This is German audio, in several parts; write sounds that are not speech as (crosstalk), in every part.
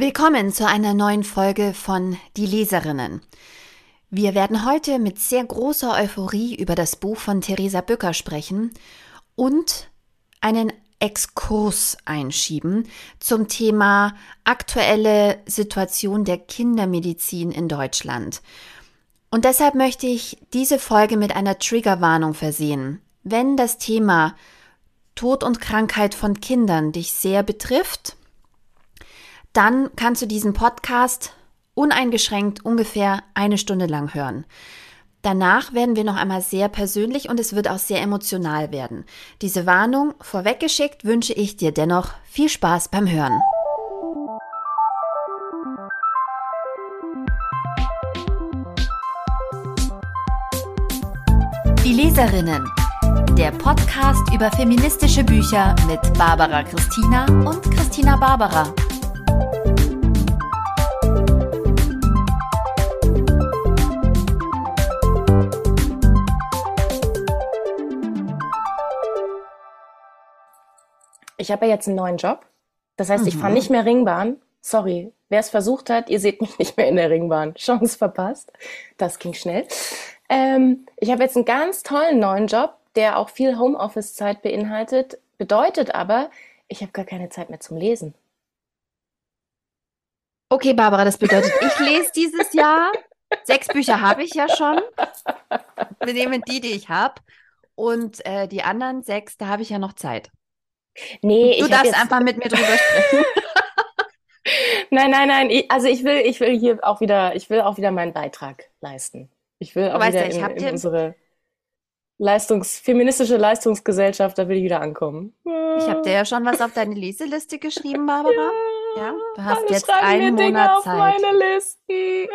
Willkommen zu einer neuen Folge von Die Leserinnen. Wir werden heute mit sehr großer Euphorie über das Buch von Theresa Bücker sprechen und einen Exkurs einschieben zum Thema aktuelle Situation der Kindermedizin in Deutschland. Und deshalb möchte ich diese Folge mit einer Triggerwarnung versehen. Wenn das Thema Tod und Krankheit von Kindern dich sehr betrifft, dann kannst du diesen Podcast uneingeschränkt ungefähr eine Stunde lang hören. Danach werden wir noch einmal sehr persönlich und es wird auch sehr emotional werden. Diese Warnung vorweggeschickt wünsche ich dir dennoch viel Spaß beim Hören. Die Leserinnen. Der Podcast über feministische Bücher mit Barbara Christina und Christina Barbara. Ich habe ja jetzt einen neuen Job. Das heißt, ich fahre mhm. nicht mehr Ringbahn. Sorry, wer es versucht hat, ihr seht mich (laughs) nicht mehr in der Ringbahn. Chance verpasst. Das ging schnell. Ähm, ich habe jetzt einen ganz tollen neuen Job, der auch viel Homeoffice-Zeit beinhaltet. Bedeutet aber, ich habe gar keine Zeit mehr zum Lesen. Okay, Barbara, das bedeutet, ich lese dieses Jahr. Sechs Bücher habe ich ja schon. Wir nehmen die, die ich habe. Und äh, die anderen sechs, da habe ich ja noch Zeit. Nee, du darfst einfach mit mir drüber sprechen. (laughs) nein, nein, nein. Ich, also ich will, ich will hier auch wieder, ich will auch wieder meinen Beitrag leisten. Ich will auch wieder ja, in, in unsere Leistungs, feministische Leistungsgesellschaft, da will ich wieder ankommen. Ich habe dir ja schon was auf deine Leseliste geschrieben, Barbara. Ja, ja du hast jetzt einen Monat Dinge auf Zeit. meine Listen.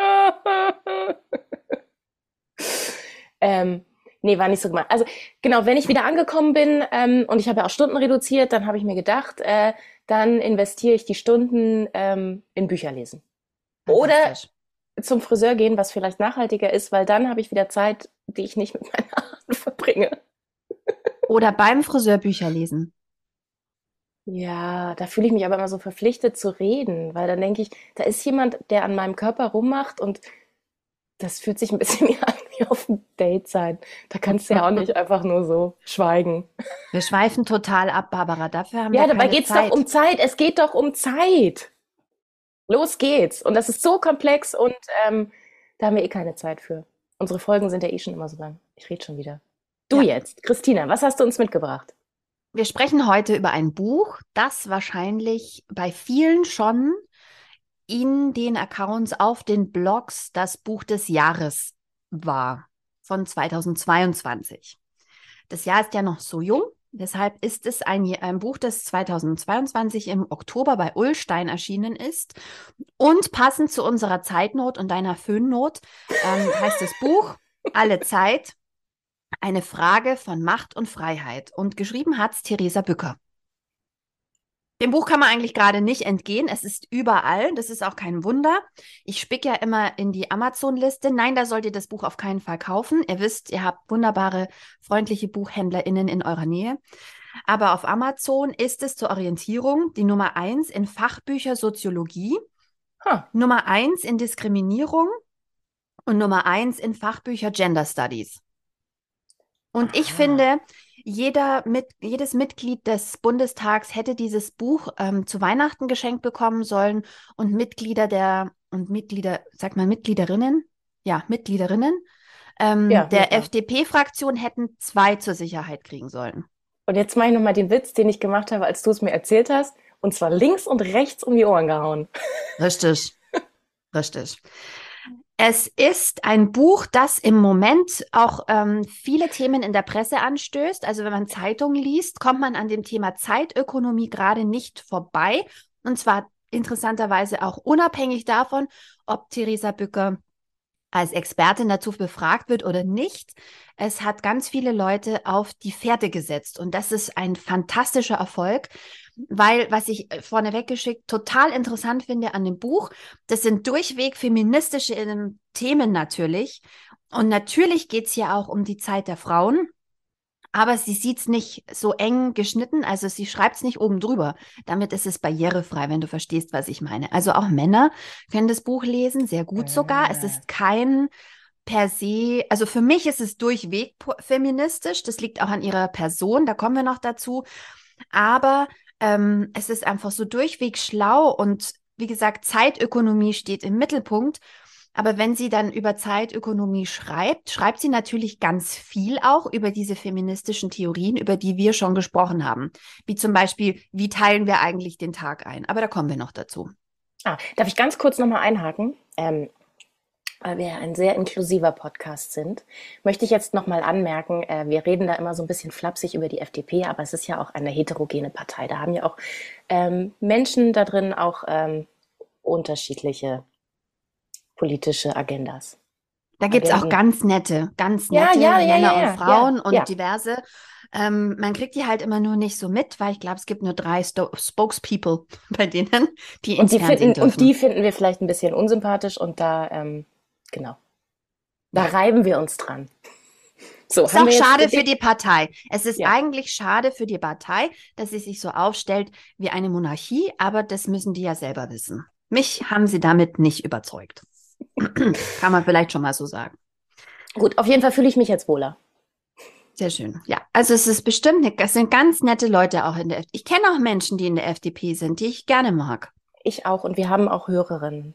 (laughs) ähm, Nee, war nicht so gemeint. Also genau, wenn ich wieder angekommen bin ähm, und ich habe ja auch Stunden reduziert, dann habe ich mir gedacht, äh, dann investiere ich die Stunden ähm, in Bücher lesen. Oder zum Friseur gehen, was vielleicht nachhaltiger ist, weil dann habe ich wieder Zeit, die ich nicht mit meinen (laughs) Haaren verbringe. Oder beim Friseur Bücher lesen. Ja, da fühle ich mich aber immer so verpflichtet zu reden, weil dann denke ich, da ist jemand, der an meinem Körper rummacht und das fühlt sich ein bisschen (laughs) an wie auf dem Date sein. Da kannst du ja auch nicht einfach nur so schweigen. Wir schweifen total ab, Barbara. Dafür haben ja, wir Ja, dabei geht's Zeit. doch um Zeit. Es geht doch um Zeit. Los geht's. Und das ist so komplex und ähm, da haben wir eh keine Zeit für. Unsere Folgen sind ja eh schon immer so lang. Ich rede schon wieder. Du ja. jetzt, Christina, was hast du uns mitgebracht? Wir sprechen heute über ein Buch, das wahrscheinlich bei vielen schon in den Accounts auf den Blogs das Buch des Jahres war von 2022. Das Jahr ist ja noch so jung, deshalb ist es ein, ein Buch, das 2022 im Oktober bei Ullstein erschienen ist. Und passend zu unserer Zeitnot und deiner Föhnnot ähm, heißt das Buch Alle Zeit, eine Frage von Macht und Freiheit. Und geschrieben hat es Theresa Bücker. Dem Buch kann man eigentlich gerade nicht entgehen. Es ist überall. Das ist auch kein Wunder. Ich spicke ja immer in die Amazon-Liste. Nein, da sollt ihr das Buch auf keinen Fall kaufen. Ihr wisst, ihr habt wunderbare, freundliche BuchhändlerInnen in eurer Nähe. Aber auf Amazon ist es zur Orientierung die Nummer eins in Fachbücher Soziologie, huh. Nummer eins in Diskriminierung und Nummer eins in Fachbücher Gender Studies. Und ich ah. finde, jeder mit, jedes Mitglied des Bundestags hätte dieses Buch ähm, zu Weihnachten geschenkt bekommen sollen und Mitglieder der und Mitglieder, sag mal Mitgliederinnen, ja, Mitgliederinnen ähm, ja, der. FDP-Fraktion hätten zwei zur Sicherheit kriegen sollen. Und jetzt mache ich nochmal den Witz, den ich gemacht habe, als du es mir erzählt hast, und zwar links und rechts um die Ohren gehauen. Richtig. Richtig. Es ist ein Buch, das im Moment auch ähm, viele Themen in der Presse anstößt. Also wenn man Zeitungen liest, kommt man an dem Thema Zeitökonomie gerade nicht vorbei. Und zwar interessanterweise auch unabhängig davon, ob Theresa Bücker als Expertin dazu befragt wird oder nicht. Es hat ganz viele Leute auf die Fährte gesetzt und das ist ein fantastischer Erfolg weil, was ich äh, vorneweg geschickt total interessant finde an dem Buch, das sind durchweg feministische ähm, Themen natürlich. Und natürlich geht es hier auch um die Zeit der Frauen. aber sie sieht es nicht so eng geschnitten, also sie schreibt es nicht oben drüber. Damit ist es barrierefrei, wenn du verstehst, was ich meine. Also auch Männer können das Buch lesen, sehr gut sogar. Es ist kein per se, also für mich ist es durchweg feministisch, das liegt auch an ihrer Person, da kommen wir noch dazu. Aber ähm, es ist einfach so durchweg schlau und wie gesagt, Zeitökonomie steht im Mittelpunkt. Aber wenn sie dann über Zeitökonomie schreibt, schreibt sie natürlich ganz viel auch über diese feministischen Theorien, über die wir schon gesprochen haben. Wie zum Beispiel, wie teilen wir eigentlich den Tag ein? Aber da kommen wir noch dazu. Ah, darf ich ganz kurz nochmal einhaken? Ähm, weil wir ein sehr inklusiver Podcast sind, möchte ich jetzt nochmal anmerken, äh, wir reden da immer so ein bisschen flapsig über die FDP, aber es ist ja auch eine heterogene Partei. Da haben ja auch ähm, Menschen da drin auch ähm, unterschiedliche politische Agendas. Da gibt's auch ganz nette, ganz nette ja, ja, Männer ja, und Frauen und diverse. Ähm, man kriegt die halt immer nur nicht so mit, weil ich glaube, es gibt nur drei Sto Spokespeople (laughs) bei denen, die und ins die Fernsehen finden, Und die finden wir vielleicht ein bisschen unsympathisch und da, ähm, genau, da reiben wir uns dran. So, ist auch schade für die Partei. Es ist ja. eigentlich schade für die Partei, dass sie sich so aufstellt wie eine Monarchie, aber das müssen die ja selber wissen. Mich haben sie damit nicht überzeugt. (clears throat) Kann man vielleicht schon mal so sagen. Gut, auf jeden Fall fühle ich mich jetzt wohler. Sehr schön. Ja, also es ist bestimmt, eine, es sind ganz nette Leute auch in der FDP. Ich kenne auch Menschen, die in der FDP sind, die ich gerne mag. Ich auch und wir haben auch Hörerinnen.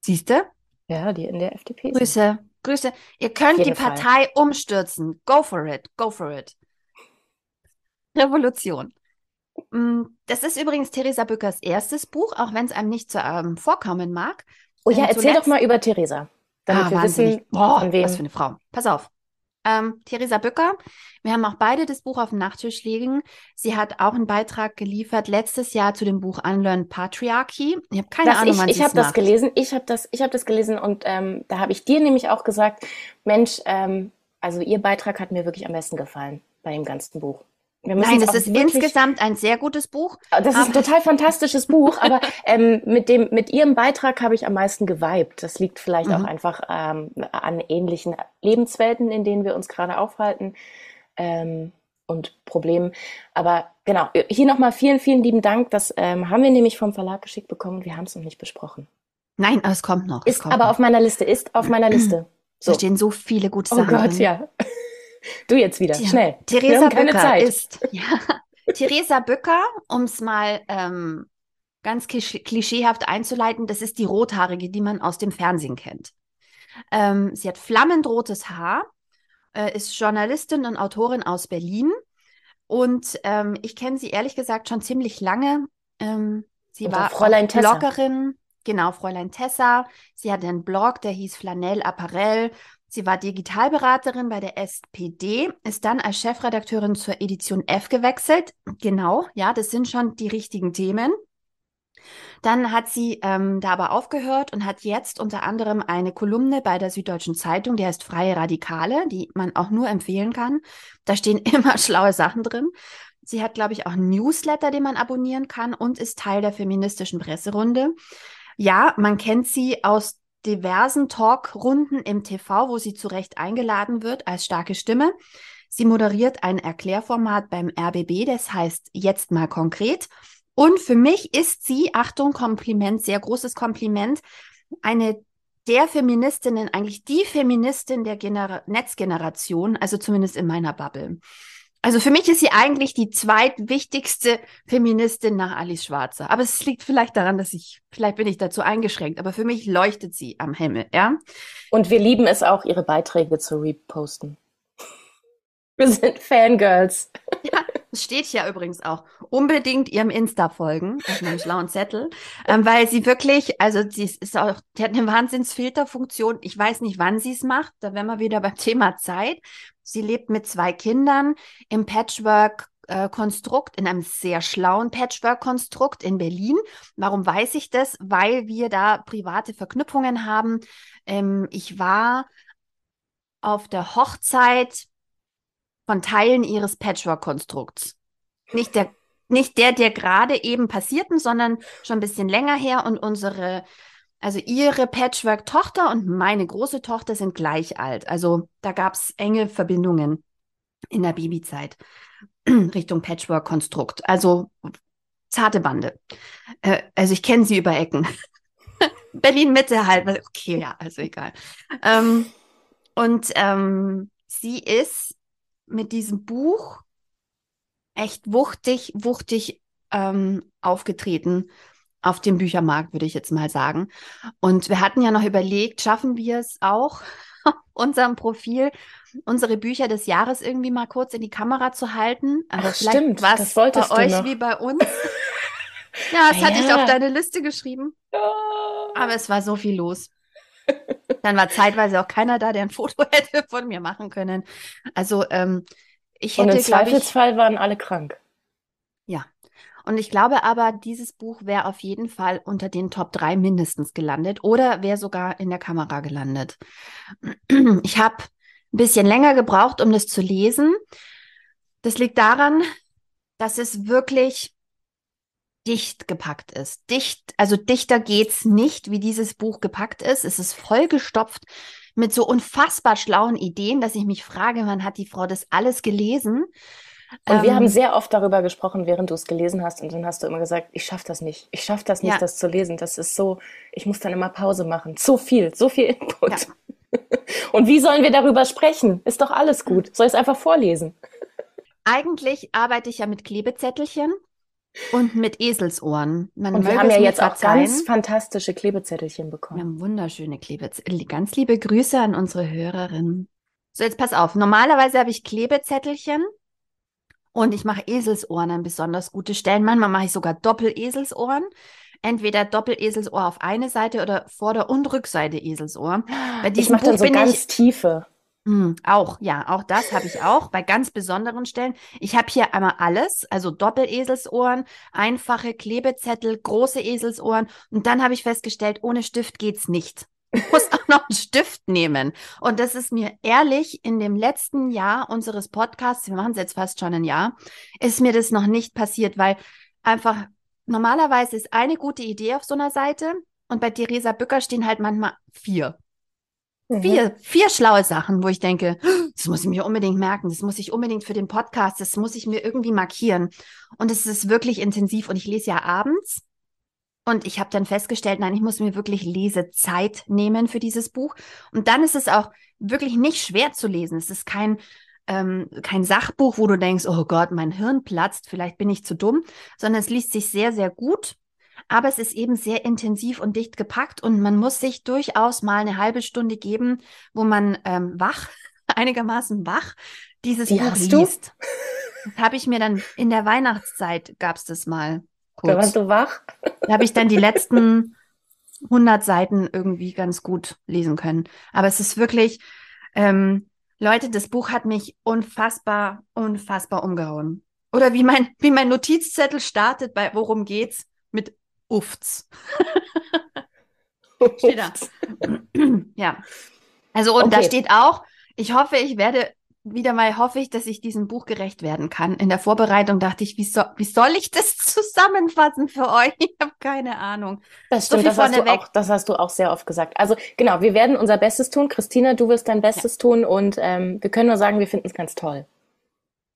Siehst du? Ja, die in der FDP Grüße, sind. Grüße. Ihr könnt die Partei Fall. umstürzen. Go for it, go for it. Revolution. Mm, das ist übrigens Theresa Bückers erstes Buch, auch wenn es einem nicht zu ähm, vorkommen mag. Oh ja, erzähl zuletzt... doch mal über Theresa, damit ah, wir wahnsinnig. wissen, Boah. Was für eine Frau. Pass auf. Ähm, Theresa Bücker, wir haben auch beide das Buch auf dem Nachttisch liegen. Sie hat auch einen Beitrag geliefert letztes Jahr zu dem Buch Unlearn Patriarchy. Ich habe keine das Ahnung, ich, wann Ich habe das gelesen. Ich habe das, ich habe das gelesen und ähm, da habe ich dir nämlich auch gesagt, Mensch, ähm, also ihr Beitrag hat mir wirklich am besten gefallen bei dem ganzen Buch. Nein, das ist insgesamt ein sehr gutes Buch. Das ist ein total (laughs) fantastisches Buch, aber ähm, mit dem mit ihrem Beitrag habe ich am meisten geweibt. Das liegt vielleicht mhm. auch einfach ähm, an ähnlichen Lebenswelten, in denen wir uns gerade aufhalten ähm, und Problemen. Aber genau, hier nochmal vielen, vielen lieben Dank. Das ähm, haben wir nämlich vom Verlag geschickt bekommen und wir haben es noch nicht besprochen. Nein, aber es kommt noch. Ist kommt aber noch. auf meiner Liste, ist auf meiner Liste. (clears throat) So. Da stehen so viele gute oh Sachen. Oh Gott, drin. ja. Du jetzt wieder, ja. schnell. Theresa Bücker ist, (laughs) ja, Theresa Bücker, um es mal ähm, ganz klischeehaft einzuleiten, das ist die Rothaarige, die man aus dem Fernsehen kennt. Ähm, sie hat flammend rotes Haar, äh, ist Journalistin und Autorin aus Berlin. Und ähm, ich kenne sie ehrlich gesagt schon ziemlich lange. Ähm, sie war Fräulein Bloggerin, genau, Fräulein Tessa. Sie hatte einen Blog, der hieß Flanell Apparell Sie war Digitalberaterin bei der SPD, ist dann als Chefredakteurin zur Edition F gewechselt. Genau, ja, das sind schon die richtigen Themen. Dann hat sie ähm, da aber aufgehört und hat jetzt unter anderem eine Kolumne bei der Süddeutschen Zeitung, die heißt Freie Radikale, die man auch nur empfehlen kann. Da stehen (laughs) immer schlaue Sachen drin. Sie hat, glaube ich, auch einen Newsletter, den man abonnieren kann und ist Teil der feministischen Presserunde. Ja, man kennt sie aus diversen Talkrunden im TV, wo sie zu Recht eingeladen wird als starke Stimme. Sie moderiert ein Erklärformat beim RBB, das heißt jetzt mal konkret. Und für mich ist sie, Achtung, Kompliment, sehr großes Kompliment, eine der Feministinnen, eigentlich die Feministin der Gener Netzgeneration, also zumindest in meiner Bubble. Also für mich ist sie eigentlich die zweitwichtigste Feministin nach Alice Schwarzer. Aber es liegt vielleicht daran, dass ich, vielleicht bin ich dazu eingeschränkt, aber für mich leuchtet sie am Himmel, ja. Und wir lieben es auch, ihre Beiträge zu reposten. Wir sind Fangirls. Ja, es steht ja übrigens auch. Unbedingt ihrem Insta folgen, auf meinem schlauen Zettel, ähm, weil sie wirklich, also sie ist auch, die hat eine Wahnsinnsfilterfunktion. Ich weiß nicht, wann sie es macht. Da wären wir wieder beim Thema Zeit. Sie lebt mit zwei Kindern im Patchwork äh, Konstrukt, in einem sehr schlauen Patchwork-Konstrukt in Berlin. Warum weiß ich das? Weil wir da private Verknüpfungen haben. Ähm, ich war auf der Hochzeit von Teilen ihres Patchwork-Konstrukts. Nicht der, nicht der, der gerade eben passierten, sondern schon ein bisschen länger her und unsere also ihre Patchwork-Tochter und meine große Tochter sind gleich alt. Also da gab es enge Verbindungen. in der Babyzeit (clears throat) Richtung Patchwork-Konstrukt. Also zarte Bande. Äh, also ich kenne sie über Ecken. (laughs) Berlin Mitte halt. Okay, ja, also egal. Ähm, und ähm, sie ist mit diesem Buch echt wuchtig, wuchtig ähm, aufgetreten auf dem Büchermarkt, würde ich jetzt mal sagen. Und wir hatten ja noch überlegt, schaffen wir es auch, (laughs) unserem Profil unsere Bücher des Jahres irgendwie mal kurz in die Kamera zu halten. Aber Ach, vielleicht stimmt, was bei euch noch. wie bei uns. (laughs) ja, das ja. hatte ich auf deine Liste geschrieben. Aber es war so viel los. Dann war zeitweise auch keiner da, der ein Foto (laughs) hätte von mir machen können. Also ähm, ich hätte, Und im Zweifelsfall ich, waren alle krank. Ja. Und ich glaube aber, dieses Buch wäre auf jeden Fall unter den Top 3 mindestens gelandet oder wäre sogar in der Kamera gelandet. Ich habe ein bisschen länger gebraucht, um das zu lesen. Das liegt daran, dass es wirklich dicht gepackt ist. Dicht, also dichter geht's nicht, wie dieses Buch gepackt ist. Es ist vollgestopft mit so unfassbar schlauen Ideen, dass ich mich frage, wann hat die Frau das alles gelesen? Und ähm, wir haben sehr oft darüber gesprochen, während du es gelesen hast, und dann hast du immer gesagt, ich schaffe das nicht. Ich schaffe das nicht, ja. das zu lesen. Das ist so, ich muss dann immer Pause machen. So viel, so viel Input. Ja. (laughs) Und wie sollen wir darüber sprechen? Ist doch alles gut. Soll ich es einfach vorlesen? Eigentlich arbeite ich ja mit Klebezettelchen und mit Eselsohren. Man und wir haben ja jetzt auch ganz fantastische Klebezettelchen bekommen. Wir haben wunderschöne Klebezettel. Ganz liebe Grüße an unsere Hörerin. So, jetzt pass auf. Normalerweise habe ich Klebezettelchen und ich mache Eselsohren an besonders gute Stellen. Manchmal mache ich sogar Doppel-Eselsohren entweder Doppel-Eselsohr auf eine Seite oder Vorder- und Rückseite Eselsohr. Ich mache dann so ganz ich, tiefe. Mh, hm, auch, ja, auch das habe ich auch bei ganz besonderen Stellen. Ich habe hier einmal alles, also Doppel-Eselsohren, einfache Klebezettel, große Eselsohren und dann habe ich festgestellt, ohne Stift geht's nicht. Ich muss (laughs) auch noch einen Stift nehmen. Und das ist mir ehrlich, in dem letzten Jahr unseres Podcasts, wir machen es jetzt fast schon ein Jahr, ist mir das noch nicht passiert, weil einfach normalerweise ist eine gute Idee auf so einer Seite und bei Theresa Bücker stehen halt manchmal vier. Mhm. Vier, vier schlaue Sachen, wo ich denke, das muss ich mir unbedingt merken, das muss ich unbedingt für den Podcast, das muss ich mir irgendwie markieren. Und es ist wirklich intensiv und ich lese ja abends. Und ich habe dann festgestellt, nein, ich muss mir wirklich Lesezeit nehmen für dieses Buch. Und dann ist es auch wirklich nicht schwer zu lesen. Es ist kein ähm, kein Sachbuch, wo du denkst, oh Gott, mein Hirn platzt, vielleicht bin ich zu dumm, sondern es liest sich sehr, sehr gut. Aber es ist eben sehr intensiv und dicht gepackt und man muss sich durchaus mal eine halbe Stunde geben, wo man ähm, wach, (laughs) einigermaßen wach, dieses Die Buch liest. Das habe ich mir dann in der Weihnachtszeit gab es das mal. Kurz. Da warst du wach? Da habe ich dann die letzten 100 Seiten irgendwie ganz gut lesen können. Aber es ist wirklich, ähm, Leute, das Buch hat mich unfassbar, unfassbar umgehauen. Oder wie mein, wie mein Notizzettel startet bei Worum geht's? Ufts. (laughs) steht da. (clears throat) ja. Also, und okay. da steht auch, ich hoffe, ich werde wieder mal hoffe ich, dass ich diesem Buch gerecht werden kann. In der Vorbereitung dachte ich, wie, so, wie soll ich das (laughs) zusammenfassen für euch? Ich habe keine Ahnung. Das stimmt, so das, hast du auch, das hast du auch sehr oft gesagt. Also genau, wir werden unser Bestes tun. Christina, du wirst dein Bestes ja. tun und ähm, wir können nur sagen, wir finden es ganz toll.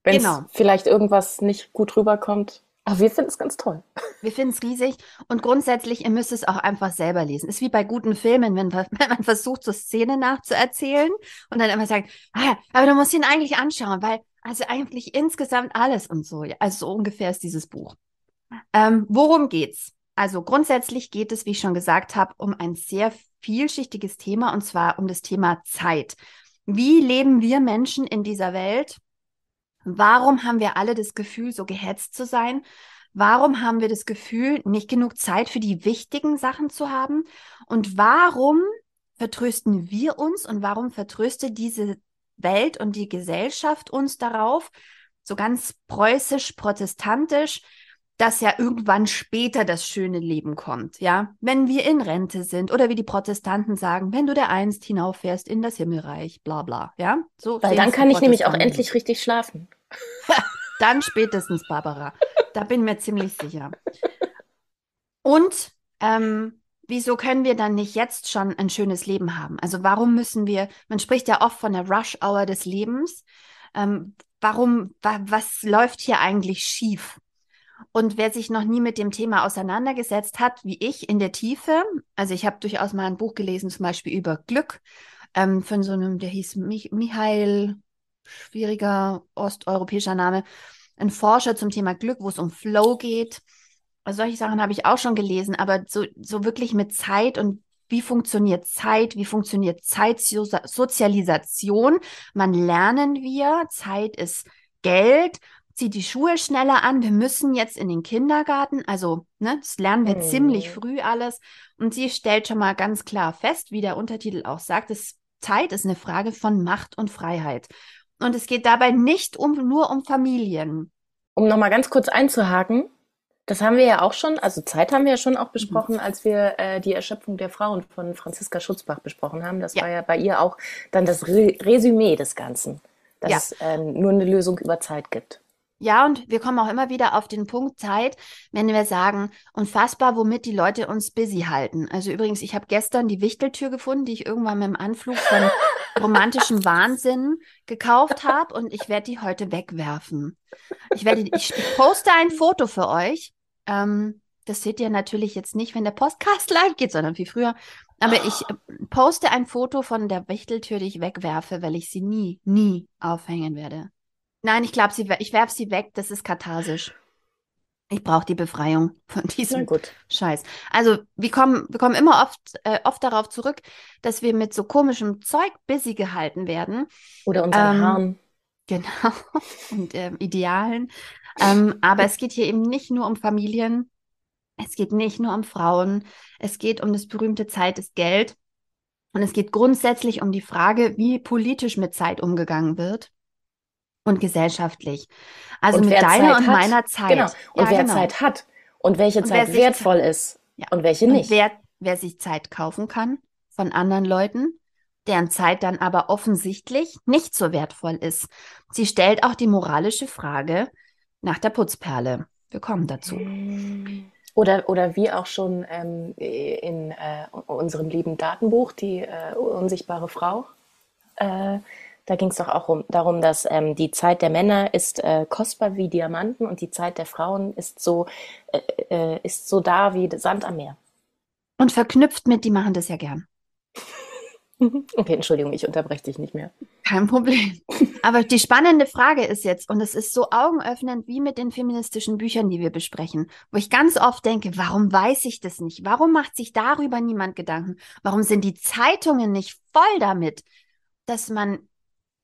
Wenn genau. vielleicht irgendwas nicht gut rüberkommt, aber wir finden es ganz toll. Wir finden es riesig und grundsätzlich, ihr müsst es auch einfach selber lesen. Ist wie bei guten Filmen, wenn, (laughs) wenn man versucht, so Szene nachzuerzählen und dann immer sagt, ah, aber du musst ihn eigentlich anschauen, weil also eigentlich insgesamt alles und so. Also so ungefähr ist dieses Buch. Ähm, worum geht's? Also grundsätzlich geht es, wie ich schon gesagt habe, um ein sehr vielschichtiges Thema und zwar um das Thema Zeit. Wie leben wir Menschen in dieser Welt? Warum haben wir alle das Gefühl, so gehetzt zu sein? Warum haben wir das Gefühl, nicht genug Zeit für die wichtigen Sachen zu haben? Und warum vertrösten wir uns und warum vertröstet diese Welt und die Gesellschaft uns darauf, so ganz preußisch, protestantisch, dass ja irgendwann später das schöne Leben kommt, ja? Wenn wir in Rente sind oder wie die Protestanten sagen, wenn du der einst hinauffährst in das Himmelreich, bla bla, ja? So Weil dann kann ich nämlich auch endlich richtig schlafen. (laughs) dann spätestens, Barbara. Da bin ich mir ziemlich sicher. Und ähm, wieso können wir dann nicht jetzt schon ein schönes Leben haben? Also warum müssen wir, man spricht ja oft von der Rush-Hour des Lebens. Ähm, warum, wa was läuft hier eigentlich schief? Und wer sich noch nie mit dem Thema auseinandergesetzt hat, wie ich in der Tiefe, also ich habe durchaus mal ein Buch gelesen, zum Beispiel über Glück, ähm, von so einem, der hieß Mich Michael, schwieriger osteuropäischer Name, ein Forscher zum Thema Glück, wo es um Flow geht. Also solche Sachen habe ich auch schon gelesen, aber so, so wirklich mit Zeit und wie funktioniert Zeit, wie funktioniert Zeitsozialisation. Man lernen wir, Zeit ist Geld, zieht die Schuhe schneller an, wir müssen jetzt in den Kindergarten, also ne, das lernen wir mhm. ziemlich früh alles. Und sie stellt schon mal ganz klar fest, wie der Untertitel auch sagt, dass Zeit ist eine Frage von Macht und Freiheit. Und es geht dabei nicht um, nur um Familien. Um nochmal ganz kurz einzuhaken, das haben wir ja auch schon, also Zeit haben wir ja schon auch besprochen, mhm. als wir äh, die Erschöpfung der Frauen von Franziska Schutzbach besprochen haben. Das ja. war ja bei ihr auch dann das Re Resümee des Ganzen, dass ja. es äh, nur eine Lösung über Zeit gibt. Ja, und wir kommen auch immer wieder auf den Punkt Zeit, wenn wir sagen, unfassbar, womit die Leute uns busy halten. Also übrigens, ich habe gestern die Wichteltür gefunden, die ich irgendwann mit dem Anflug von (laughs) romantischem Wahnsinn gekauft habe und ich werde die heute wegwerfen. Ich werde, ich poste ein Foto für euch. Ähm, das seht ihr natürlich jetzt nicht, wenn der Podcast (laughs) live geht, sondern viel früher. Aber ich äh, poste ein Foto von der Wichteltür, die ich wegwerfe, weil ich sie nie, nie aufhängen werde. Nein, ich glaube, ich werfe sie weg. Das ist katharsisch. Ich brauche die Befreiung von diesem Scheiß. Also wir kommen, wir kommen immer oft, äh, oft darauf zurück, dass wir mit so komischem Zeug busy gehalten werden. Oder unseren ähm, Haaren. Genau. (laughs) Und ähm, Idealen. Ähm, aber es geht hier eben nicht nur um Familien. Es geht nicht nur um Frauen. Es geht um das berühmte Zeit ist Geld. Und es geht grundsätzlich um die Frage, wie politisch mit Zeit umgegangen wird und gesellschaftlich. Also und mit deiner Zeit und meiner Zeit. Genau. Und ja, wer genau. Zeit hat und welche und Zeit wertvoll ist ja. und welche nicht. Und wer, wer sich Zeit kaufen kann von anderen Leuten, deren Zeit dann aber offensichtlich nicht so wertvoll ist. Sie stellt auch die moralische Frage nach der Putzperle. Wir kommen dazu. Oder, oder wie auch schon ähm, in äh, unserem lieben Datenbuch, die äh, unsichtbare Frau. Äh, da ging es doch auch um, darum, dass ähm, die Zeit der Männer ist äh, kostbar wie Diamanten und die Zeit der Frauen ist so, äh, äh, ist so da wie Sand am Meer. Und verknüpft mit, die machen das ja gern. (laughs) Okay, Entschuldigung, ich unterbreche dich nicht mehr. Kein Problem. Aber die spannende Frage ist jetzt, und es ist so augenöffnend wie mit den feministischen Büchern, die wir besprechen, wo ich ganz oft denke, warum weiß ich das nicht? Warum macht sich darüber niemand Gedanken? Warum sind die Zeitungen nicht voll damit, dass man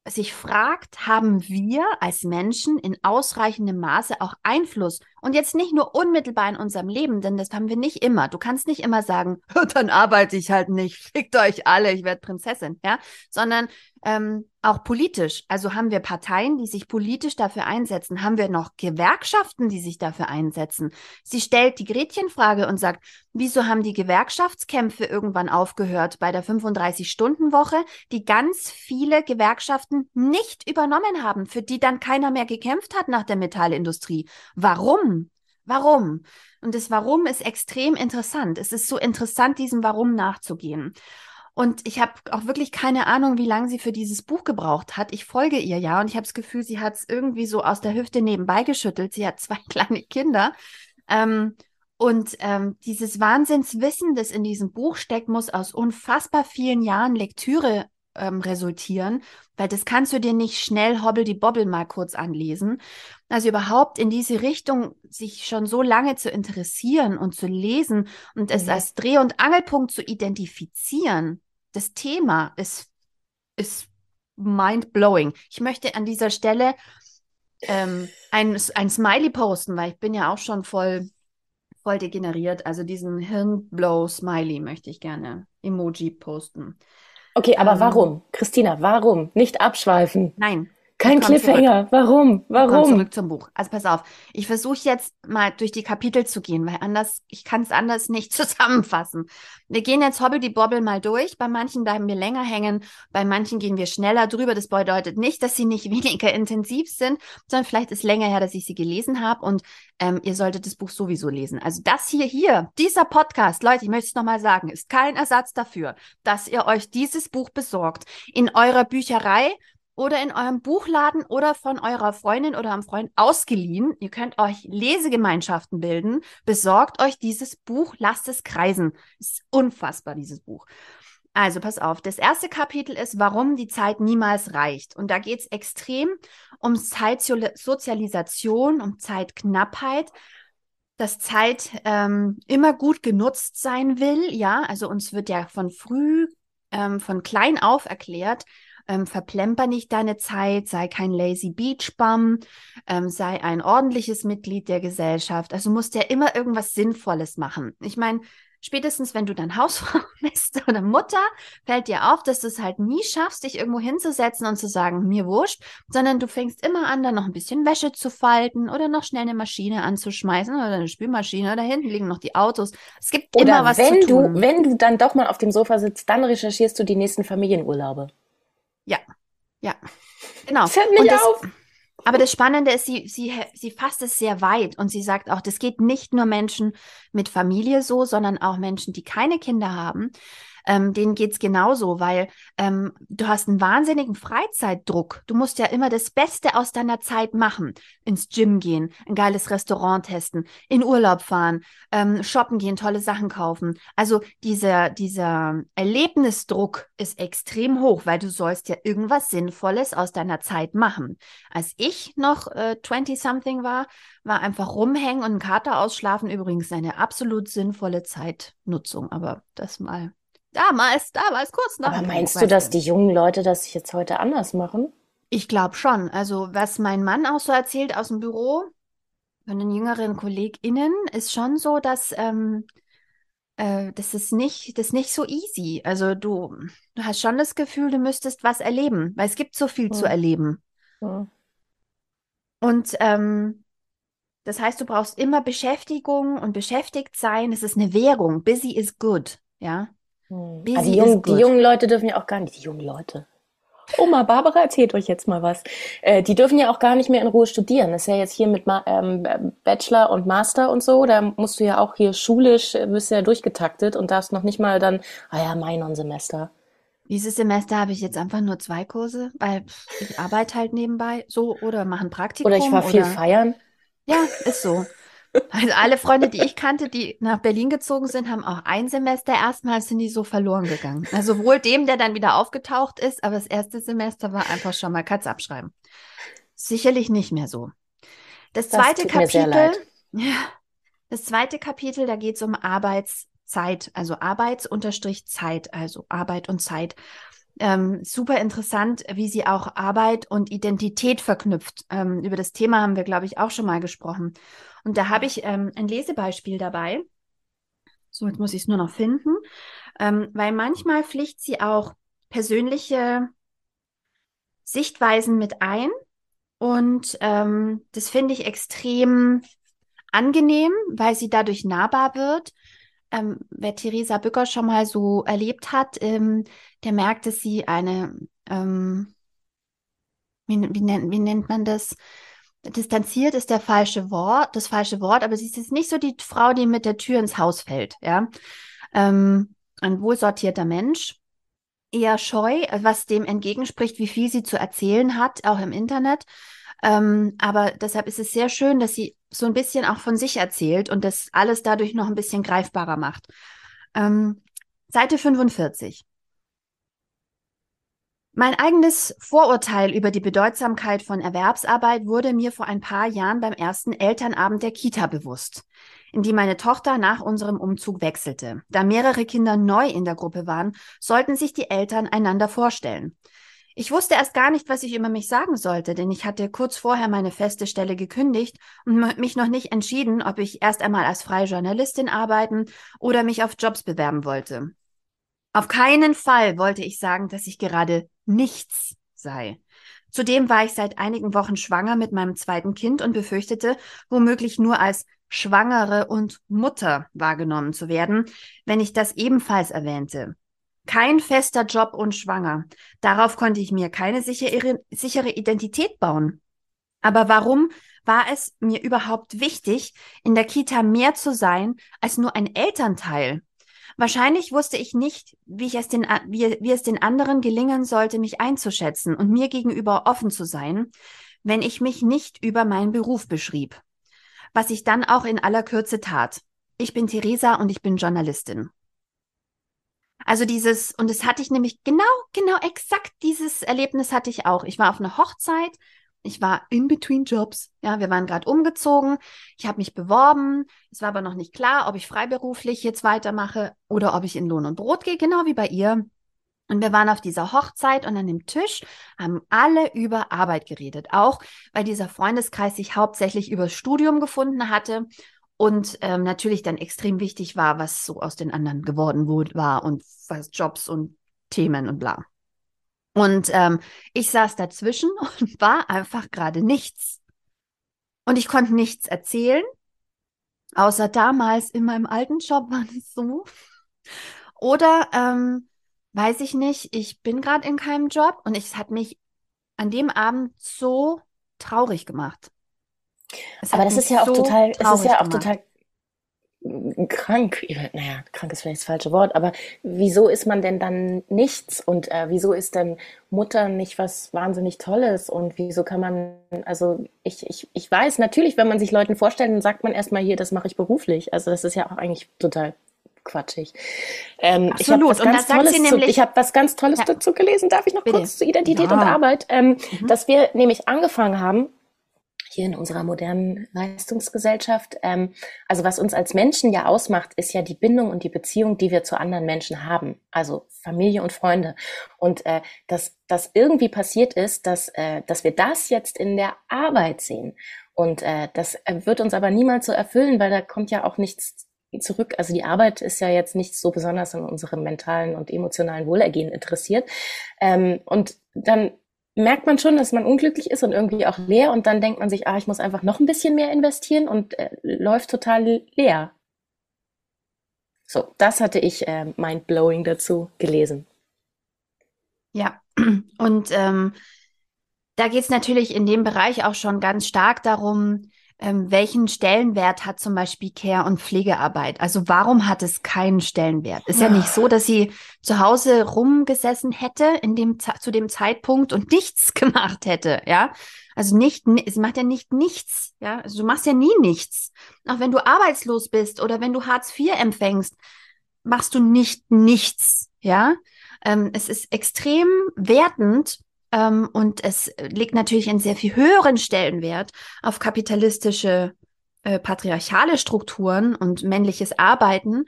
sich fragt, haben wir als Menschen in ausreichendem Maße auch Einfluss und jetzt nicht nur unmittelbar in unserem Leben, denn das haben wir nicht immer. Du kannst nicht immer sagen, (laughs) dann arbeite ich halt nicht, (laughs) fickt euch alle, ich werde Prinzessin, ja, sondern ähm, auch politisch. Also haben wir Parteien, die sich politisch dafür einsetzen? Haben wir noch Gewerkschaften, die sich dafür einsetzen? Sie stellt die Gretchenfrage und sagt, wieso haben die Gewerkschaftskämpfe irgendwann aufgehört bei der 35-Stunden-Woche, die ganz viele Gewerkschaften nicht übernommen haben, für die dann keiner mehr gekämpft hat nach der Metallindustrie? Warum? Warum? Und das Warum ist extrem interessant. Es ist so interessant, diesem Warum nachzugehen. Und ich habe auch wirklich keine Ahnung, wie lange sie für dieses Buch gebraucht hat. Ich folge ihr ja und ich habe das Gefühl, sie hat es irgendwie so aus der Hüfte nebenbei geschüttelt. Sie hat (laughs) zwei kleine Kinder. Ähm, und ähm, dieses Wahnsinnswissen, das in diesem Buch steckt, muss aus unfassbar vielen Jahren Lektüre ähm, resultieren, weil das kannst du dir nicht schnell hobbel die Bobbel mal kurz anlesen. Also überhaupt in diese Richtung sich schon so lange zu interessieren und zu lesen und mhm. es als Dreh- und Angelpunkt zu identifizieren, das Thema ist, ist mind-blowing. Ich möchte an dieser Stelle ähm, ein, ein Smiley posten, weil ich bin ja auch schon voll, voll degeneriert. Also diesen Hirnblow-Smiley möchte ich gerne Emoji posten. Okay, aber ähm, warum? Christina, warum? Nicht abschweifen. Nein, kein Cliffhanger. Warum? Warum? Komm zurück zum Buch. Also pass auf. Ich versuche jetzt mal durch die Kapitel zu gehen, weil anders, ich kann es anders nicht (laughs) zusammenfassen. Wir gehen jetzt Hobble die Bobbel mal durch. Bei manchen bleiben wir länger hängen, bei manchen gehen wir schneller drüber. Das bedeutet nicht, dass sie nicht (laughs) weniger intensiv sind, sondern vielleicht ist länger her, dass ich sie gelesen habe und ähm, ihr solltet das Buch sowieso lesen. Also das hier, hier, dieser Podcast, Leute, ich möchte es nochmal sagen, ist kein Ersatz dafür, dass ihr euch dieses Buch besorgt in eurer Bücherei oder in eurem Buchladen oder von eurer Freundin oder einem Freund ausgeliehen. Ihr könnt euch Lesegemeinschaften bilden. Besorgt euch dieses Buch, lasst es kreisen. Ist unfassbar, dieses Buch. Also pass auf, das erste Kapitel ist, warum die Zeit niemals reicht. Und da geht es extrem um Zeitsozialisation, um Zeitknappheit, dass Zeit ähm, immer gut genutzt sein will. Ja, also uns wird ja von früh, ähm, von klein auf erklärt, ähm, verplemper nicht deine Zeit, sei kein lazy beach bum, ähm, sei ein ordentliches Mitglied der Gesellschaft. Also musst ja immer irgendwas Sinnvolles machen. Ich meine, spätestens wenn du dann (laughs) Hausfrau bist oder Mutter, fällt dir auf, dass du es halt nie schaffst, dich irgendwo hinzusetzen und zu sagen, mir wurscht, sondern du fängst immer an, dann noch ein bisschen Wäsche zu falten oder noch schnell eine Maschine anzuschmeißen oder eine Spülmaschine oder hinten liegen noch die Autos. Es gibt oder immer was wenn zu tun. Du, wenn du dann doch mal auf dem Sofa sitzt, dann recherchierst du die nächsten Familienurlaube. Ja, ja, genau. Das hört nicht das, auf. Aber das Spannende ist, sie, sie, sie fasst es sehr weit und sie sagt auch, das geht nicht nur Menschen mit Familie so, sondern auch Menschen, die keine Kinder haben ähm, denen geht's genauso, weil ähm, du hast einen wahnsinnigen Freizeitdruck. Du musst ja immer das Beste aus deiner Zeit machen. Ins Gym gehen, ein geiles Restaurant testen, in Urlaub fahren, ähm, shoppen gehen, tolle Sachen kaufen. Also dieser, dieser Erlebnisdruck ist extrem hoch, weil du sollst ja irgendwas Sinnvolles aus deiner Zeit machen. Als ich noch äh, 20-something war, war einfach rumhängen und einen Kater ausschlafen übrigens eine absolut sinnvolle Zeitnutzung. Aber das mal Damals, damals, kurz nach. Aber meinst du, dass die jungen Leute das jetzt heute anders machen? Ich glaube schon. Also, was mein Mann auch so erzählt aus dem Büro von den jüngeren KollegInnen, ist schon so, dass ähm, äh, das ist nicht, das ist nicht so easy. Also, du, du hast schon das Gefühl, du müsstest was erleben, weil es gibt so viel hm. zu erleben. Hm. Und ähm, das heißt, du brauchst immer Beschäftigung und beschäftigt sein. Es ist eine Währung. Busy is good. Ja. Hm. Ah, die, jungen, die jungen Leute dürfen ja auch gar nicht, die jungen Leute. Oma Barbara erzählt euch jetzt mal was. Äh, die dürfen ja auch gar nicht mehr in Ruhe studieren. Das ist ja jetzt hier mit Ma ähm, Bachelor und Master und so. Da musst du ja auch hier schulisch, äh, bist ja durchgetaktet und darfst noch nicht mal dann, ah ja, mein Semester. Dieses Semester habe ich jetzt einfach nur zwei Kurse, weil ich arbeite halt nebenbei so oder mache ein Praktikum. Oder ich war viel feiern. Ja, ist so. Also alle Freunde, die ich kannte, die nach Berlin gezogen sind, haben auch ein Semester erstmal sind die so verloren gegangen. Also wohl dem, der dann wieder aufgetaucht ist, aber das erste Semester war einfach schon mal Katz abschreiben. Sicherlich nicht mehr so. Das zweite das Kapitel, ja, das zweite Kapitel, da geht es um Arbeitszeit, also Arbeits-Zeit, also Arbeit und Zeit. Ähm, super interessant, wie sie auch Arbeit und Identität verknüpft. Ähm, über das Thema haben wir, glaube ich, auch schon mal gesprochen. Und da habe ich ähm, ein Lesebeispiel dabei. So, jetzt muss ich es nur noch finden, ähm, weil manchmal pflicht sie auch persönliche Sichtweisen mit ein. Und ähm, das finde ich extrem angenehm, weil sie dadurch nahbar wird ähm, wer Theresa Bücker schon mal so erlebt hat, ähm, der merkt, dass sie eine, ähm, wie, wie, nennt, wie nennt man das? Distanziert ist der falsche Wort, das falsche Wort, aber sie ist jetzt nicht so die Frau, die mit der Tür ins Haus fällt, ja. Ähm, ein wohlsortierter Mensch, eher scheu, was dem entgegenspricht, wie viel sie zu erzählen hat, auch im Internet. Ähm, aber deshalb ist es sehr schön, dass sie so ein bisschen auch von sich erzählt und das alles dadurch noch ein bisschen greifbarer macht. Ähm, Seite 45. Mein eigenes Vorurteil über die Bedeutsamkeit von Erwerbsarbeit wurde mir vor ein paar Jahren beim ersten Elternabend der Kita bewusst, in die meine Tochter nach unserem Umzug wechselte. Da mehrere Kinder neu in der Gruppe waren, sollten sich die Eltern einander vorstellen. Ich wusste erst gar nicht, was ich über mich sagen sollte, denn ich hatte kurz vorher meine feste Stelle gekündigt und mich noch nicht entschieden, ob ich erst einmal als freie Journalistin arbeiten oder mich auf Jobs bewerben wollte. Auf keinen Fall wollte ich sagen, dass ich gerade nichts sei. Zudem war ich seit einigen Wochen schwanger mit meinem zweiten Kind und befürchtete, womöglich nur als Schwangere und Mutter wahrgenommen zu werden, wenn ich das ebenfalls erwähnte. Kein fester Job und schwanger. Darauf konnte ich mir keine sichere, Identität bauen. Aber warum war es mir überhaupt wichtig, in der Kita mehr zu sein als nur ein Elternteil? Wahrscheinlich wusste ich nicht, wie, ich es den, wie, wie es den anderen gelingen sollte, mich einzuschätzen und mir gegenüber offen zu sein, wenn ich mich nicht über meinen Beruf beschrieb. Was ich dann auch in aller Kürze tat. Ich bin Theresa und ich bin Journalistin. Also dieses, und das hatte ich nämlich genau, genau exakt dieses Erlebnis hatte ich auch. Ich war auf einer Hochzeit, ich war in between Jobs. Ja, wir waren gerade umgezogen. Ich habe mich beworben. Es war aber noch nicht klar, ob ich freiberuflich jetzt weitermache oder ob ich in Lohn und Brot gehe, genau wie bei ihr. Und wir waren auf dieser Hochzeit und an dem Tisch haben alle über Arbeit geredet. Auch weil dieser Freundeskreis sich hauptsächlich über Studium gefunden hatte und ähm, natürlich dann extrem wichtig war, was so aus den anderen geworden war und was Jobs und Themen und bla. Und ähm, ich saß dazwischen (laughs) und war einfach gerade nichts. Und ich konnte nichts erzählen, außer damals in meinem alten Job (laughs) war es so. Oder ähm, weiß ich nicht, ich bin gerade in keinem Job und es hat mich an dem Abend so traurig gemacht. Aber das ist ja auch so total, es ist ja auch gemacht. total krank, naja, krank ist vielleicht das falsche Wort, aber wieso ist man denn dann nichts und äh, wieso ist denn Mutter nicht was wahnsinnig Tolles und wieso kann man, also ich, ich, ich weiß natürlich, wenn man sich Leuten vorstellt, dann sagt man erstmal hier, das mache ich beruflich. Also das ist ja auch eigentlich total quatschig. Ähm, ich habe was, ganz Tolles zu, ich hab was ganz Tolles ja. dazu gelesen. Darf ich noch Bitte. kurz zu Identität ja. und Arbeit? Ähm, mhm. Dass wir nämlich angefangen haben, hier in unserer modernen Leistungsgesellschaft. Ähm, also was uns als Menschen ja ausmacht, ist ja die Bindung und die Beziehung, die wir zu anderen Menschen haben, also Familie und Freunde. Und äh, dass das irgendwie passiert ist, dass, äh, dass wir das jetzt in der Arbeit sehen. Und äh, das äh, wird uns aber niemals so erfüllen, weil da kommt ja auch nichts zurück. Also die Arbeit ist ja jetzt nicht so besonders an unserem mentalen und emotionalen Wohlergehen interessiert. Ähm, und dann merkt man schon, dass man unglücklich ist und irgendwie auch leer und dann denkt man sich, ah, ich muss einfach noch ein bisschen mehr investieren und äh, läuft total leer. So, das hatte ich äh, mind-blowing dazu gelesen. Ja, und ähm, da geht es natürlich in dem Bereich auch schon ganz stark darum, ähm, welchen Stellenwert hat zum Beispiel Care- und Pflegearbeit? Also warum hat es keinen Stellenwert? Ist ja, nicht so, dass sie zu Hause rumgesessen hätte in dem, zu dem Zeitpunkt und (laughs) nichts gemacht hätte, ja? Also nicht, sie macht ja nicht nichts, ja? Also du machst ja nie nichts. Auch wenn du arbeitslos bist oder wenn du Hartz IV empfängst, machst du nicht nichts, ja? Ähm, es ist extrem wertend, ähm, und es legt natürlich einen sehr viel höheren Stellenwert auf kapitalistische, äh, patriarchale Strukturen und männliches Arbeiten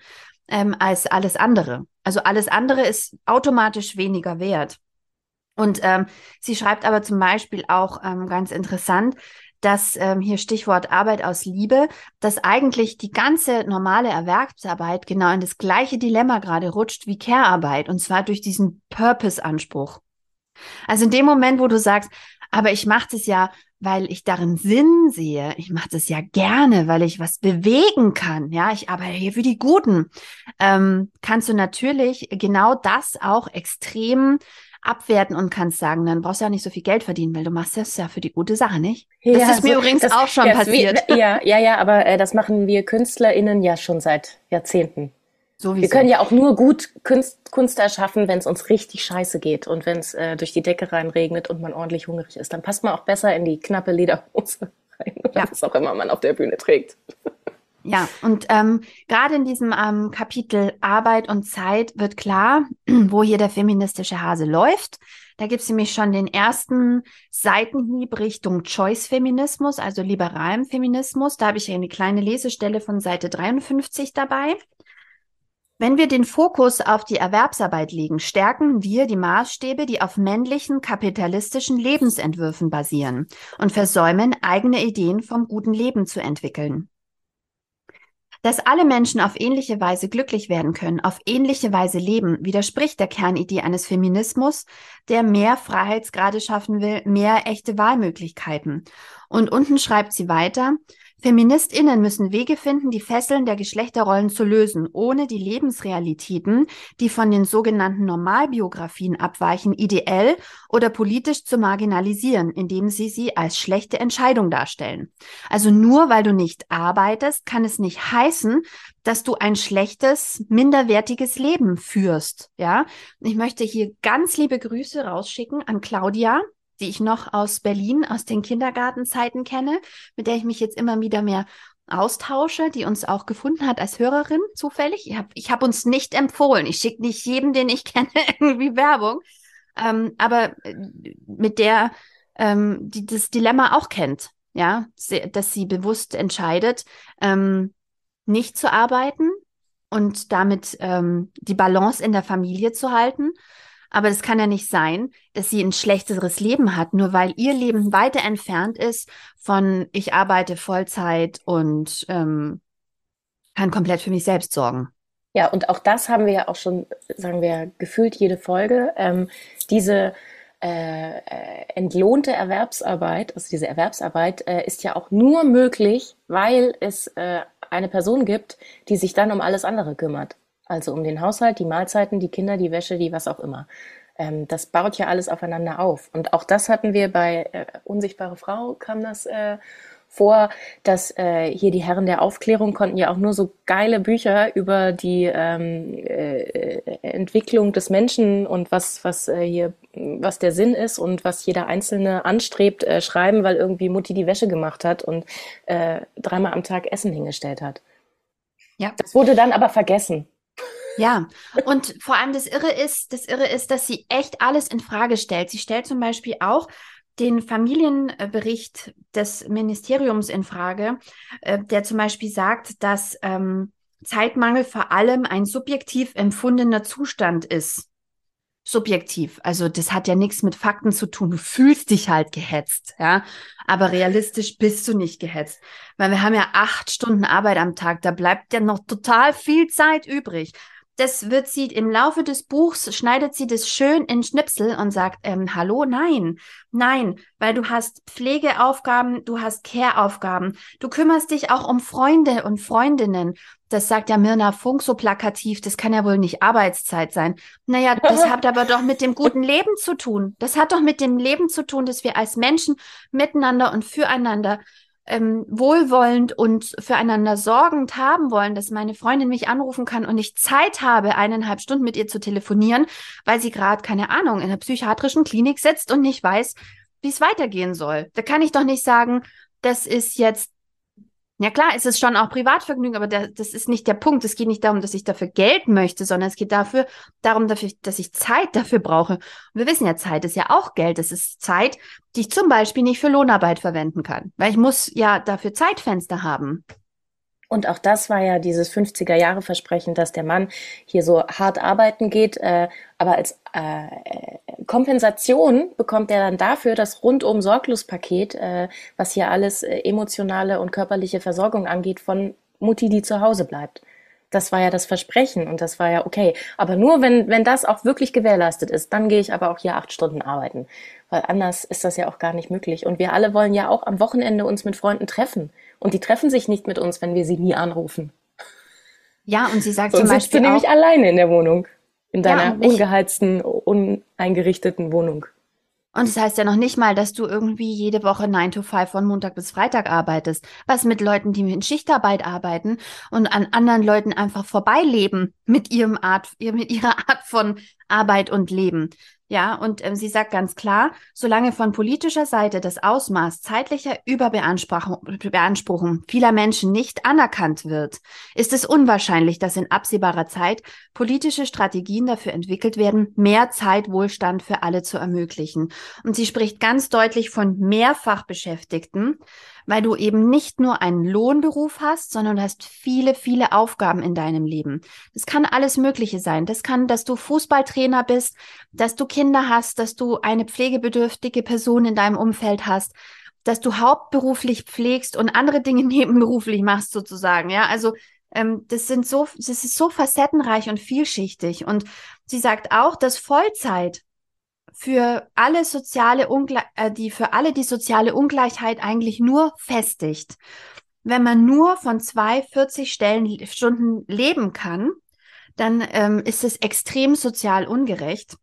ähm, als alles andere. Also alles andere ist automatisch weniger wert. Und ähm, sie schreibt aber zum Beispiel auch ähm, ganz interessant, dass ähm, hier Stichwort Arbeit aus Liebe, dass eigentlich die ganze normale Erwerbsarbeit genau in das gleiche Dilemma gerade rutscht wie Care-Arbeit und zwar durch diesen Purpose-Anspruch. Also in dem Moment, wo du sagst, aber ich mache das ja, weil ich darin Sinn sehe. Ich mache das ja gerne, weil ich was bewegen kann. Ja, ich arbeite hier für die Guten. Ähm, kannst du natürlich genau das auch extrem abwerten und kannst sagen, dann brauchst du ja nicht so viel Geld verdienen, weil du machst das ja für die gute Sache, nicht? Das ja, ist mir so, übrigens das, auch schon passiert. Wie, ja, ja, ja, aber äh, das machen wir KünstlerInnen ja schon seit Jahrzehnten. Sowieso. Wir können ja auch nur gut Kunst, Kunst erschaffen, wenn es uns richtig scheiße geht und wenn es äh, durch die Decke reinregnet und man ordentlich hungrig ist. Dann passt man auch besser in die knappe Lederhose (laughs) rein oder ja. was auch immer man auf der Bühne trägt. (laughs) Ja, und ähm, gerade in diesem ähm, Kapitel Arbeit und Zeit wird klar, (clears throat) wo hier der feministische Hase läuft. Da gibt es nämlich schon den ersten Seitenhieb Richtung Choice-Feminismus, also liberalem Feminismus. Da habe ich eine kleine Lesestelle von Seite 53 dabei. Wenn wir den Fokus auf die Erwerbsarbeit legen, stärken wir die Maßstäbe, die auf männlichen kapitalistischen Lebensentwürfen basieren und versäumen, eigene Ideen vom guten Leben zu entwickeln. Dass alle Menschen auf ähnliche Weise glücklich werden können, auf ähnliche Weise leben, widerspricht der Kernidee eines Feminismus, der mehr Freiheitsgrade schaffen will, mehr echte Wahlmöglichkeiten. Und unten schreibt sie weiter, Feministinnen müssen Wege finden, die Fesseln der Geschlechterrollen zu lösen, ohne die Lebensrealitäten, die von den sogenannten Normalbiografien abweichen, ideell oder politisch zu marginalisieren, indem sie sie als schlechte Entscheidung darstellen. Also nur weil du nicht arbeitest, kann es nicht heißen, dass du ein schlechtes, minderwertiges Leben führst. Ja, ich möchte hier ganz liebe Grüße rausschicken an Claudia, die ich noch aus Berlin, aus den Kindergartenzeiten kenne, mit der ich mich jetzt immer wieder mehr austausche, die uns auch gefunden hat als Hörerin zufällig. Ich habe ich hab uns nicht empfohlen. Ich schicke nicht jedem, den ich (laughs) kenne, irgendwie Werbung. Ähm, aber äh, mit der, ähm, die das Dilemma auch kennt, ja, dass sie bewusst entscheidet, ähm, nicht zu arbeiten und damit ähm, die Balance in der Familie zu halten aber das kann ja nicht sein, dass sie ein schlechteres Leben hat, nur weil ihr Leben weiter entfernt ist von ich arbeite Vollzeit und ähm, kann komplett für mich selbst sorgen. Ja, und auch das haben wir ja auch schon, sagen wir, gefühlt jede Folge. Ähm, diese äh, entlohnte Erwerbsarbeit, also diese Erwerbsarbeit, äh, ist ja auch nur möglich, weil es äh, eine Person gibt, die sich dann um alles andere kümmert. Also um den Haushalt, die Mahlzeiten, die Kinder, die Wäsche, die was auch immer. Ähm, das baut ja alles aufeinander auf. Und auch das hatten wir bei äh, Unsichtbare Frau, kam das äh, vor, dass äh, hier die Herren der Aufklärung konnten ja auch nur so geile Bücher über die ähm, äh, Entwicklung des Menschen und was, was äh, hier, was der Sinn ist und was jeder Einzelne anstrebt, äh, schreiben, weil irgendwie Mutti die Wäsche gemacht hat und äh, dreimal am Tag Essen hingestellt hat. Ja. Das wurde dann aber vergessen. Ja, und vor allem das Irre ist, das Irre ist, dass sie echt alles in Frage stellt. Sie stellt zum Beispiel auch den Familienbericht des Ministeriums in Frage, äh, der zum Beispiel sagt, dass ähm, Zeitmangel vor allem ein subjektiv empfundener Zustand ist. Subjektiv. Also das hat ja nichts mit Fakten zu tun. Du fühlst dich halt gehetzt, ja. Aber realistisch bist du nicht gehetzt. Weil wir haben ja acht Stunden Arbeit am Tag. Da bleibt ja noch total viel Zeit übrig das wird sie im Laufe des Buchs, schneidet sie das schön in Schnipsel und sagt, ähm, hallo, nein, nein, weil du hast Pflegeaufgaben, du hast Care-Aufgaben, du kümmerst dich auch um Freunde und Freundinnen. Das sagt ja Mirna Funk so plakativ, das kann ja wohl nicht Arbeitszeit sein. Naja, das (laughs) hat aber doch mit dem guten Leben zu tun. Das hat doch mit dem Leben zu tun, dass wir als Menschen miteinander und füreinander ähm, wohlwollend und füreinander sorgend haben wollen, dass meine Freundin mich anrufen kann und ich Zeit habe, eineinhalb Stunden mit ihr zu telefonieren, weil sie gerade, keine Ahnung, in einer psychiatrischen Klinik sitzt und nicht weiß, wie es weitergehen soll. Da kann ich doch nicht sagen, das ist jetzt ja klar, es ist schon auch Privatvergnügen, aber der, das ist nicht der Punkt. Es geht nicht darum, dass ich dafür Geld möchte, sondern es geht dafür, darum, dafür, dass ich Zeit dafür brauche. Und wir wissen ja, Zeit ist ja auch Geld. Es ist Zeit, die ich zum Beispiel nicht für Lohnarbeit verwenden kann, weil ich muss ja dafür Zeitfenster haben. Und auch das war ja dieses 50er-Jahre-Versprechen, dass der Mann hier so hart arbeiten geht, äh, aber als äh, Kompensation bekommt er dann dafür das rundum Sorglospaket, äh, was hier alles äh, emotionale und körperliche Versorgung angeht, von Mutti, die zu Hause bleibt. Das war ja das Versprechen und das war ja okay. Aber nur wenn, wenn das auch wirklich gewährleistet ist, dann gehe ich aber auch hier acht Stunden arbeiten. Weil anders ist das ja auch gar nicht möglich. Und wir alle wollen ja auch am Wochenende uns mit Freunden treffen. Und die treffen sich nicht mit uns, wenn wir sie nie anrufen. Ja, und sie sagt Sonst zum Beispiel. Sitzt du nämlich alleine in der Wohnung. In deiner ja, ungeheizten, uneingerichteten Wohnung. Und das heißt ja noch nicht mal, dass du irgendwie jede Woche 9 to 5 von Montag bis Freitag arbeitest. Was mit Leuten, die in Schichtarbeit arbeiten und an anderen Leuten einfach vorbeileben mit ihrem Art, mit ihrer Art von Arbeit und Leben. Ja, und ähm, sie sagt ganz klar, solange von politischer Seite das Ausmaß zeitlicher Überbeanspruchung Beanspruchung vieler Menschen nicht anerkannt wird, ist es unwahrscheinlich, dass in absehbarer Zeit politische Strategien dafür entwickelt werden, mehr Zeitwohlstand für alle zu ermöglichen. Und sie spricht ganz deutlich von Mehrfachbeschäftigten, weil du eben nicht nur einen Lohnberuf hast, sondern du hast viele, viele Aufgaben in deinem Leben. Das kann alles Mögliche sein. Das kann, dass du Fußballtrainer bist, dass du Kinder hast, dass du eine pflegebedürftige Person in deinem Umfeld hast, dass du hauptberuflich pflegst und andere Dinge (laughs) nebenberuflich machst sozusagen. Ja, also ähm, das sind so, das ist so facettenreich und vielschichtig. Und sie sagt auch, dass Vollzeit für alle soziale Ungle äh, die für alle die soziale Ungleichheit eigentlich nur festigt. wenn man nur von zwei 40 Stellen, Stunden leben kann, dann ähm, ist es extrem sozial ungerecht.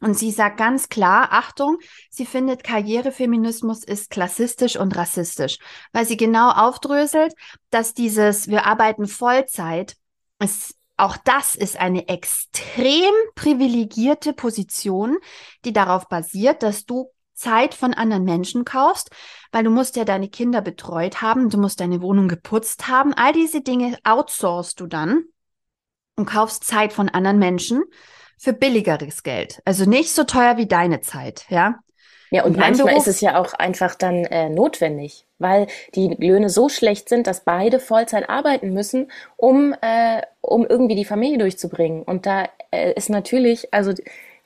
Und sie sagt ganz klar, Achtung, sie findet Karrierefeminismus ist klassistisch und rassistisch, weil sie genau aufdröselt, dass dieses, wir arbeiten Vollzeit, ist, auch das ist eine extrem privilegierte Position, die darauf basiert, dass du Zeit von anderen Menschen kaufst, weil du musst ja deine Kinder betreut haben, du musst deine Wohnung geputzt haben. All diese Dinge outsourcest du dann und kaufst Zeit von anderen Menschen für billigeres Geld. Also nicht so teuer wie deine Zeit, ja. Ja, und manchmal Beruf, ist es ja auch einfach dann äh, notwendig, weil die Löhne so schlecht sind, dass beide Vollzeit arbeiten müssen, um, äh, um irgendwie die Familie durchzubringen. Und da äh, ist natürlich, also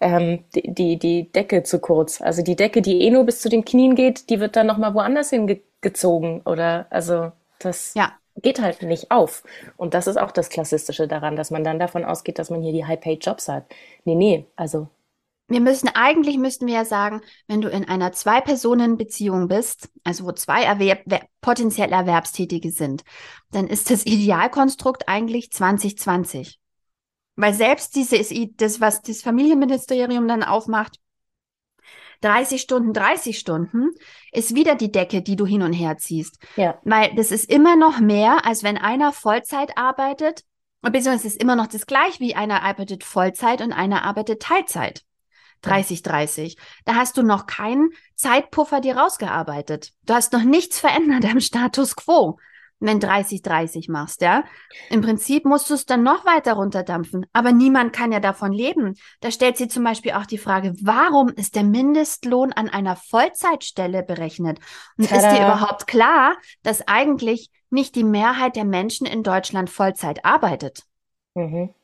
ähm, die, die, die Decke zu kurz. Also die Decke, die eh nur bis zu den Knien geht, die wird dann nochmal woanders hingezogen. Oder also das ja. geht halt nicht auf. Und das ist auch das Klassistische daran, dass man dann davon ausgeht, dass man hier die High-Paid-Jobs hat. Nee, nee, also wir müssen, eigentlich müssten wir ja sagen, wenn du in einer Zwei-Personen-Beziehung bist, also wo zwei Erwerb, potenziell Erwerbstätige sind, dann ist das (laughs) Idealkonstrukt eigentlich 2020. Weil selbst dieses, das, was das Familienministerium dann aufmacht, 30 Stunden, 30 Stunden, ist wieder die Decke, die du hin und her ziehst. Ja. Weil das ist immer noch mehr, als wenn einer Vollzeit arbeitet, beziehungsweise es ist immer noch das gleiche, wie einer arbeitet Vollzeit und einer arbeitet Teilzeit. 30, 30. Da hast du noch keinen Zeitpuffer dir rausgearbeitet. Du hast noch nichts verändert am Status quo wenn 30, 30 machst, ja. Im Prinzip musst du es dann noch weiter runterdampfen. Aber niemand kann ja davon leben. Da stellt sie zum Beispiel auch die Frage, warum ist der Mindestlohn an einer Vollzeitstelle berechnet? Und Tada. ist dir überhaupt klar, dass eigentlich nicht die Mehrheit der Menschen in Deutschland Vollzeit arbeitet? Mhm.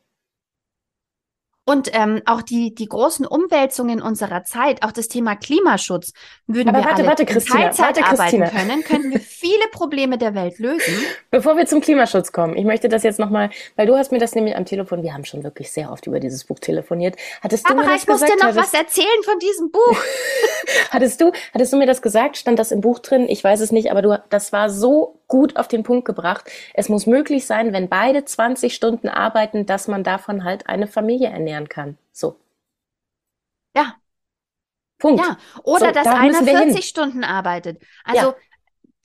Und ähm, auch die, die großen Umwälzungen unserer Zeit, auch das Thema Klimaschutz, würden Aber wir warte, alle warte, Christina, in Teilzeit warte, arbeiten Christina. können, könnten wir viele Probleme der Welt lösen. (laughs) Bevor wir zum Klimaschutz kommen, ich möchte das jetzt nochmal, weil du hast mir das nämlich am Telefon, wir haben schon wirklich sehr oft über dieses Buch telefoniert. Hattest Aber du mir ich muss dir noch hattest, was erzählen von diesem Buch. (laughs) hattest du, hattest du mir das gesagt? Stand das im Buch drin? Ich weiß es nicht, aber du, das war so gut auf den Punkt gebracht. Es muss möglich sein, wenn beide 20 Stunden arbeiten, dass man davon halt eine Familie ernähren kann. So. Ja. Punkt. Ja. Oder so, dass da einer 40 hin. Stunden arbeitet. Also ja.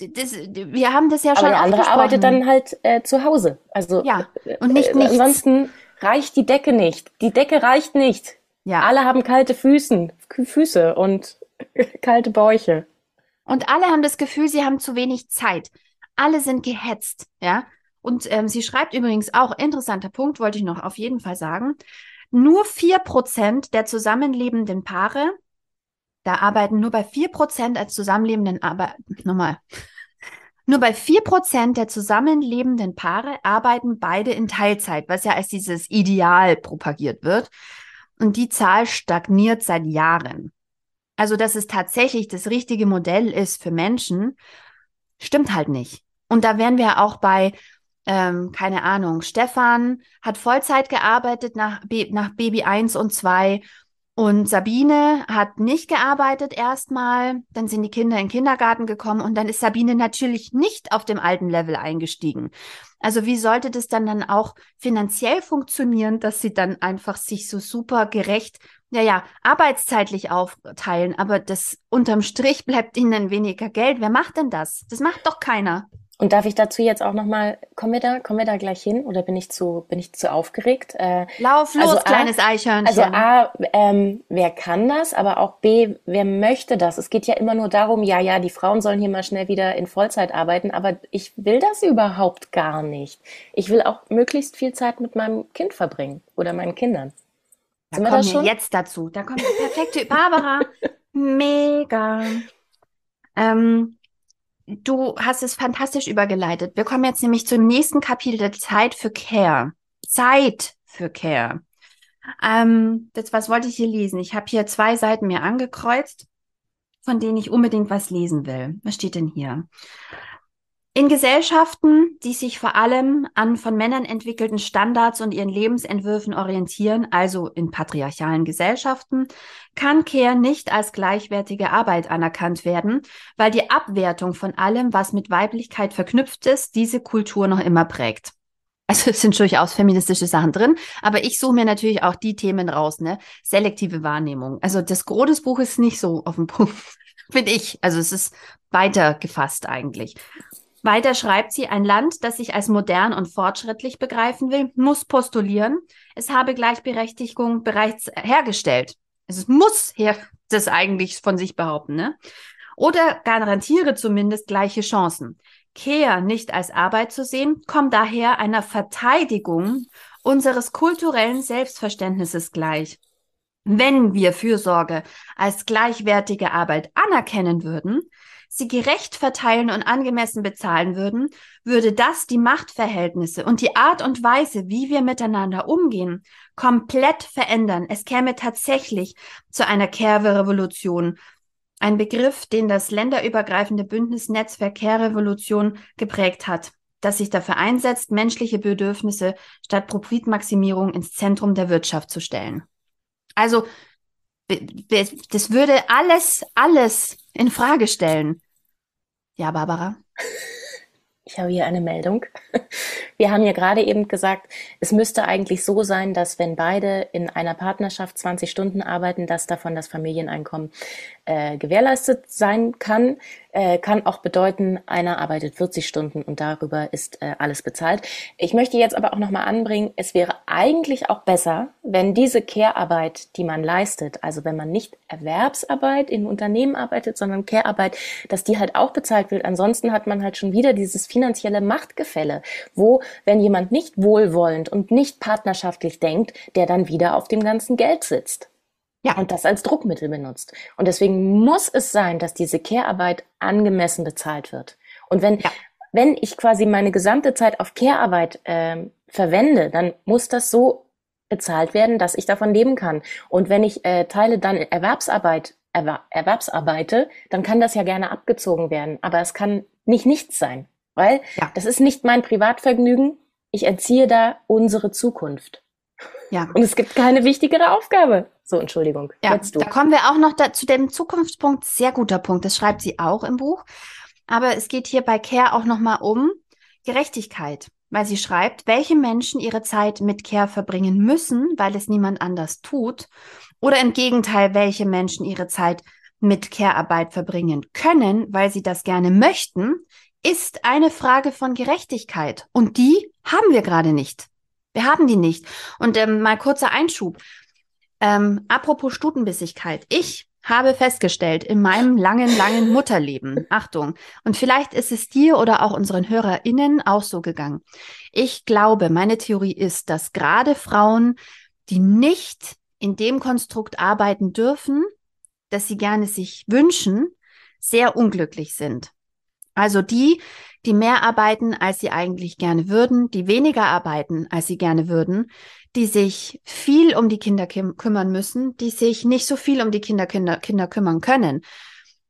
Das, wir haben das ja schon. Aber der andere arbeitet dann halt äh, zu Hause. Also ja und nicht äh, nichts. Ansonsten reicht die Decke nicht. Die Decke reicht nicht. Ja. Alle haben kalte Füßen, Füße und (laughs) kalte Bäuche. Und alle haben das Gefühl, sie haben zu wenig Zeit alle sind gehetzt, ja. Und ähm, sie schreibt übrigens auch, interessanter Punkt, wollte ich noch auf jeden Fall sagen, nur vier Prozent der zusammenlebenden Paare, da arbeiten nur bei vier Prozent als zusammenlebenden, aber nochmal, nur bei vier Prozent der zusammenlebenden Paare arbeiten beide in Teilzeit, was ja als dieses Ideal propagiert wird. Und die Zahl stagniert seit Jahren. Also, dass es tatsächlich das richtige Modell ist für Menschen, stimmt halt nicht. Und da wären wir auch bei, ähm, keine Ahnung, Stefan hat Vollzeit gearbeitet nach, nach Baby 1 und 2 und Sabine hat nicht gearbeitet erstmal, dann sind die Kinder in den Kindergarten gekommen und dann ist Sabine natürlich nicht auf dem alten Level eingestiegen. Also wie sollte das dann dann auch finanziell funktionieren, dass sie dann einfach sich so super gerecht, naja, arbeitszeitlich aufteilen, aber das unterm Strich bleibt ihnen weniger Geld. Wer macht denn das? Das macht doch keiner. Und darf ich dazu jetzt auch nochmal, kommen wir da, kommen wir da gleich hin oder bin ich zu, bin ich zu aufgeregt? Äh, Lauf los, also kleines A, Eichhörnchen. Also A, ähm, wer kann das, aber auch B, wer möchte das? Es geht ja immer nur darum, ja, ja, die Frauen sollen hier mal schnell wieder in Vollzeit arbeiten, aber ich will das überhaupt gar nicht. Ich will auch möglichst viel Zeit mit meinem Kind verbringen oder meinen Kindern. Da Sind kommen wir, wir jetzt dazu. Da kommt die perfekte Barbara. (laughs) Mega. Ähm, du hast es fantastisch übergeleitet. Wir kommen jetzt nämlich zum nächsten Kapitel, Zeit für Care. Zeit für Care. Ähm, das, was wollte ich hier lesen? Ich habe hier zwei Seiten mir angekreuzt, von denen ich unbedingt was lesen will. Was steht denn hier? In Gesellschaften, die sich vor allem an von Männern entwickelten Standards und ihren Lebensentwürfen orientieren, also in patriarchalen Gesellschaften, kann Care nicht als gleichwertige Arbeit anerkannt werden, weil die Abwertung von allem, was mit Weiblichkeit verknüpft ist, diese Kultur noch immer prägt. Also es sind durchaus feministische Sachen drin, aber ich suche mir natürlich auch die Themen raus, ne? Selektive Wahrnehmung. Also das Gros Buches ist nicht so auf den Punkt, (laughs) finde ich. Also es ist weiter gefasst eigentlich. Weiter schreibt sie, ein Land, das sich als modern und fortschrittlich begreifen will, muss postulieren, es habe Gleichberechtigung bereits hergestellt. Es muss her das eigentlich von sich behaupten, ne? Oder garantiere zumindest gleiche Chancen. Care nicht als Arbeit zu sehen, kommt daher einer Verteidigung unseres kulturellen Selbstverständnisses gleich. Wenn wir Fürsorge als gleichwertige Arbeit anerkennen würden, sie gerecht verteilen und angemessen bezahlen würden, würde das die Machtverhältnisse und die Art und Weise, wie wir miteinander umgehen, komplett verändern. Es käme tatsächlich zu einer Care-Revolution. Ein Begriff, den das länderübergreifende Bündnis Netzwerk Care-Revolution geprägt hat, das sich dafür einsetzt, menschliche Bedürfnisse statt Profitmaximierung ins Zentrum der Wirtschaft zu stellen. Also das würde alles, alles in Frage stellen. Ja, Barbara. Ich habe hier eine Meldung. Wir haben ja gerade eben gesagt, es müsste eigentlich so sein, dass wenn beide in einer Partnerschaft 20 Stunden arbeiten, dass davon das Familieneinkommen äh, gewährleistet sein kann äh, kann auch bedeuten, einer arbeitet 40 Stunden und darüber ist äh, alles bezahlt. Ich möchte jetzt aber auch nochmal anbringen, es wäre eigentlich auch besser, wenn diese Care-Arbeit, die man leistet, also wenn man nicht Erwerbsarbeit in Unternehmen arbeitet, sondern Care-Arbeit, dass die halt auch bezahlt wird. Ansonsten hat man halt schon wieder dieses finanzielle Machtgefälle, wo, wenn jemand nicht wohlwollend und nicht partnerschaftlich denkt, der dann wieder auf dem ganzen Geld sitzt. Ja. Und das als Druckmittel benutzt. Und deswegen muss es sein, dass diese Care-Arbeit angemessen bezahlt wird. Und wenn, ja. wenn ich quasi meine gesamte Zeit auf Care-Arbeit äh, verwende, dann muss das so bezahlt werden, dass ich davon leben kann. Und wenn ich äh, Teile dann Erwerbsarbeit erwer Erwerbsarbeite, dann kann das ja gerne abgezogen werden. Aber es kann nicht nichts sein, weil ja. das ist nicht mein Privatvergnügen. Ich erziehe da unsere Zukunft. Ja. Und es gibt keine wichtigere Aufgabe. So, Entschuldigung. Ja, Jetzt du. da kommen wir auch noch da, zu dem Zukunftspunkt. Sehr guter Punkt. Das schreibt sie auch im Buch. Aber es geht hier bei Care auch nochmal um Gerechtigkeit, weil sie schreibt, welche Menschen ihre Zeit mit Care verbringen müssen, weil es niemand anders tut. Oder im Gegenteil, welche Menschen ihre Zeit mit Care-Arbeit verbringen können, weil sie das gerne möchten, ist eine Frage von Gerechtigkeit. Und die haben wir gerade nicht. Wir haben die nicht. Und ähm, mal kurzer Einschub. Ähm, apropos Stutenbissigkeit. Ich habe festgestellt in meinem langen, langen Mutterleben, (laughs) Achtung, und vielleicht ist es dir oder auch unseren HörerInnen auch so gegangen. Ich glaube, meine Theorie ist, dass gerade Frauen, die nicht in dem Konstrukt arbeiten dürfen, das sie gerne sich wünschen, sehr unglücklich sind. Also die, die mehr arbeiten, als sie eigentlich gerne würden, die weniger arbeiten, als sie gerne würden, die sich viel um die Kinder kümmern müssen, die sich nicht so viel um die Kinder, Kinder, Kinder kümmern können.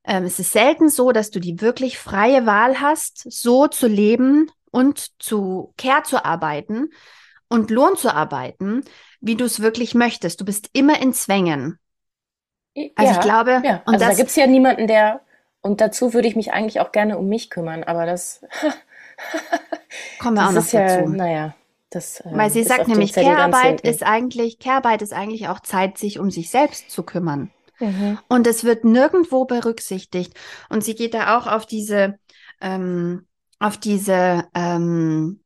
Ähm, es ist selten so, dass du die wirklich freie Wahl hast, so zu leben und zu Care zu arbeiten und Lohn zu arbeiten, wie du es wirklich möchtest. Du bist immer in Zwängen. Also ja, ich glaube, ja. und also das, da gibt's ja niemanden, der und dazu würde ich mich eigentlich auch gerne um mich kümmern, aber das (laughs) kommen wir auch noch dazu. Ja, naja, das, äh, Weil sie sagt nämlich, Care-Arbeit ist eigentlich, Care-Arbeit ist eigentlich auch Zeit, sich um sich selbst zu kümmern. Mhm. Und es wird nirgendwo berücksichtigt. Und sie geht da auch auf diese, ähm, auf diese ähm,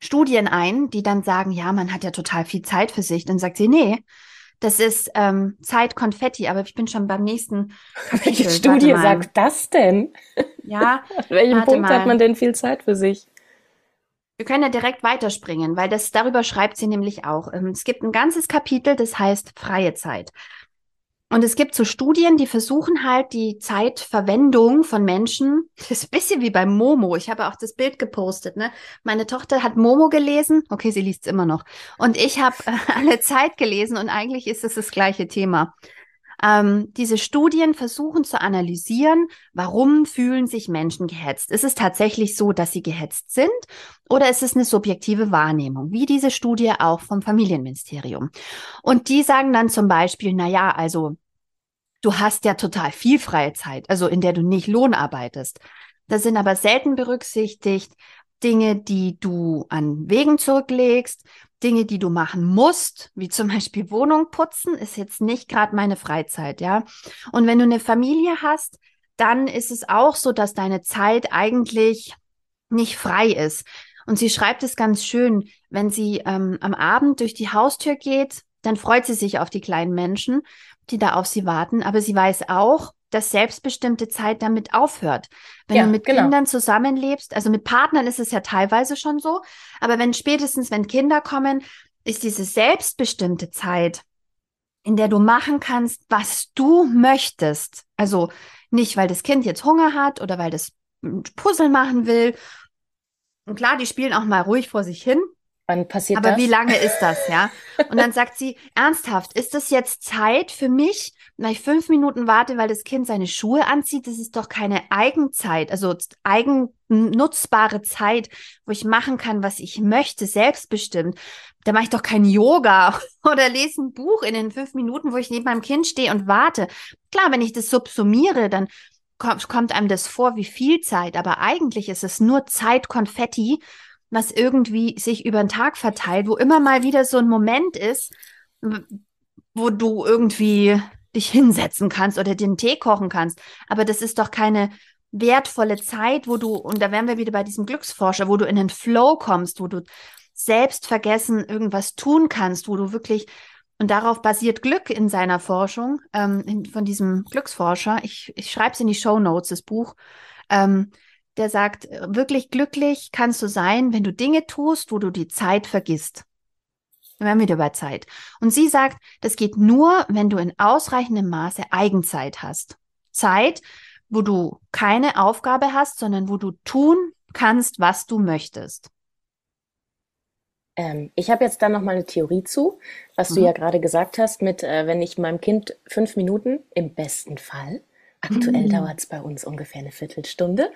Studien ein, die dann sagen, ja, man hat ja total viel Zeit für sich. Dann sagt sie, nee, das ist ähm, Zeit Konfetti, aber ich bin schon beim nächsten (laughs) Kapitel. Welche Studie sagt das denn? Ja. (laughs) An welchem Punkt mal. hat man denn viel Zeit für sich? Wir können ja direkt weiterspringen, weil das darüber schreibt sie nämlich auch. Ähm, es gibt ein ganzes Kapitel, das heißt freie Zeit. Und es gibt so Studien, die versuchen halt die Zeitverwendung von Menschen, (laughs) das ist ein bisschen wie beim Momo. Ich habe auch das Bild gepostet, ne? Meine Tochter hat Momo gelesen. Okay, sie liest es immer noch. Und ich habe äh, (laughs) alle Zeit gelesen und eigentlich ist es das gleiche Thema. Ähm, diese Studien versuchen zu analysieren, warum fühlen sich Menschen gehetzt. Ist es tatsächlich so, dass sie gehetzt sind oder ist es eine subjektive Wahrnehmung, wie diese Studie auch vom Familienministerium? Und die sagen dann zum Beispiel, na ja, also du hast ja total viel freie Zeit, also in der du nicht Lohn arbeitest. Da sind aber selten berücksichtigt Dinge, die du an Wegen zurücklegst, Dinge, die du machen musst, wie zum Beispiel Wohnung putzen, ist jetzt nicht gerade meine Freizeit, ja. Und wenn du eine Familie hast, dann ist es auch so, dass deine Zeit eigentlich nicht frei ist. Und sie schreibt es ganz schön, wenn sie ähm, am Abend durch die Haustür geht, dann freut sie sich auf die kleinen Menschen, die da auf sie warten. Aber sie weiß auch, dass selbstbestimmte Zeit damit aufhört. Wenn ja, du mit genau. Kindern zusammenlebst, also mit Partnern ist es ja teilweise schon so, aber wenn spätestens, wenn Kinder kommen, ist diese selbstbestimmte Zeit, in der du machen kannst, was du möchtest. Also nicht, weil das Kind jetzt Hunger hat oder weil das Puzzle machen will. Und klar, die spielen auch mal ruhig vor sich hin. Wann passiert Aber das? wie lange ist das, ja? Und dann sagt sie, (laughs) ernsthaft, ist das jetzt Zeit für mich, wenn ich fünf Minuten warte, weil das Kind seine Schuhe anzieht? Das ist doch keine Eigenzeit, also eigennutzbare Zeit, wo ich machen kann, was ich möchte, selbstbestimmt. Da mache ich doch kein Yoga (laughs) oder lese ein Buch in den fünf Minuten, wo ich neben meinem Kind stehe und warte. Klar, wenn ich das subsumiere, dann kommt einem das vor wie viel Zeit, aber eigentlich ist es nur Zeit-Konfetti, was irgendwie sich über den Tag verteilt, wo immer mal wieder so ein Moment ist, wo du irgendwie dich hinsetzen kannst oder den Tee kochen kannst. Aber das ist doch keine wertvolle Zeit, wo du, und da wären wir wieder bei diesem Glücksforscher, wo du in den Flow kommst, wo du selbst vergessen irgendwas tun kannst, wo du wirklich, und darauf basiert Glück in seiner Forschung, ähm, von diesem Glücksforscher, ich, ich schreibe es in die Show Notes, das Buch, ähm, der sagt, äh, wirklich glücklich kannst du sein, wenn du Dinge tust, wo du die Zeit vergisst. Wir haben wieder bei Zeit. Und sie sagt, das geht nur, wenn du in ausreichendem Maße Eigenzeit hast. Zeit, wo du keine Aufgabe hast, sondern wo du tun kannst, was du möchtest. Ähm, ich habe jetzt da noch mal eine Theorie zu, was mhm. du ja gerade gesagt hast, mit äh, wenn ich meinem Kind fünf Minuten im besten Fall Aktuell mhm. dauert es bei uns ungefähr eine Viertelstunde.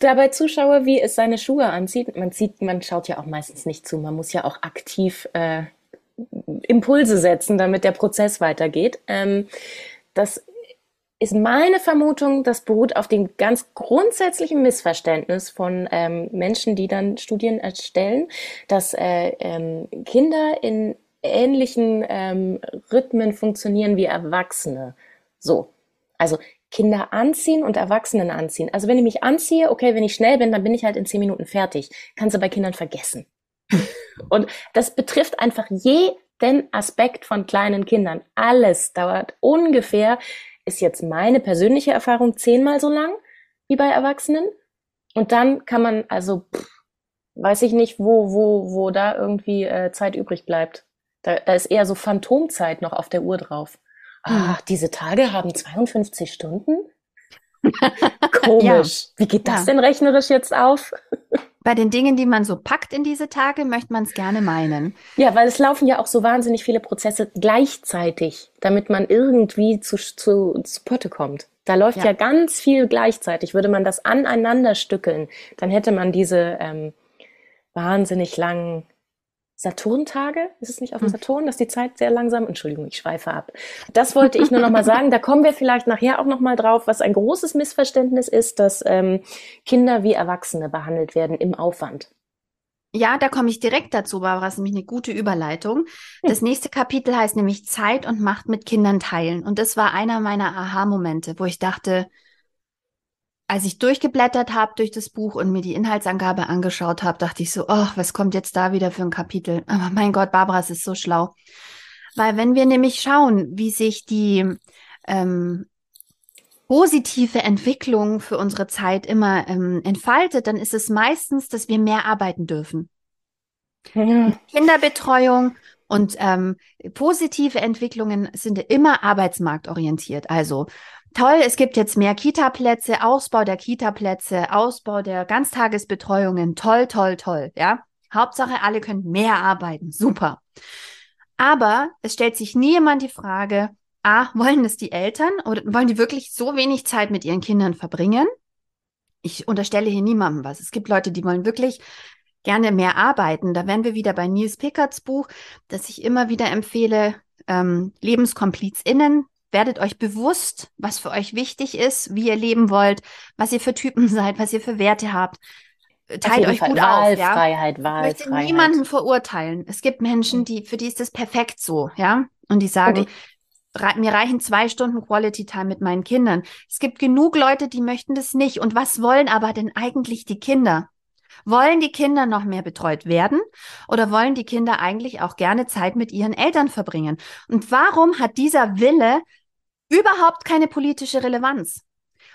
Dabei zuschaue, wie es seine Schuhe anzieht. Man sieht, man schaut ja auch meistens nicht zu. Man muss ja auch aktiv äh, Impulse setzen, damit der Prozess weitergeht. Ähm, das ist meine Vermutung, das beruht auf dem ganz grundsätzlichen Missverständnis von ähm, Menschen, die dann Studien erstellen, dass äh, ähm, Kinder in ähnlichen ähm, Rhythmen funktionieren wie Erwachsene. So. Also Kinder anziehen und Erwachsenen anziehen. Also wenn ich mich anziehe, okay, wenn ich schnell bin, dann bin ich halt in zehn Minuten fertig. Kannst du bei Kindern vergessen. (laughs) und das betrifft einfach jeden Aspekt von kleinen Kindern. Alles dauert ungefähr, ist jetzt meine persönliche Erfahrung, zehnmal so lang wie bei Erwachsenen. Und dann kann man, also, pff, weiß ich nicht, wo, wo, wo da irgendwie äh, Zeit übrig bleibt. Da, da ist eher so Phantomzeit noch auf der Uhr drauf. Ach, diese Tage haben 52 Stunden? (laughs) Komisch. Ja. Wie geht das ja. denn rechnerisch jetzt auf? (laughs) Bei den Dingen, die man so packt in diese Tage, möchte man es gerne meinen. Ja, weil es laufen ja auch so wahnsinnig viele Prozesse gleichzeitig, damit man irgendwie zu, zu, zu Potte kommt. Da läuft ja. ja ganz viel gleichzeitig. Würde man das aneinander stückeln, dann hätte man diese ähm, wahnsinnig langen Saturntage, ist es nicht auf dem hm. Saturn, dass die Zeit sehr langsam, Entschuldigung, ich schweife ab. Das wollte ich nur noch mal sagen. Da kommen wir vielleicht nachher auch noch mal drauf, was ein großes Missverständnis ist, dass ähm, Kinder wie Erwachsene behandelt werden im Aufwand. Ja, da komme ich direkt dazu, Barbara, das ist nämlich eine gute Überleitung. Das hm. nächste Kapitel heißt nämlich Zeit und Macht mit Kindern teilen. Und das war einer meiner Aha-Momente, wo ich dachte, als ich durchgeblättert habe durch das Buch und mir die Inhaltsangabe angeschaut habe, dachte ich so, oh, was kommt jetzt da wieder für ein Kapitel? Aber mein Gott, Barbara, es ist so schlau. Weil wenn wir nämlich schauen, wie sich die ähm, positive Entwicklung für unsere Zeit immer ähm, entfaltet, dann ist es meistens, dass wir mehr arbeiten dürfen. Ja. Kinderbetreuung und ähm, positive Entwicklungen sind immer arbeitsmarktorientiert. Also toll, es gibt jetzt mehr Kita-Plätze, Ausbau der Kita-Plätze, Ausbau der Ganztagesbetreuungen, toll, toll, toll, ja. Hauptsache, alle können mehr arbeiten, super. Aber es stellt sich nie jemand die Frage, A, wollen es die Eltern oder wollen die wirklich so wenig Zeit mit ihren Kindern verbringen? Ich unterstelle hier niemandem was. Es gibt Leute, die wollen wirklich gerne mehr arbeiten. Da wären wir wieder bei Nils Pickards Buch, das ich immer wieder empfehle, ähm, LebenskomplizInnen. Werdet euch bewusst, was für euch wichtig ist, wie ihr leben wollt, was ihr für Typen (laughs) seid, was ihr für Werte habt. Teilt euch Fall. gut Wahlfreiheit, auf, ja. Wahlfreiheit. Ich möchte niemanden verurteilen. Es gibt Menschen, die, für die ist das perfekt so, ja. Und die sagen, rei- mir reichen zwei Stunden Quality Time mit meinen Kindern. Es gibt genug Leute, die möchten das nicht. Und was wollen aber denn eigentlich die Kinder? Wollen die Kinder noch mehr betreut werden oder wollen die Kinder eigentlich auch gerne Zeit mit ihren Eltern verbringen? Und warum hat dieser Wille überhaupt keine politische Relevanz?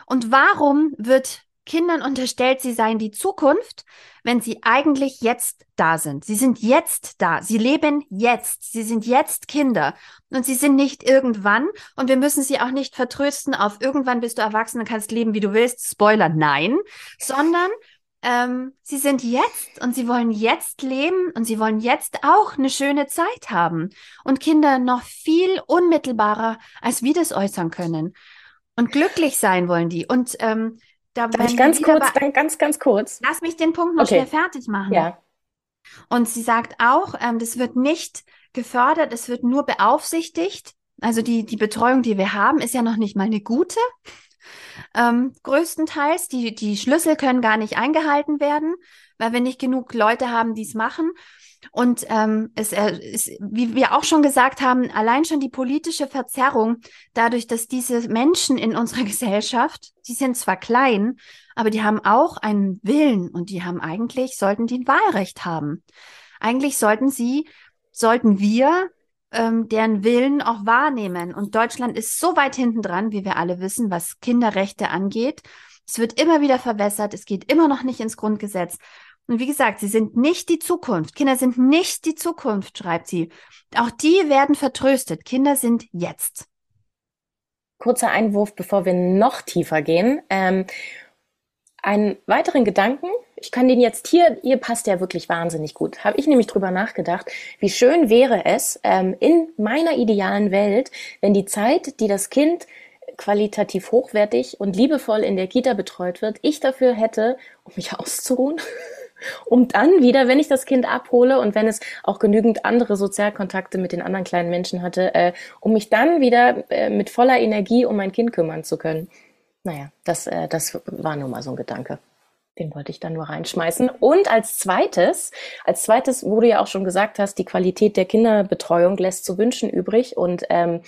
Und warum wird Kindern unterstellt, sie seien die Zukunft, wenn sie eigentlich jetzt da sind? Sie sind jetzt da. Sie leben jetzt. Sie sind jetzt Kinder. Und sie sind nicht irgendwann. Und wir müssen sie auch nicht vertrösten auf irgendwann bist du erwachsen und kannst leben, wie du willst. Spoiler, nein. Sondern ähm, sie sind jetzt und sie wollen jetzt leben und sie wollen jetzt auch eine schöne Zeit haben. Und Kinder noch viel unmittelbarer, als wir das äußern können. Und glücklich sein wollen die. Und ähm, da Darf ich ganz kurz, bei- dann ganz, ganz kurz? Lass mich den Punkt noch Okay. schnell fertig machen. Ja. Und sie sagt auch, ähm, das wird nicht gefördert, es wird nur beaufsichtigt. Also die, die Betreuung, die wir haben, ist ja noch nicht mal eine gute. Ähm, größtenteils, die, die Schlüssel können gar nicht eingehalten werden, weil wir nicht genug Leute haben, die es machen. Und ähm, es äh, ist, wie wir auch schon gesagt haben, allein schon die politische Verzerrung, dadurch, dass diese Menschen in unserer (laughs) Gesellschaft, die sind zwar klein, aber die haben auch einen Willen und die haben eigentlich, sollten die ein Wahlrecht haben. Eigentlich sollten sie, sollten wir ähm, deren Willen auch wahrnehmen. Und Deutschland ist so weit hinten dran, wie wir alle wissen, was Kinderrechte angeht. Es wird immer wieder verwässert, es geht immer noch nicht ins Grundgesetz. Und wie gesagt, sie sind nicht die Zukunft. Kinder sind nicht die Zukunft, schreibt sie. Auch die werden vertröstet. Kinder sind jetzt. Kurzer Einwurf, bevor wir noch tiefer gehen. Ähm, einen weiteren Gedanken, ich kann den jetzt hier, ihr passt ja wirklich wahnsinnig gut, habe ich nämlich drüber nachgedacht, wie schön wäre es ähm, in meiner idealen Welt, wenn die Zeit, die das Kind qualitativ hochwertig und liebevoll in der Kita betreut wird, ich dafür hätte, um mich (laughs) auszuruhen, um dann wieder, wenn ich das Kind abhole und wenn es auch genügend andere Sozialkontakte mit den anderen kleinen Menschen hatte, äh, um mich dann wieder äh, mit voller Energie um mein Kind kümmern zu können. Naja, das, äh, das war nur mal so ein Gedanke. Den wollte ich dann nur reinschmeißen. Und als zweites, als zweites, wo du ja auch schon gesagt hast, die Qualität der Kinderbetreuung lässt zu wünschen übrig. Und ähm,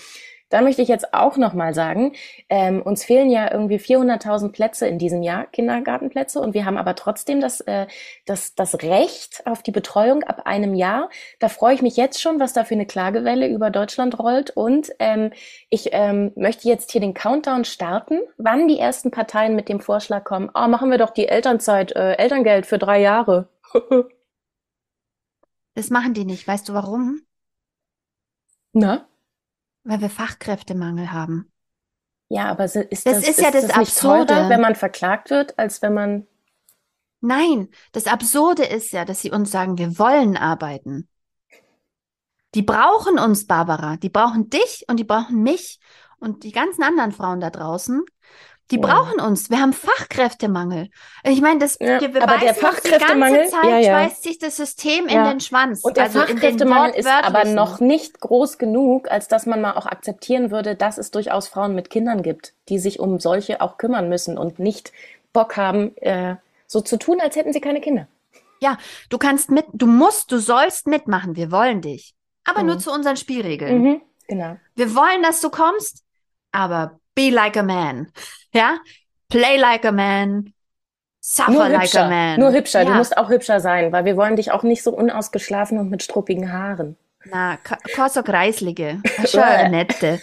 da möchte ich jetzt auch nochmal sagen, ähm, uns fehlen ja irgendwie 400.000 Plätze in diesem Jahr, Kindergartenplätze, und wir haben aber trotzdem das, äh, das, das Recht auf die Betreuung ab einem Jahr. Da freue ich mich jetzt schon, was da für eine Klagewelle über Deutschland rollt. Und ähm, ich ähm, möchte jetzt hier den Countdown starten, wann die ersten Parteien mit dem Vorschlag kommen, oh, machen wir doch die Elternzeit, äh, Elterngeld für drei Jahre. (laughs) Das machen die nicht. Weißt du warum? Na? Weil wir Fachkräftemangel haben. Ja, aber ist Das das, ist ja das nicht Absurde. teurer, wenn man verklagt wird, als wenn man Nein, das Absurde ist ja, dass sie uns sagen, wir wollen arbeiten. Die brauchen uns, Barbara. Die brauchen dich und die brauchen mich und die ganzen anderen Frauen da draußen. Die Ja. brauchen uns. Wir haben Fachkräftemangel. Ich meine, das Ja, wir aber der uns die Fachkräftemangel- ganze Zeit ja, ja. schmeißt sich das System in den Schwanz. Und der also Fachkräftemangel ist aber noch nicht groß genug, als dass man mal auch akzeptieren würde, dass es durchaus Frauen mit Kindern gibt, die sich um solche auch kümmern müssen und nicht Bock haben, äh, so zu tun, als hätten sie keine Kinder. Ja, du kannst mit, du musst, du sollst mitmachen. Wir wollen dich. Aber nur Mhm. zu unseren Spielregeln. Mhm, genau. Wir wollen, dass du kommst, aber be like a man. Ja? Play like a man. Suffer Nur like hübscher, a man. nur hübscher. Du Ja. musst auch hübscher sein, weil wir wollen dich auch nicht so unausgeschlafen und mit struppigen Haaren. Na, ka- kein so kreislige. Schon nette.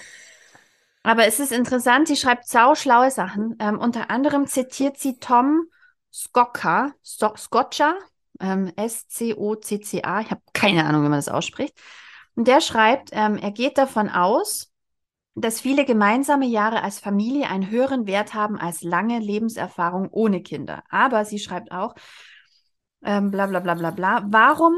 Aber es ist interessant, sie schreibt sauschlaue Sachen. Ähm, unter anderem zitiert sie Tom Skocka, Scocca, ähm, S-C-O-C-C-A. Ich habe keine Ahnung, wie man das ausspricht. Und der schreibt, ähm, er geht davon aus, dass viele gemeinsame Jahre als Familie einen höheren Wert haben als lange Lebenserfahrung ohne Kinder. Aber sie schreibt auch, ähm, bla bla bla bla bla, warum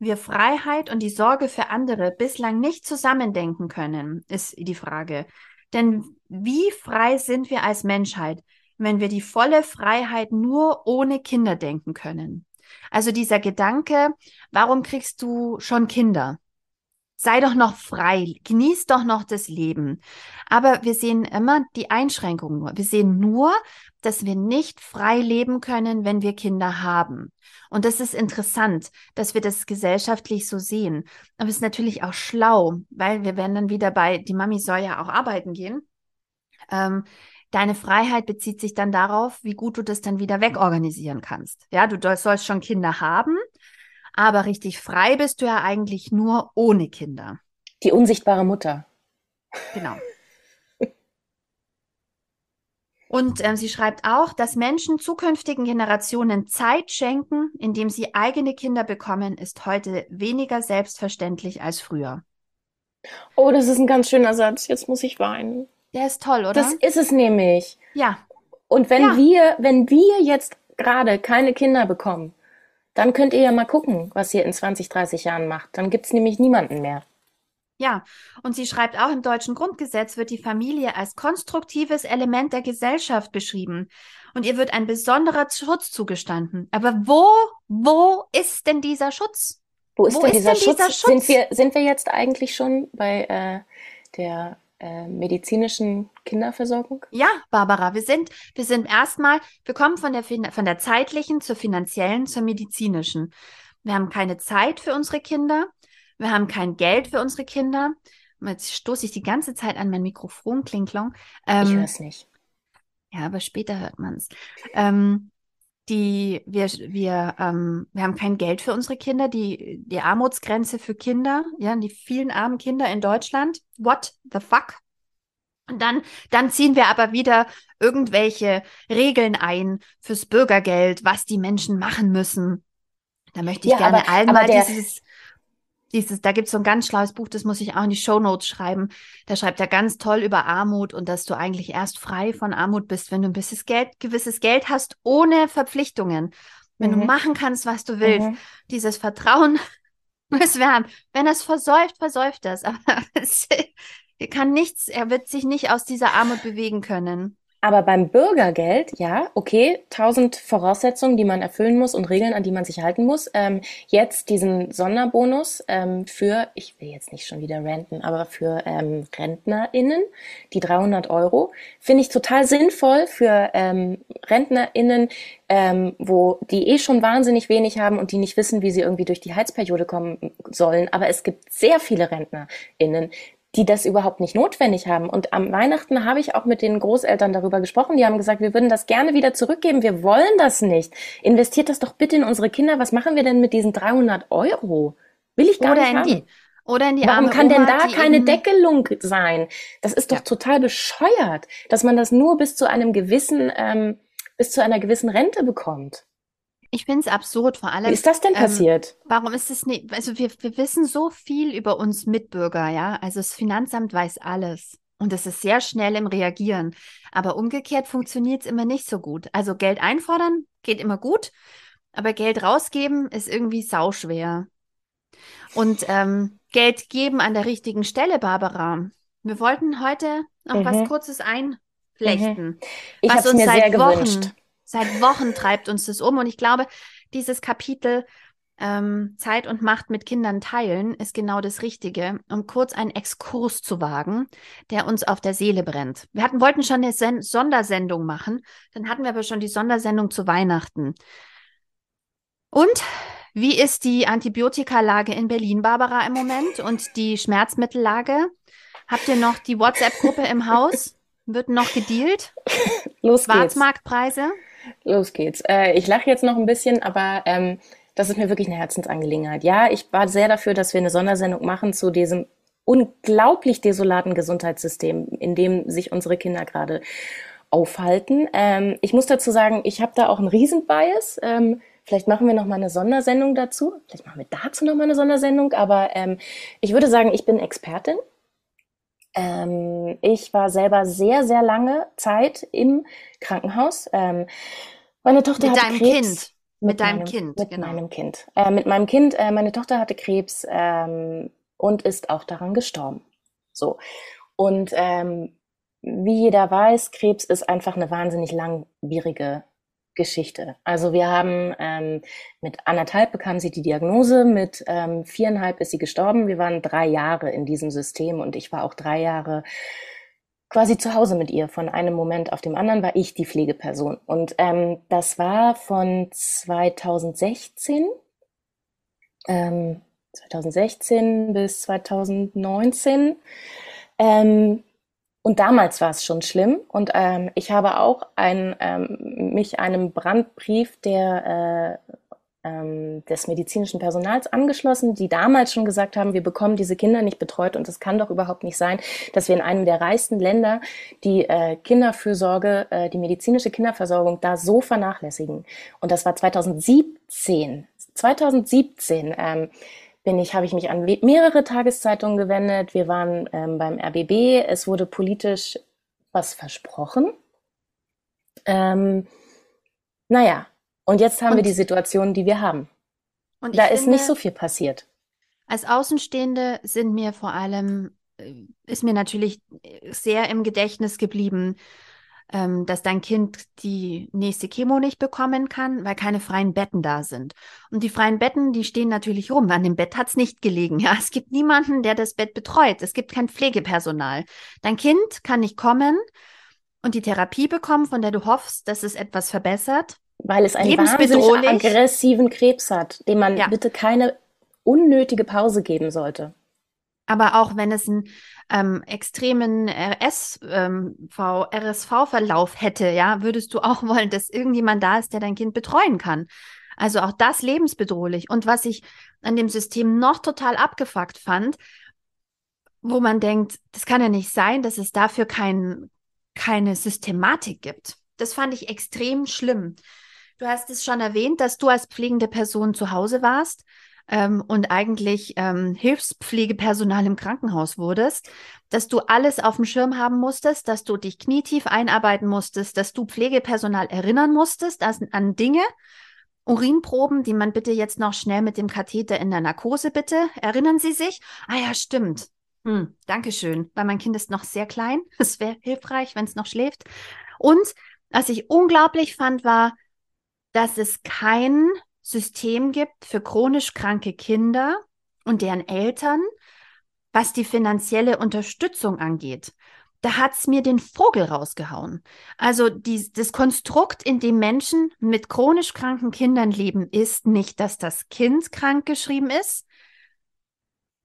wir Freiheit und die Sorge für andere bislang nicht zusammendenken können, ist die Frage. Denn wie frei sind wir als Menschheit, wenn wir die volle Freiheit nur ohne Kinder denken können? Also dieser Gedanke, warum kriegst du schon Kinder? Sei doch noch frei, genieß doch noch das Leben. Aber wir sehen immer die Einschränkungen nur. Wir sehen nur, dass wir nicht frei leben können, wenn wir Kinder haben. Und das ist interessant, dass wir das gesellschaftlich so sehen. Aber es ist natürlich auch schlau, weil wir werden dann wieder bei, die Mami soll ja auch arbeiten gehen. Ähm, deine Freiheit bezieht sich dann darauf, wie gut du das dann wieder wegorganisieren kannst. Ja, du sollst schon Kinder haben, aber richtig frei bist du ja eigentlich nur ohne Kinder. Die unsichtbare Mutter. Genau. Und ähm, sie schreibt auch, dass Menschen zukünftigen Generationen Zeit schenken, indem sie eigene Kinder bekommen, ist heute weniger selbstverständlich als früher. Oh, das ist ein ganz schöner Satz. Jetzt muss ich weinen. Der ist toll, oder? Das ist es nämlich. Ja. Und wenn ja. wir, wenn wir jetzt gerade keine Kinder bekommen, dann könnt ihr ja mal gucken, was ihr in 20, 30 Jahren macht. Dann gibt's nämlich niemanden mehr. Ja, und sie schreibt auch, im deutschen Grundgesetz wird die Familie als konstruktives Element der Gesellschaft beschrieben. Und ihr wird ein besonderer Schutz zugestanden. Aber wo, wo ist denn dieser Schutz? Wo ist, wo denn, dieser, ist denn Schutz? dieser, Schutz? Sind wir, sind wir jetzt eigentlich schon bei äh, der äh, medizinischen Kinderversorgung? Ja, Barbara, wir sind, wir sind erstmal, wir kommen von der, von der zeitlichen zur finanziellen zur medizinischen. Wir haben keine Zeit für unsere Kinder. Wir haben kein Geld für unsere Kinder. Jetzt stoße ich die ganze Zeit an mein Mikrofon, Klinklong. Ähm, ich höre es nicht. Ja, aber später hört man es. Ähm, die, wir, wir, ähm, wir haben kein Geld für unsere Kinder, die, die Armutsgrenze für Kinder, ja, die vielen armen Kinder in Deutschland. What the fuck? Und dann, dann ziehen wir aber wieder irgendwelche Regeln ein fürs Bürgergeld, was die Menschen machen müssen. Da möchte ich ja, gerne aber, einmal aber der, dieses dieses, da gibt es so ein ganz schlaues Buch, das muss ich auch in die Show Notes schreiben. Da schreibt er ganz toll über Armut und dass du eigentlich erst frei von Armut bist, wenn du ein bisschen Geld, gewisses Geld hast, ohne Verpflichtungen. Wenn mhm. du machen kannst, was du willst. Mhm. Dieses Vertrauen (laughs) müssen wir haben. Wenn er es versäuft, versäuft das. (laughs) Aber er kann nichts, er wird sich nicht aus dieser Armut bewegen können. Aber beim Bürgergeld, ja, okay, tausend Voraussetzungen, die man erfüllen muss und Regeln, an die man sich halten muss. Ähm, jetzt diesen Sonderbonus ähm, für, ich will jetzt nicht schon wieder renten, aber für ähm, RentnerInnen, die 300 Euro, finde ich total sinnvoll für ähm, RentnerInnen, ähm, wo die eh schon wahnsinnig wenig haben und die nicht wissen, wie sie irgendwie durch die Heizperiode kommen sollen. Aber es gibt sehr viele RentnerInnen, die das überhaupt nicht notwendig haben. Und am Weihnachten habe ich auch mit den Großeltern darüber gesprochen. Die haben gesagt, wir würden das gerne wieder zurückgeben. Wir wollen das nicht. Investiert das doch bitte in unsere Kinder. Was machen wir denn mit diesen 300 Euro? Will ich gar oder nicht in haben. Die, oder in die Warum arme kann Oma, denn da keine Deckelung sein? Das ist doch ja. total bescheuert, dass man das nur bis zu einem gewissen, ähm, bis zu einer gewissen Rente bekommt. Ich finde es absurd, vor allem. Wie ist das denn ähm, passiert? Warum ist es nicht? Also wir, wir wissen so viel über uns Mitbürger, ja. Also das Finanzamt weiß alles. Und es ist sehr schnell im Reagieren. Aber umgekehrt funktioniert es immer nicht so gut. Also Geld einfordern geht immer gut, aber Geld rausgeben ist irgendwie sauschwer. Und ähm, Geld geben an der richtigen Stelle, Barbara. Wir wollten heute noch mhm. was Kurzes einflechten. Mhm. Ich habe es mir sehr Wochen, gewünscht. Seit Wochen treibt uns das um und ich glaube, dieses Kapitel ähm, Zeit und Macht mit Kindern teilen ist genau das Richtige, um kurz einen Exkurs zu wagen, der uns auf der Seele brennt. Wir hatten, wollten schon eine Sen Sondersendung machen, dann hatten wir aber schon die Sondersendung zu Weihnachten. Und wie ist die Antibiotikalage in Berlin, Barbara, im Moment und die Schmerzmittellage? Habt ihr noch die WhatsApp-Gruppe im Haus? Wird noch gedealt? Los geht's. Schwarzmarktpreise? Los geht's. Äh, ich lache jetzt noch ein bisschen, aber ähm, das ist mir wirklich eine Herzensangelegenheit. Ja, ich war sehr dafür, dass wir eine Sondersendung machen zu diesem unglaublich desolaten Gesundheitssystem, in dem sich unsere Kinder gerade aufhalten. Ähm, ich muss dazu sagen, ich habe da auch einen Riesenbias. Ähm, vielleicht machen wir noch mal eine Sondersendung dazu. Vielleicht machen wir dazu noch mal eine Sondersendung. Aber ähm, ich würde sagen, ich bin Expertin. Ähm, ich war selber sehr, sehr lange Zeit im Krankenhaus. Ähm, meine Tochter Mit hatte deinem Krebs. Kind? Mit, mit deinem meinem, Kind. Mit genau. meinem Kind. Äh, mit meinem Kind. Äh, meine Tochter hatte Krebs ähm, und ist auch daran gestorben. So. Und ähm, wie jeder weiß, Krebs ist einfach eine wahnsinnig langwierige Geschichte. Also wir haben ähm, mit anderthalb bekam sie die Diagnose, mit ähm, viereinhalb ist sie gestorben. Wir waren drei Jahre in diesem System und ich war auch drei Jahre quasi zu Hause mit ihr. Von einem Moment auf dem anderen war ich die Pflegeperson. Und ähm, das war von 2016, ähm, 2016 bis 2019. Ähm, und damals war es schon schlimm. Und ähm, ich habe auch ein, ähm, mich einem Brandbrief der, äh, ähm, des medizinischen Personals angeschlossen, die damals schon gesagt haben, wir bekommen diese Kinder nicht betreut und es kann doch überhaupt nicht sein, dass wir in einem der reichsten Länder die äh, Kinderfürsorge, äh, die medizinische Kinderversorgung da so vernachlässigen. Und das war 2017. 2017. Ähm, bin ich, habe ich mich an mehrere Tageszeitungen gewendet. Wir waren ähm, beim RBB. Es wurde politisch was versprochen. Ähm, naja, und jetzt haben und, wir die Situation, die wir haben. Und da ist finde, nicht so viel passiert. Als Außenstehende sind mir vor allem, äh, ist mir natürlich sehr im Gedächtnis geblieben, ähm, dass dein Kind die nächste Chemo nicht bekommen kann, weil keine freien Betten da sind. Und die freien Betten, die stehen natürlich rum. An dem Bett hat's nicht gelegen. Ja, es gibt niemanden, der das Bett betreut. Es gibt kein Pflegepersonal. Dein Kind kann nicht kommen und die Therapie bekommen, von der du hoffst, dass es etwas verbessert. Weil es einen wahnsinnig aggressiven Krebs hat, dem man ja. bitte keine unnötige Pause geben sollte. Aber auch wenn es einen ähm, extremen RS, ähm, RSV-Verlauf hätte, ja, würdest du auch (laughs) wollen, dass irgendjemand da ist, der dein Kind betreuen kann. Also auch das lebensbedrohlich. Und was ich an dem System noch total abgefuckt fand, wo man denkt, das kann ja nicht sein, dass es dafür kein, keine Systematik gibt. Das fand ich extrem schlimm. Du hast es schon erwähnt, dass du als pflegende Person zu Hause warst ähm, und eigentlich ähm, Hilfspflegepersonal im Krankenhaus wurdest, dass du alles auf dem Schirm haben musstest, dass du dich knietief einarbeiten musstest, dass du Pflegepersonal erinnern musstest an, an Dinge, Urinproben, die man bitte jetzt noch schnell mit dem Katheter in der Narkose bitte. Erinnern Sie sich? Ah ja, stimmt. Hm, Dankeschön, weil mein Kind ist noch sehr klein. (laughs) Es wäre hilfreich, wenn es noch schläft. Und was ich unglaublich fand, war, dass es kein System gibt für chronisch kranke Kinder und deren Eltern, was die finanzielle Unterstützung angeht. Da hat's mir den Vogel rausgehauen. Also die, das Konstrukt, in dem Menschen mit chronisch kranken Kindern leben, ist nicht, dass das Kind krank geschrieben ist,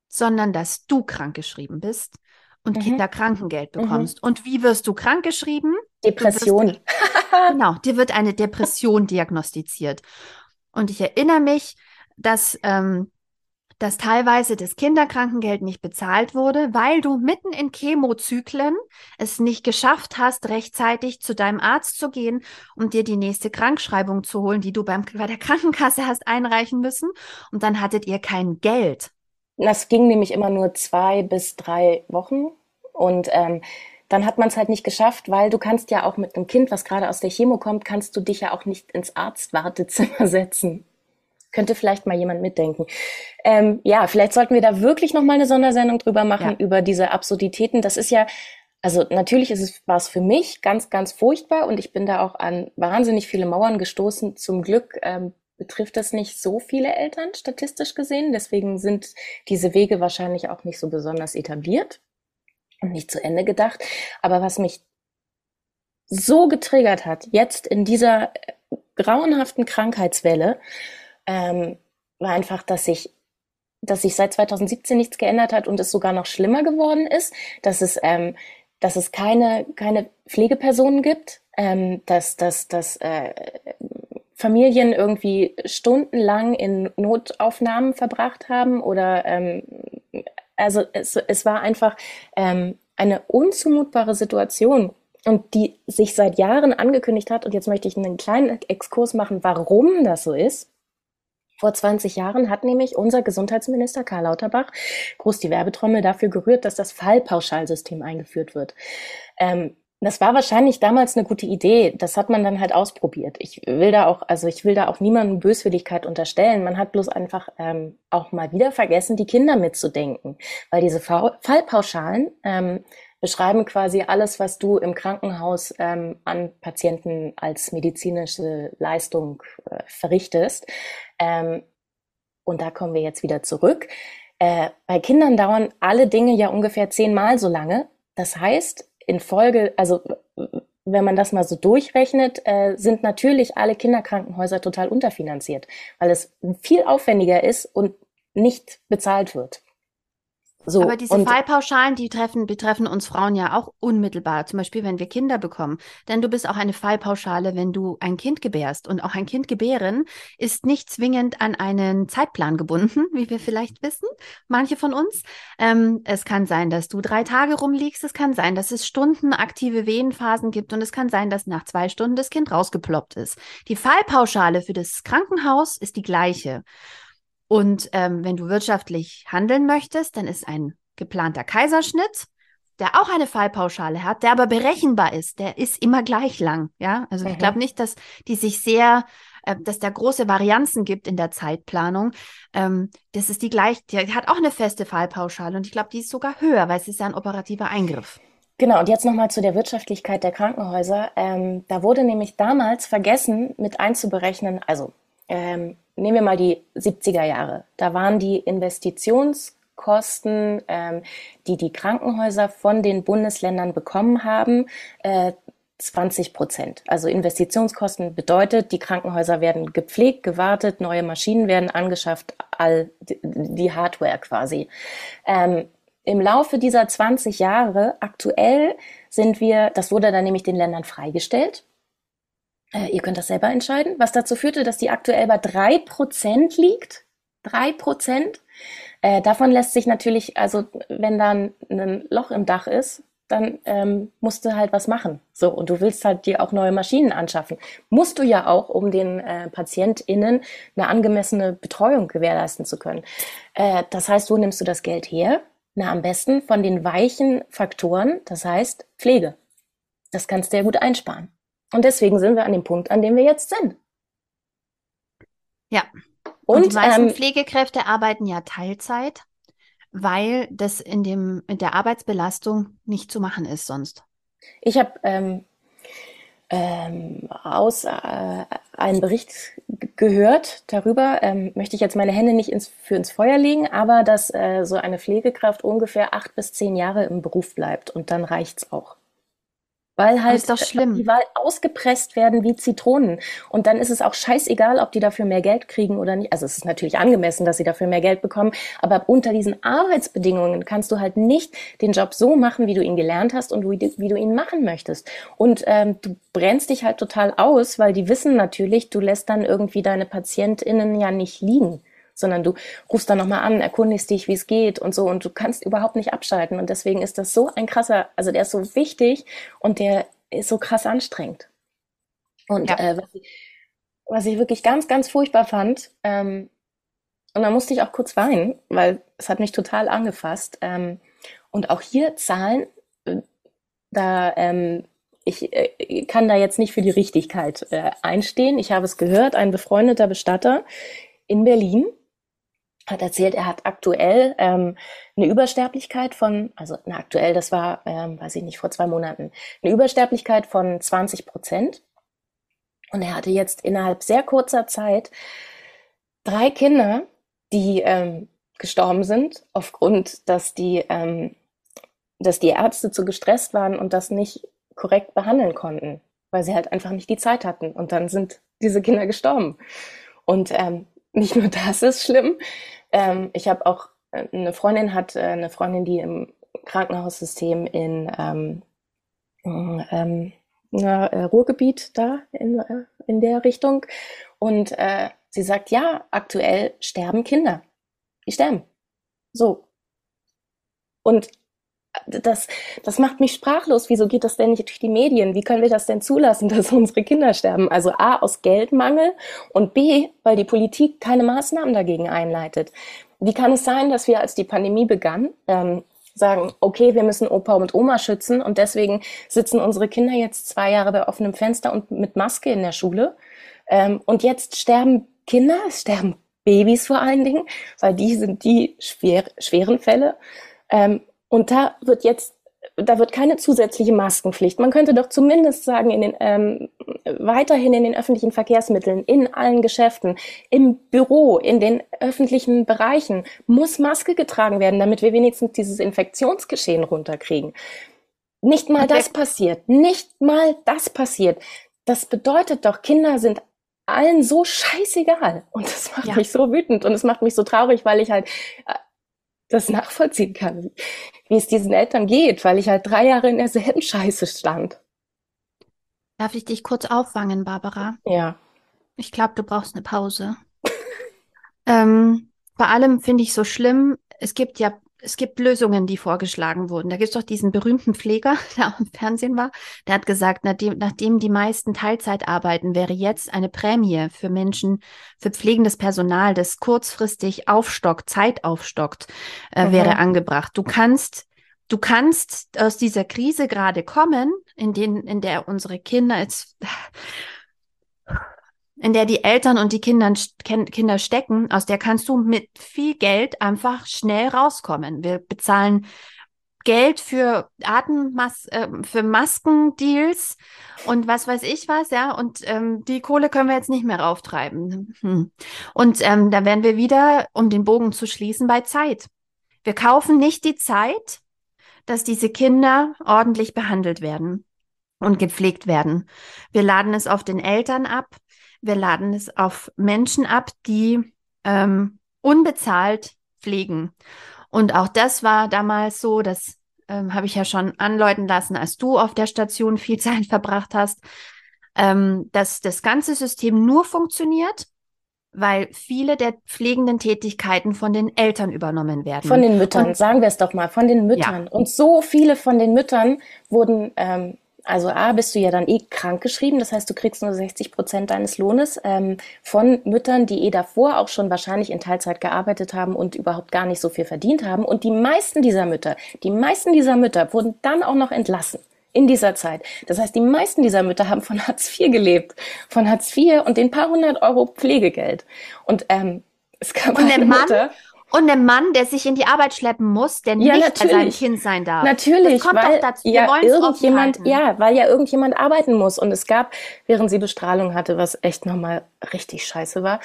sondern dass du krank geschrieben bist und mhm. Kinderkrankengeld mhm. bekommst. Mhm. Und wie wirst du krankgeschrieben? Depression. (laughs) genau, dir wird eine Depression diagnostiziert. Und ich erinnere mich, dass, ähm, dass teilweise das Kinderkrankengeld nicht bezahlt wurde, weil du mitten in Chemozyklen es nicht geschafft hast, rechtzeitig zu deinem Arzt zu gehen und dir die nächste Krankschreibung zu holen, die du beim, bei der Krankenkasse hast einreichen müssen. Und dann hattet ihr kein Geld. Das ging nämlich immer nur zwei bis drei Wochen. Und ähm, dann hat man es halt nicht geschafft, weil du kannst ja auch mit einem Kind, was gerade aus der Chemo kommt, kannst du dich ja auch nicht ins Arztwartezimmer (laughs) setzen. Könnte vielleicht mal jemand mitdenken. Ähm, ja, vielleicht sollten wir da wirklich noch mal eine Sondersendung drüber machen, ja. über diese Absurditäten. Das ist ja, also natürlich ist es, war es für mich ganz, ganz furchtbar und ich bin da auch an wahnsinnig viele Mauern gestoßen. Zum Glück ähm, betrifft das nicht so viele Eltern, statistisch gesehen. Deswegen sind diese Wege wahrscheinlich auch nicht so besonders etabliert und nicht zu Ende gedacht. Aber was mich so getriggert hat, jetzt in dieser äh, grauenhaften Krankheitswelle, ähm, war einfach, dass sich dass sich seit 2017 nichts geändert hat und es sogar noch schlimmer geworden ist, dass es, ähm, dass es keine, keine Pflegepersonen gibt, ähm, dass, dass, dass äh, Familien irgendwie stundenlang in Notaufnahmen verbracht haben oder ähm, also es, es war einfach ähm, eine unzumutbare Situation und die sich seit Jahren angekündigt hat. Und jetzt möchte ich einen kleinen Exkurs machen, warum das so ist. Vor 20 Jahren hat nämlich unser Gesundheitsminister Karl Lauterbach groß die Werbetrommel dafür gerührt, dass das Fallpauschalsystem eingeführt wird. Ähm, Das war wahrscheinlich damals eine gute Idee. Das hat man dann halt ausprobiert. Ich will da auch, also ich will da auch niemandem Böswilligkeit unterstellen. Man hat bloß einfach ähm, auch mal wieder vergessen, die Kinder mitzudenken. Weil diese Fallpauschalen ähm, beschreiben quasi alles, was du im Krankenhaus ähm, an Patienten als medizinische Leistung äh, verrichtest. Ähm, und da kommen wir jetzt wieder zurück. Äh, bei Kindern dauern alle Dinge ja ungefähr zehnmal so lange. Das heißt, in Folge, also wenn man das mal so durchrechnet, äh, sind natürlich alle Kinderkrankenhäuser total unterfinanziert, weil es viel aufwendiger ist und nicht bezahlt wird. So, Aber diese Fallpauschalen, die treffen, betreffen uns Frauen ja auch unmittelbar. Zum Beispiel, wenn wir Kinder bekommen. Denn du bist auch eine Fallpauschale, wenn du ein Kind gebärst. Und auch ein Kind gebären ist nicht zwingend an einen Zeitplan gebunden, (laughs) wie wir vielleicht wissen, manche von uns. Ähm, es kann sein, dass du drei Tage rumliegst. Es kann sein, dass es Stunden aktive Wehenphasen gibt. Und es kann sein, dass nach zwei Stunden das Kind rausgeploppt ist. Die Fallpauschale für das Krankenhaus ist die gleiche. Und ähm, wenn du wirtschaftlich handeln möchtest, dann ist ein geplanter Kaiserschnitt, der auch eine Fallpauschale hat, der aber berechenbar ist, der ist immer gleich lang. Ja, also mhm. ich glaube nicht, dass die sich sehr, äh, dass da große Varianzen gibt in der Zeitplanung. Ähm, das ist die gleich, die hat auch eine feste Fallpauschale und ich glaube, die ist sogar höher, weil es ist ja ein operativer Eingriff. Genau, und jetzt nochmal zu der Wirtschaftlichkeit der Krankenhäuser. Ähm, da wurde nämlich damals vergessen, mit einzuberechnen, also ähm, nehmen wir mal die 70er Jahre. Da waren die Investitionskosten, ähm, die die Krankenhäuser von den Bundesländern bekommen haben, äh, 20 Prozent. Also Investitionskosten bedeutet, die Krankenhäuser werden gepflegt, gewartet, neue Maschinen werden angeschafft, all die Hardware quasi. Ähm, Im Laufe dieser 20 Jahre aktuell sind wir, das wurde dann nämlich den Ländern freigestellt, äh, ihr könnt das selber entscheiden, was dazu führte, dass die aktuell bei drei Prozent liegt. Drei Prozent. Äh, davon lässt sich natürlich, also wenn dann ein Loch im Dach ist, dann ähm, musst du halt was machen. So, und du willst halt dir auch neue Maschinen anschaffen. Musst du ja auch, um den äh, PatientInnen eine angemessene Betreuung gewährleisten zu können. Äh, das heißt, wo nimmst du das Geld her? Na, am besten von den weichen Faktoren, das heißt Pflege. Das kannst du ja gut einsparen. Und deswegen sind wir an dem Punkt, an dem wir jetzt sind. Ja. Und, und die meisten ähm, Pflegekräfte arbeiten ja Teilzeit, weil das in dem in der Arbeitsbelastung nicht zu machen ist sonst. Ich habe ähm, ähm, aus äh, einen Bericht gehört darüber, ähm, möchte ich jetzt meine Hände nicht ins, für ins Feuer legen, aber dass äh, so eine Pflegekraft ungefähr acht bis zehn Jahre im Beruf bleibt und dann reicht's auch weil halt ist doch schlimm. die Wahl ausgepresst werden wie Zitronen. Und dann ist es auch scheißegal, ob die dafür mehr Geld kriegen oder nicht. Also es ist natürlich angemessen, dass sie dafür mehr Geld bekommen, aber unter diesen Arbeitsbedingungen kannst du halt nicht den Job so machen, wie du ihn gelernt hast und wie du, wie du ihn machen möchtest. Und ähm, du brennst dich halt total aus, weil die wissen natürlich, du lässt dann irgendwie deine PatientInnen ja nicht liegen sondern du rufst dann nochmal an, erkundigst dich, wie es geht und so und du kannst überhaupt nicht abschalten und deswegen ist das so ein krasser, also der ist so wichtig und der ist so krass anstrengend. Und ja. äh, was, ich, was ich wirklich ganz, ganz furchtbar fand, ähm, und da musste ich auch kurz weinen, weil es hat mich total angefasst. Ähm, und auch hier Zahlen, äh, da ähm, ich äh, kann da jetzt nicht für die Richtigkeit äh, einstehen. Ich habe es gehört, ein befreundeter Bestatter in Berlin hat erzählt, er hat aktuell ähm, eine Übersterblichkeit von, also na, aktuell, das war, ähm, weiß ich nicht, vor zwei Monaten, eine Übersterblichkeit von 20 Prozent. Und er hatte jetzt innerhalb sehr kurzer Zeit drei Kinder, die ähm, gestorben sind, aufgrund, dass die, ähm, dass die Ärzte zu gestresst waren und das nicht korrekt behandeln konnten, weil sie halt einfach nicht die Zeit hatten. Und dann sind diese Kinder gestorben. Und ähm, nicht nur das ist schlimm. Ähm, ich habe auch äh, eine Freundin hat äh, eine Freundin, die im Krankenhaussystem in ähm, ähm, na, äh, Ruhrgebiet da in, äh, in der Richtung und äh, sie sagt, ja, aktuell sterben Kinder. Die sterben. So. Und das, das macht mich sprachlos. Wieso geht das denn nicht durch die Medien? Wie können wir das denn zulassen, (laughs) dass unsere Kinder sterben? Also A, aus Geldmangel und B, weil die Politik keine Maßnahmen dagegen einleitet. Wie kann es sein, dass wir, als die Pandemie begann, ähm, sagen, okay, wir müssen Opa und Oma schützen und deswegen sitzen unsere Kinder jetzt zwei Jahre bei offenem Fenster und mit Maske in der Schule. Ähm, und jetzt sterben Kinder, es sterben Babys vor allen Dingen, weil die sind die schwer, schweren Fälle. Ähm, und da wird jetzt da wird keine zusätzliche Maskenpflicht. Man könnte doch zumindest sagen, in den, ähm, weiterhin in den öffentlichen Verkehrsmitteln, in allen Geschäften, im Büro, in den öffentlichen Bereichen muss Maske getragen werden, damit wir wenigstens dieses Infektionsgeschehen runterkriegen. Nicht mal das passiert. Nicht mal das passiert. Das bedeutet doch, Kinder sind allen so scheißegal. Und das macht ja. mich so wütend und es macht mich so traurig, weil ich halt äh, das nachvollziehen kann, wie es diesen Eltern geht, weil ich halt drei Jahre in derselben Scheiße stand. Darf ich dich kurz auffangen, Barbara? Ja. Ich glaube, du brauchst eine Pause. (laughs) ähm, vor allem finde ich so schlimm, es gibt ja es gibt Lösungen, die vorgeschlagen wurden. Da gibt es doch diesen berühmten Pfleger, (laughs) der auch im Fernsehen war, der hat gesagt, nachdem, nachdem die meisten Teilzeit arbeiten, wäre jetzt eine Prämie für Menschen, für pflegendes Personal, das kurzfristig aufstockt, Zeit aufstockt, äh, mhm. wäre angebracht. Du kannst Du kannst aus dieser Krise gerade kommen, in, den, in der unsere Kinder jetzt in der die Eltern und die Kinder, Kinder stecken, aus der kannst du mit viel Geld einfach schnell rauskommen. Wir bezahlen Geld für Atemmas äh, für Maskendeals und was weiß ich was, ja. Und ähm, die Kohle können wir jetzt nicht mehr rauftreiben. Hm. Und ähm, da werden wir wieder, um den Bogen zu schließen, bei Zeit. Wir kaufen nicht die Zeit, dass diese Kinder ordentlich behandelt werden und gepflegt werden. Wir laden es auf den Eltern ab, wir laden es auf Menschen ab, die ähm, unbezahlt pflegen. Und auch das war damals so, das ähm, habe ich ja schon anläuten lassen, als du auf der Station viel (laughs) Zeit verbracht hast, ähm, dass das ganze System nur funktioniert, weil viele der pflegenden Tätigkeiten von den Eltern übernommen werden. Von den Müttern, Und, sagen wir es doch mal, von den Müttern. Ja. Und so viele von den Müttern wurden ähm, also A, bist du ja dann eh krankgeschrieben, das heißt, du kriegst nur 60 Prozent deines Lohnes ähm, von Müttern, die eh davor auch schon wahrscheinlich in Teilzeit gearbeitet haben und überhaupt gar nicht so viel verdient haben. Und die meisten dieser Mütter, die meisten dieser Mütter wurden dann auch noch entlassen in dieser Zeit. Das heißt, die meisten dieser Mütter haben von Hartz IV gelebt, von Hartz IV und den paar hundert Euro Pflegegeld. Und ähm, es gab und eine Mutter, und einem Mann, der sich in die Arbeit schleppen muss, der ja, nicht bei seinem Kind sein darf. Natürlich, das kommt weil doch dazu. Wir ja, irgendjemand, ja, weil ja irgendjemand arbeiten muss. Und es gab, während sie Bestrahlung hatte, was echt nochmal richtig scheiße war,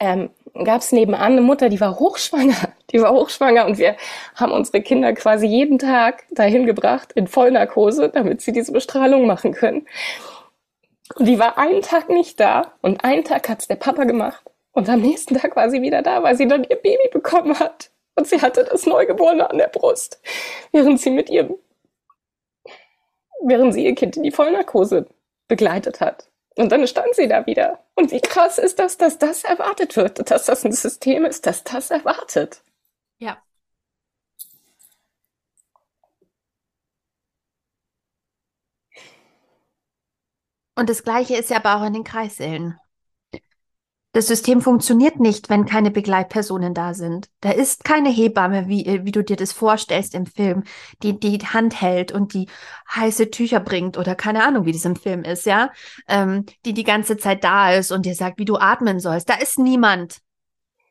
ähm, gab es nebenan eine Mutter, die war hochschwanger. (laughs) Die war hochschwanger und wir haben unsere Kinder quasi jeden Tag dahin gebracht in Vollnarkose, damit sie diese Bestrahlung machen können. Und die war einen Tag nicht da und einen Tag hat's der Papa gemacht und am nächsten Tag war sie wieder da, weil sie dann ihr Baby bekommen hat. Und sie hatte das Neugeborene an der Brust, während sie mit ihrem, während sie ihr Kind in die Vollnarkose begleitet hat. Und dann stand sie da wieder. Und wie krass ist das, dass das erwartet wird, dass das ein System ist, das das erwartet. Ja. Und das Gleiche ist ja aber auch in den Kreissälen. Das System funktioniert nicht, wenn keine Begleitpersonen da sind. Da ist keine Hebamme, wie, äh, wie du dir das vorstellst im Film, die die Hand hält und die heiße Tücher bringt oder keine Ahnung, wie das im Film ist, ja, ähm, die die ganze Zeit da ist und dir sagt, wie du atmen sollst. Da ist niemand.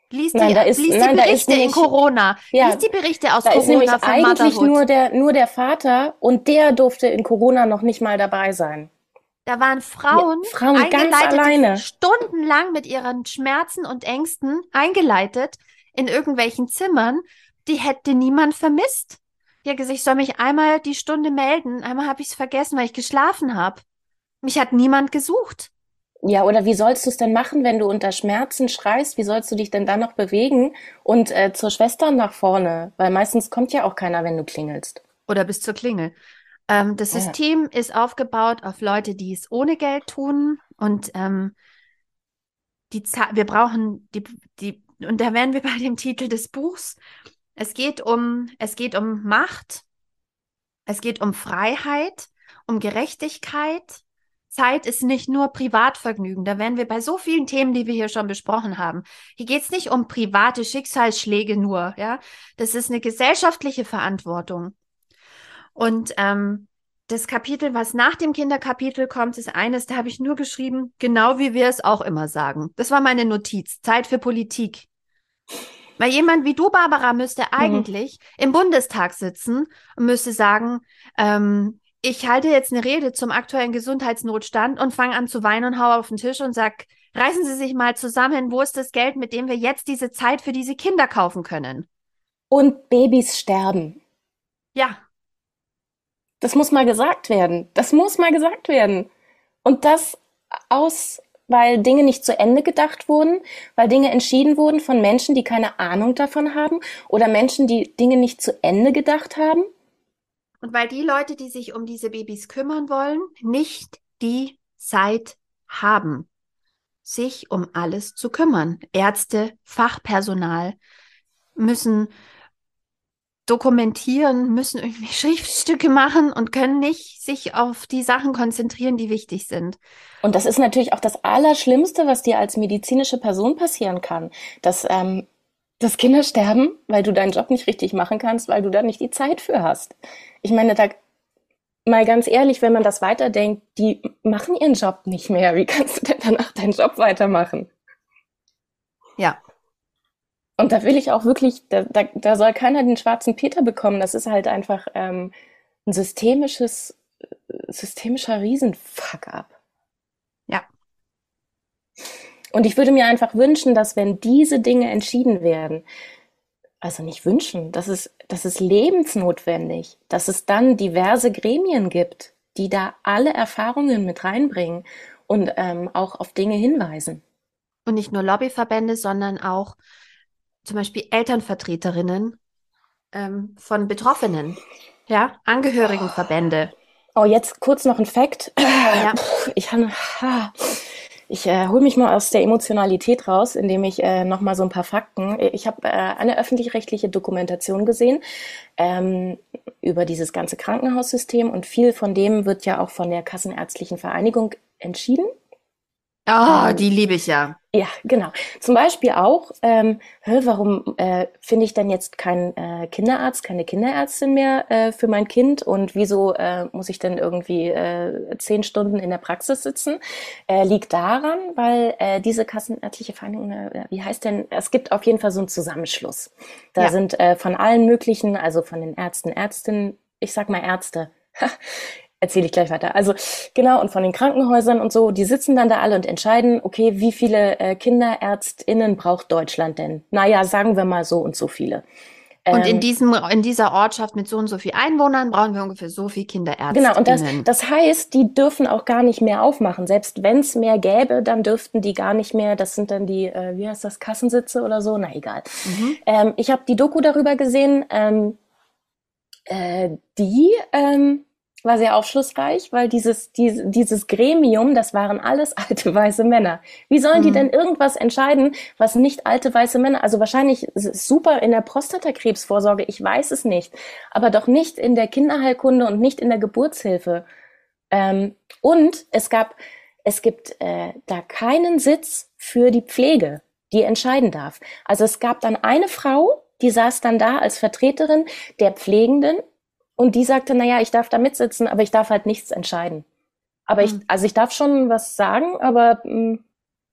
Lies die, ist, lies nein, die Berichte nämlich, in Corona. Ja, lies die Berichte aus da Corona ist nämlich eigentlich nur der, nur der Vater und der durfte in Corona noch nicht mal dabei sein. Da waren Frauen, ja, Frauen ganz alleine. stundenlang mit ihren Schmerzen und Ängsten eingeleitet in irgendwelchen Zimmern. Die hätte niemand vermisst. Die hat gesagt, ich soll mich einmal die Stunde melden. Einmal habe ich es vergessen, weil ich geschlafen habe. Mich hat niemand gesucht. Ja, oder wie sollst du es denn machen, wenn du unter Schmerzen schreist? Wie sollst du dich denn dann noch bewegen und äh, zur Schwester nach vorne? Weil meistens kommt ja auch keiner, wenn du klingelst. Oder bis zur Klingel. Ähm, das System ja. ist aufgebaut auf Leute, die es ohne Geld tun und ähm, die wir brauchen die, die, und da wären wir (laughs) bei dem Titel des Buchs. Es geht um, es geht um Macht, es geht um Freiheit, um Gerechtigkeit, Zeit ist nicht nur Privatvergnügen. Da wären wir bei so vielen Themen, die wir hier schon besprochen haben. Hier geht es nicht um private Schicksalsschläge nur, ja. Das ist eine gesellschaftliche Verantwortung. Und ähm, das Kapitel, was nach dem Kinderkapitel kommt, ist eines, da habe ich nur geschrieben, genau wie wir es auch immer sagen. Das war meine Notiz. Zeit für Politik. Weil jemand wie du, Barbara, müsste mhm. eigentlich mhm. im Bundestag sitzen und müsste sagen, ähm, ich halte jetzt eine Rede zum aktuellen Gesundheitsnotstand und fange an zu weinen und hau auf den Tisch und sag, reißen Sie sich mal zusammen, wo ist das Geld, mit dem wir jetzt diese Zeit für diese Kinder kaufen können? Und Babys sterben. Ja. Das muss mal gesagt werden. Das muss mal gesagt werden. Und das aus, weil Dinge nicht zu Ende gedacht wurden, weil Dinge entschieden wurden von Menschen, die keine Ahnung davon haben oder Menschen, die Dinge nicht zu Ende gedacht haben. Und weil die Leute, die sich um diese Babys kümmern wollen, nicht die Zeit haben, sich um alles zu kümmern. Ärzte, Fachpersonal müssen dokumentieren, müssen irgendwie (laughs) Schriftstücke machen und können nicht sich auf die Sachen konzentrieren, die wichtig sind. Und das ist natürlich auch das Allerschlimmste, was dir als medizinische Person passieren kann, dass ähm, dass Kinder sterben, weil du deinen Job nicht richtig machen kannst, weil du da nicht die Zeit für hast. Ich meine, da, mal ganz ehrlich, wenn man das weiterdenkt, die machen ihren Job nicht mehr. Wie kannst du denn danach deinen Job weitermachen? Ja. Und da will ich auch wirklich, da, da, da soll keiner den schwarzen Peter bekommen. Das ist halt einfach ähm, ein systemisches, systemischer Riesenfuck-up. Ja. Und ich würde mir einfach wünschen, dass wenn diese Dinge entschieden werden, also nicht wünschen, das ist, das ist lebensnotwendig, dass es dann diverse Gremien gibt, die da alle Erfahrungen mit reinbringen und ähm, auch auf Dinge hinweisen. Und nicht nur Lobbyverbände, sondern auch zum Beispiel Elternvertreterinnen ähm, von Betroffenen, ja, Angehörigenverbände. Oh, jetzt kurz noch ein Fakt. (clears throat) Ja. Ich (sighs) ich äh, hole mich mal aus der Emotionalität raus, indem ich äh, noch mal so ein paar Fakten. Ich habe äh, eine öffentlich-rechtliche Dokumentation gesehen ähm, über dieses ganze Krankenhaussystem und viel von dem wird ja auch von der Kassenärztlichen Vereinigung entschieden. Ah, oh, die liebe ich ja. Ja, genau. Zum Beispiel auch, ähm, warum äh, finde ich dann jetzt keinen äh, Kinderarzt, keine Kinderärztin mehr äh, für mein Kind und wieso äh, muss ich denn irgendwie äh, zehn Stunden in der Praxis sitzen? Äh, liegt daran, weil äh, diese kassenärztliche Vereinigung, äh, wie heißt denn, es gibt auf jeden Fall so einen Zusammenschluss. Da ja. sind äh, von allen möglichen, also von den Ärzten, Ärztinnen, ich sag mal Ärzte, (laughs) erzähle ich gleich weiter. Also genau, und von den Krankenhäusern und so, die sitzen dann da alle und entscheiden, okay, wie viele äh, KinderärztInnen braucht Deutschland denn? Naja, sagen wir mal so und so viele. Und in ähm, diesem, in dieser Ortschaft mit so und so viel Einwohnern brauchen wir ungefähr so viel Kinderärzte. Genau, und das, das heißt, die dürfen auch gar nicht mehr aufmachen. Selbst wenn es mehr gäbe, dann dürften die gar nicht mehr, das sind dann die, äh, wie heißt das, Kassensitze oder so? Na egal. Mhm. Ähm, ich habe die Doku darüber gesehen, ähm, äh, die ähm, war sehr aufschlussreich, weil dieses, dieses, dieses Gremium, das waren alles (laughs) alte weiße Männer. Wie sollen mhm. die denn irgendwas entscheiden, was nicht alte weiße Männer, also wahrscheinlich super in der Prostatakrebsvorsorge, ich weiß es nicht, aber doch nicht in der Kinderheilkunde und nicht in der Geburtshilfe. Ähm, und es gab, es gibt äh, da keinen Sitz für die Pflege, die entscheiden darf. Also es gab dann eine Frau, die saß dann da als Vertreterin der Pflegenden und die sagte, naja, ich darf da mitsitzen, aber ich darf halt nichts entscheiden. Aber ich, hm. also ich darf schon was sagen, aber mh, hm,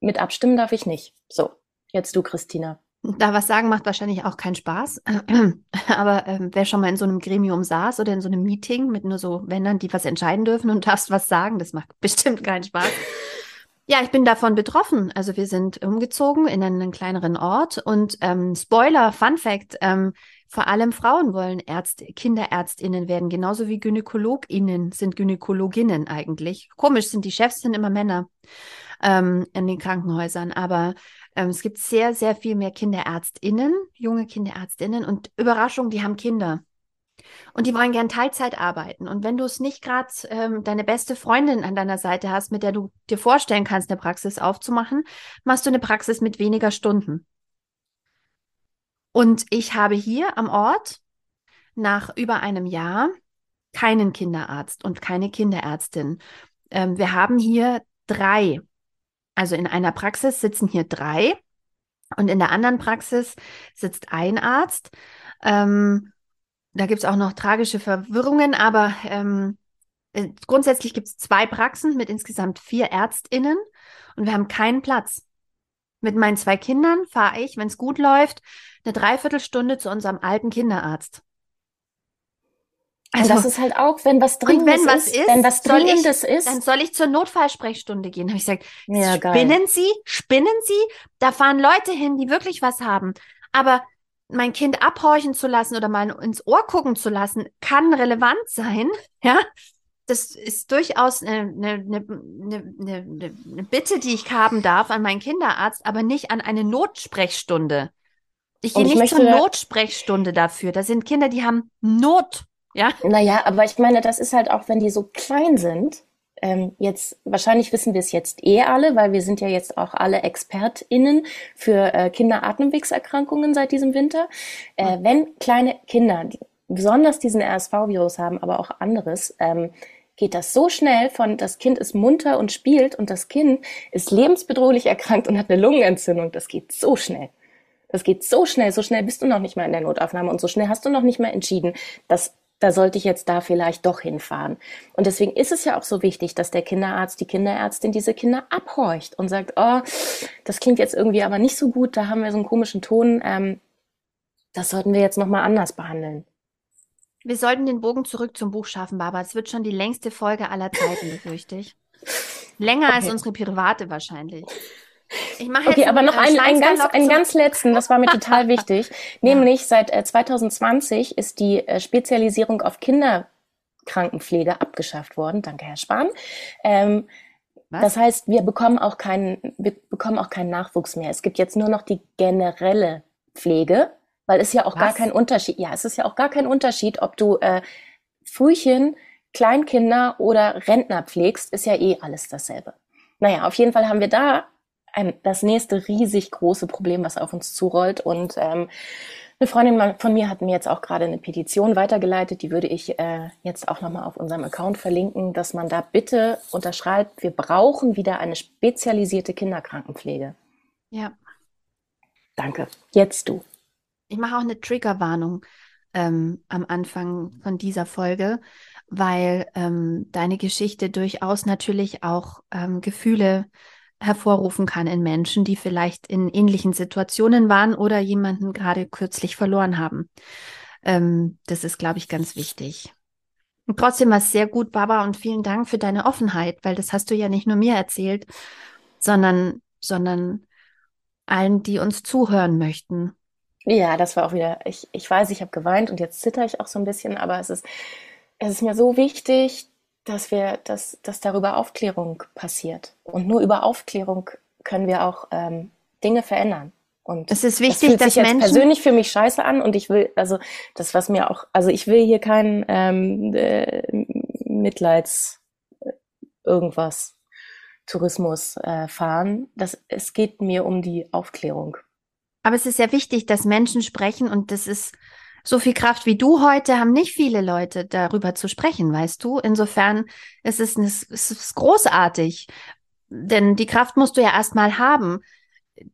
mit abstimmen darf ich nicht. So, jetzt du, Christina. Da was sagen macht wahrscheinlich auch keinen Spaß. (clears throat) Aber ähm, wer schon mal in so einem Gremium saß oder in so einem Meeting mit nur so Männern, die was entscheiden dürfen und (laughs) darfst was sagen, das macht (laughs) bestimmt keinen Spaß. Ja, ich bin davon betroffen. Also wir sind umgezogen in einen kleineren Ort und ähm, Spoiler, Fun Fact, ähm, vor allem Frauen wollen Ärzte, Kinderärztinnen werden, genauso wie Gynäkologinnen sind Gynäkologinnen eigentlich. Komisch sind die Chefs sind immer Männer ähm, in den Krankenhäusern, aber ähm, es gibt sehr, sehr viel mehr Kinderärztinnen, junge Kinderärztinnen und Überraschung, die haben Kinder. Und die wollen gern Teilzeit arbeiten. Und wenn du es nicht gerade ähm, deine beste Freundin an deiner Seite hast, mit der du dir vorstellen kannst, eine Praxis aufzumachen, machst du eine Praxis mit weniger Stunden. Und ich habe hier am Ort nach über einem Jahr keinen Kinderarzt und keine Kinderärztin. ähm, wir haben hier drei. Also in einer Praxis sitzen hier drei und in der anderen Praxis sitzt ein Arzt. Ähm, da gibt es auch noch tragische Verwirrungen, aber ähm, äh, grundsätzlich gibt es zwei Praxen mit insgesamt vier Ärztinnen und wir haben keinen Platz. Mit meinen zwei Kindern fahre ich, wenn es gut läuft, eine Dreiviertelstunde zu unserem alten Kinderarzt. Also, das ist halt auch, wenn was Dringendes wenn was ist, wenn was Dringendes ich, ist. Dann soll ich zur Notfallsprechstunde gehen. Habe ich gesagt, ja, spinnen Sie, spinnen Sie? Da fahren Leute hin, die wirklich was haben. Aber mein Kind abhorchen zu lassen oder mal ins Ohr gucken zu lassen, kann relevant sein. (laughs) Ja, das ist durchaus eine, eine, eine, eine, Bitte, die ich haben darf an meinen Kinderarzt, aber nicht an eine Notsprechstunde. Ich gehe nicht zur Notsprechstunde dafür. Da sind Kinder, die haben Not. Ja. Naja, aber ich meine, das ist halt auch, wenn die so klein sind. Ähm, jetzt, wahrscheinlich wissen wir es jetzt eh alle, weil wir sind ja jetzt auch alle ExpertInnen für äh, Kinderatemwegserkrankungen seit diesem Winter. Äh, wenn kleine Kinder die, besonders diesen RSV-Virus haben, aber auch anderes, ähm, geht das so schnell von das Kind ist munter und spielt und das Kind ist lebensbedrohlich erkrankt und hat eine Lungenentzündung. Das geht so schnell. Das geht so schnell, so schnell bist du noch nicht mal in der Notaufnahme und so schnell hast du noch nicht mal entschieden, dass da sollte ich jetzt da vielleicht doch hinfahren. Und deswegen ist es ja auch so wichtig, dass der Kinderarzt, die Kinderärztin diese Kinder abhorcht und sagt, oh, das klingt jetzt irgendwie aber nicht so gut, da haben wir so einen komischen Ton, ähm, das sollten wir jetzt nochmal anders behandeln. Wir sollten den Bogen zurück zum Buch schaffen, Barbara. Es wird schon die längste Folge aller Zeiten, befürchte ich. Länger okay. als unsere private wahrscheinlich. Ich mache okay, aber noch einen, einen, ganz, einen ganz letzten, das war mir total (laughs) wichtig. Nämlich seit äh, 2020 ist die äh, Spezialisierung auf Kinderkrankenpflege abgeschafft worden. Danke, Herr Spahn. Ähm, das heißt, wir bekommen auch keinen, wir bekommen auch keinen Nachwuchs mehr. Es gibt jetzt nur noch die generelle Pflege, weil es ja auch Was? gar kein Unterschied, ja, es ist ja auch gar kein Unterschied, ob du äh, Frühchen, Kleinkinder oder Rentner pflegst, ist ja eh alles dasselbe. Naja, auf jeden Fall haben wir da ein, das nächste riesig große Problem, was auf uns zurollt. Und ähm, eine Freundin von mir hat mir jetzt auch gerade eine Petition weitergeleitet, die würde ich äh, jetzt auch nochmal auf unserem Account verlinken, dass man da bitte unterschreibt, wir brauchen wieder eine spezialisierte Kinderkrankenpflege. Ja. Danke. Jetzt du. Ich mache auch eine Triggerwarnung ähm, am Anfang von dieser Folge, weil ähm, deine Geschichte durchaus natürlich auch ähm, Gefühle hervorrufen kann in Menschen, die vielleicht in ähnlichen Situationen waren oder jemanden gerade kürzlich verloren haben. Ähm, das ist, glaube ich, ganz wichtig. Und trotzdem war es sehr gut, Baba, und vielen Dank für deine Offenheit, weil das hast du ja nicht nur mir erzählt, sondern, sondern allen, die uns zuhören möchten. Ja, das war auch wieder, ich, ich weiß, ich habe geweint und jetzt zitter ich auch so ein bisschen, aber es ist, es ist mir so wichtig, dass wir, dass, dass darüber Aufklärung passiert. Und nur über Aufklärung können wir auch ähm, Dinge verändern. Und es ist wichtig, das fühlt sich dass Menschen persönlich für mich scheiße an und ich will, also das, was mir auch, also ich will hier kein ähm, äh, Mitleids äh, irgendwas Tourismus äh, fahren. Das, es geht mir um die Aufklärung. Aber es ist sehr wichtig, dass Menschen sprechen und das ist so viel Kraft wie du heute haben nicht viele Leute darüber zu sprechen, weißt du? Insofern ist es, es ist großartig, denn die Kraft musst du ja erstmal haben,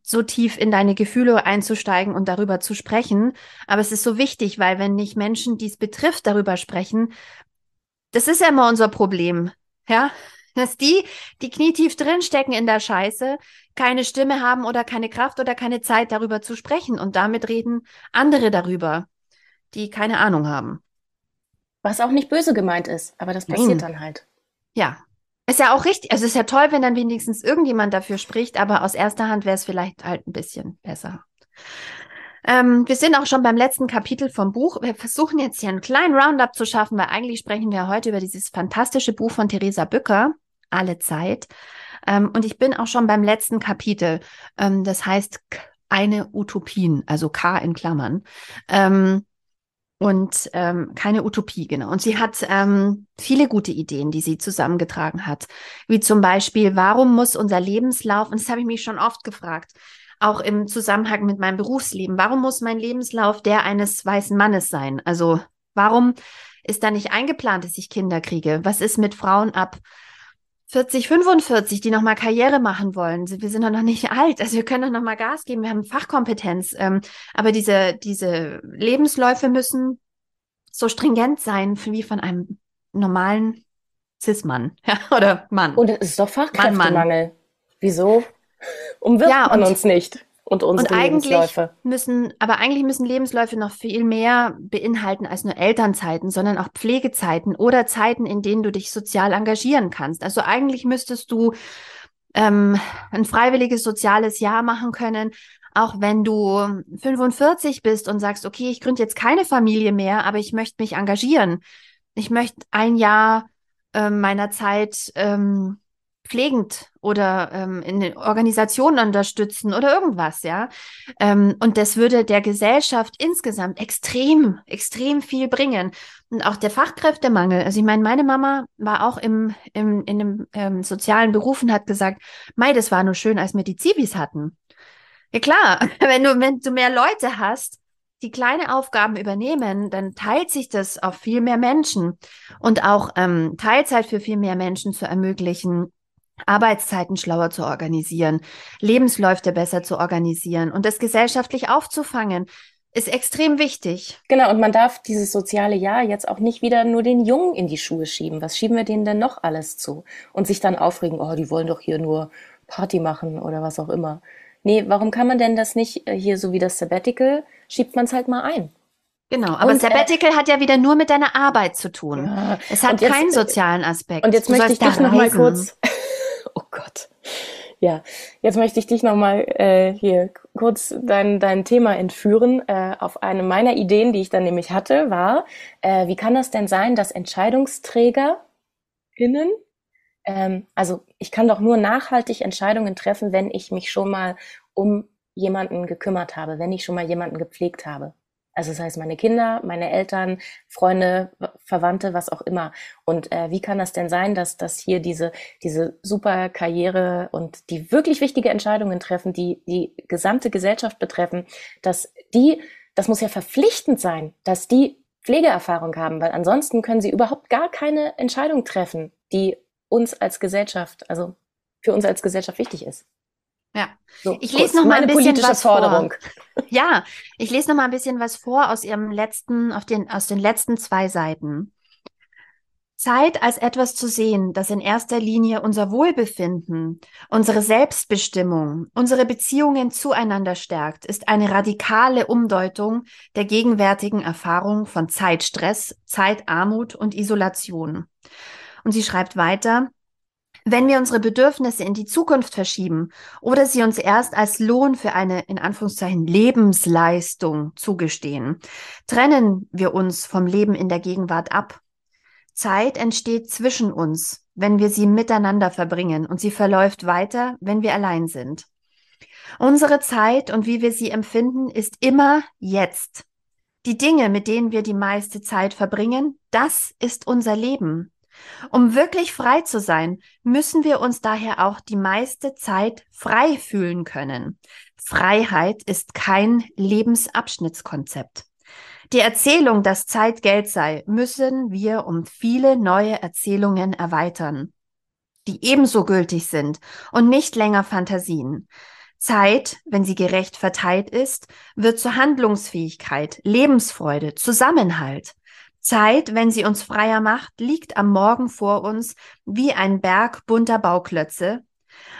so tief in deine Gefühle einzusteigen und darüber zu sprechen. Aber es ist so wichtig, weil wenn nicht Menschen, die es betrifft, darüber sprechen, das ist ja immer unser Problem, ja? Dass die, die knietief drinstecken in der Scheiße, keine Stimme haben oder keine Kraft oder keine Zeit darüber zu sprechen und damit reden andere darüber die keine Ahnung haben. Was auch nicht böse gemeint ist, aber das passiert Nein. dann halt. Ja. Ist ja auch richtig. Also ist ja toll, wenn dann wenigstens irgendjemand dafür spricht, aber aus erster Hand wäre es vielleicht halt ein bisschen besser. Ähm, wir sind auch schon beim letzten Kapitel vom Buch. Wir versuchen jetzt hier einen kleinen Roundup zu schaffen, weil eigentlich sprechen wir heute über dieses fantastische Buch von Theresa Bücker, Alle Zeit. Ähm, und ich bin auch schon beim letzten Kapitel. Ähm, das heißt eine Utopien, also K in Klammern. Ähm, und ähm, keine Utopie, genau. Und sie hat ähm, viele gute Ideen, die sie zusammengetragen hat, wie zum Beispiel, warum muss unser Lebenslauf, und das habe ich mich schon oft gefragt, auch im Zusammenhang mit meinem Berufsleben, warum muss mein Lebenslauf der eines weißen Mannes sein? Also warum ist da nicht eingeplant, dass ich Kinder kriege? Was ist mit Frauen ab 40, 45, die nochmal Karriere machen wollen. Wir sind doch noch nicht alt, also wir können doch nochmal Gas geben, wir haben Fachkompetenz. Ähm, aber diese, diese Lebensläufe müssen so stringent sein wie von einem normalen Cis-Mann (laughs) ja, oder Mann. Und es ist doch Fachkräftemangel. Mann, Mann. Wieso umwirbt ja, man uns nicht? Und unsere und eigentlich Lebensläufe. müssen, aber eigentlich müssen Lebensläufe noch viel mehr beinhalten als nur Elternzeiten, sondern auch Pflegezeiten oder Zeiten, in denen du dich sozial engagieren kannst. Also eigentlich müsstest du ähm, ein freiwilliges soziales Jahr machen können, auch wenn du 45 bist und sagst, okay, ich gründe jetzt keine Familie mehr, aber ich möchte mich engagieren. Ich möchte ein Jahr äh, meiner Zeit ähm, pflegend oder ähm, in den Organisationen unterstützen oder irgendwas, ja. Ähm, und das würde der Gesellschaft insgesamt extrem, extrem viel bringen. Und auch der Fachkräftemangel. Also ich meine, meine Mama war auch im, im, in dem ähm, sozialen Beruf und hat gesagt, Mai, das war nur schön, als wir die Zivis hatten. Ja klar, (laughs) wenn du, wenn du mehr Leute hast, die kleine Aufgaben übernehmen, dann teilt sich das auf viel mehr Menschen und auch ähm, Teilzeit für viel mehr Menschen zu ermöglichen, Arbeitszeiten schlauer zu organisieren, Lebensläufe besser zu organisieren und das gesellschaftlich aufzufangen, ist extrem wichtig. Genau, und man darf dieses soziale Jahr jetzt auch nicht wieder nur den Jungen in die Schuhe schieben. Was schieben wir denen denn noch alles zu? Und sich dann aufregen, oh, die wollen doch hier nur Party machen oder was auch immer. Nee, warum kann man denn das nicht äh, hier so wie das Sabbatical, schiebt man es halt mal ein? Genau, aber und, äh, Sabbatical äh, hat ja wieder nur mit deiner Arbeit zu tun. Ja, es hat jetzt, keinen sozialen Aspekt. Und jetzt du möchte ich dich noch mal kurz (laughs) Gott. Ja, jetzt möchte ich dich nochmal äh, hier kurz dein, dein Thema entführen. Äh, auf eine meiner Ideen, die ich dann nämlich hatte, war, äh, wie kann das denn sein, dass EntscheidungsträgerInnen, ähm, also ich kann doch nur nachhaltig Entscheidungen treffen, wenn ich mich schon mal um jemanden gekümmert habe, wenn ich schon mal jemanden gepflegt habe. Also das heißt, meine Kinder, meine Eltern, Freunde, Verwandte, was auch immer. Und äh, wie kann das denn sein, dass, dass hier diese, diese super Karriere und die wirklich wichtige Entscheidungen treffen, die die gesamte Gesellschaft betreffen, dass die, das muss ja verpflichtend sein, dass die Pflegeerfahrung haben, weil ansonsten können sie überhaupt gar keine Entscheidung treffen, die uns als Gesellschaft, also für uns als Gesellschaft wichtig ist. Ja, so, ich lese noch mal ein bisschen was Forderung. vor. (laughs) Ja, ich lese noch mal ein bisschen was vor aus ihrem letzten, auf den, aus den letzten zwei Seiten. Zeit als etwas zu sehen, das in erster Linie unser Wohlbefinden, unsere Selbstbestimmung, unsere Beziehungen zueinander stärkt, ist eine radikale Umdeutung der gegenwärtigen Erfahrung von Zeitstress, Zeitarmut und Isolation. Und sie schreibt weiter, wenn wir unsere Bedürfnisse in die Zukunft verschieben oder sie uns erst als Lohn für eine, in Anführungszeichen, Lebensleistung zugestehen, trennen wir uns vom Leben in der Gegenwart ab. Zeit entsteht zwischen uns, wenn wir sie miteinander verbringen und sie verläuft weiter, wenn wir allein sind. Unsere Zeit und wie wir sie empfinden, ist immer jetzt. Die Dinge, mit denen wir die meiste Zeit verbringen, das ist unser Leben. Um wirklich frei zu sein, müssen wir uns daher auch die meiste Zeit frei fühlen können. Freiheit ist kein Lebensabschnittskonzept. Die Erzählung, dass Zeit Geld sei, müssen wir um viele neue Erzählungen erweitern, die ebenso gültig sind und nicht länger Fantasien. Zeit, wenn sie gerecht verteilt ist, wird zur Handlungsfähigkeit, Lebensfreude, Zusammenhalt. Zeit, wenn sie uns freier macht, liegt am Morgen vor uns wie ein Berg bunter Bauklötze,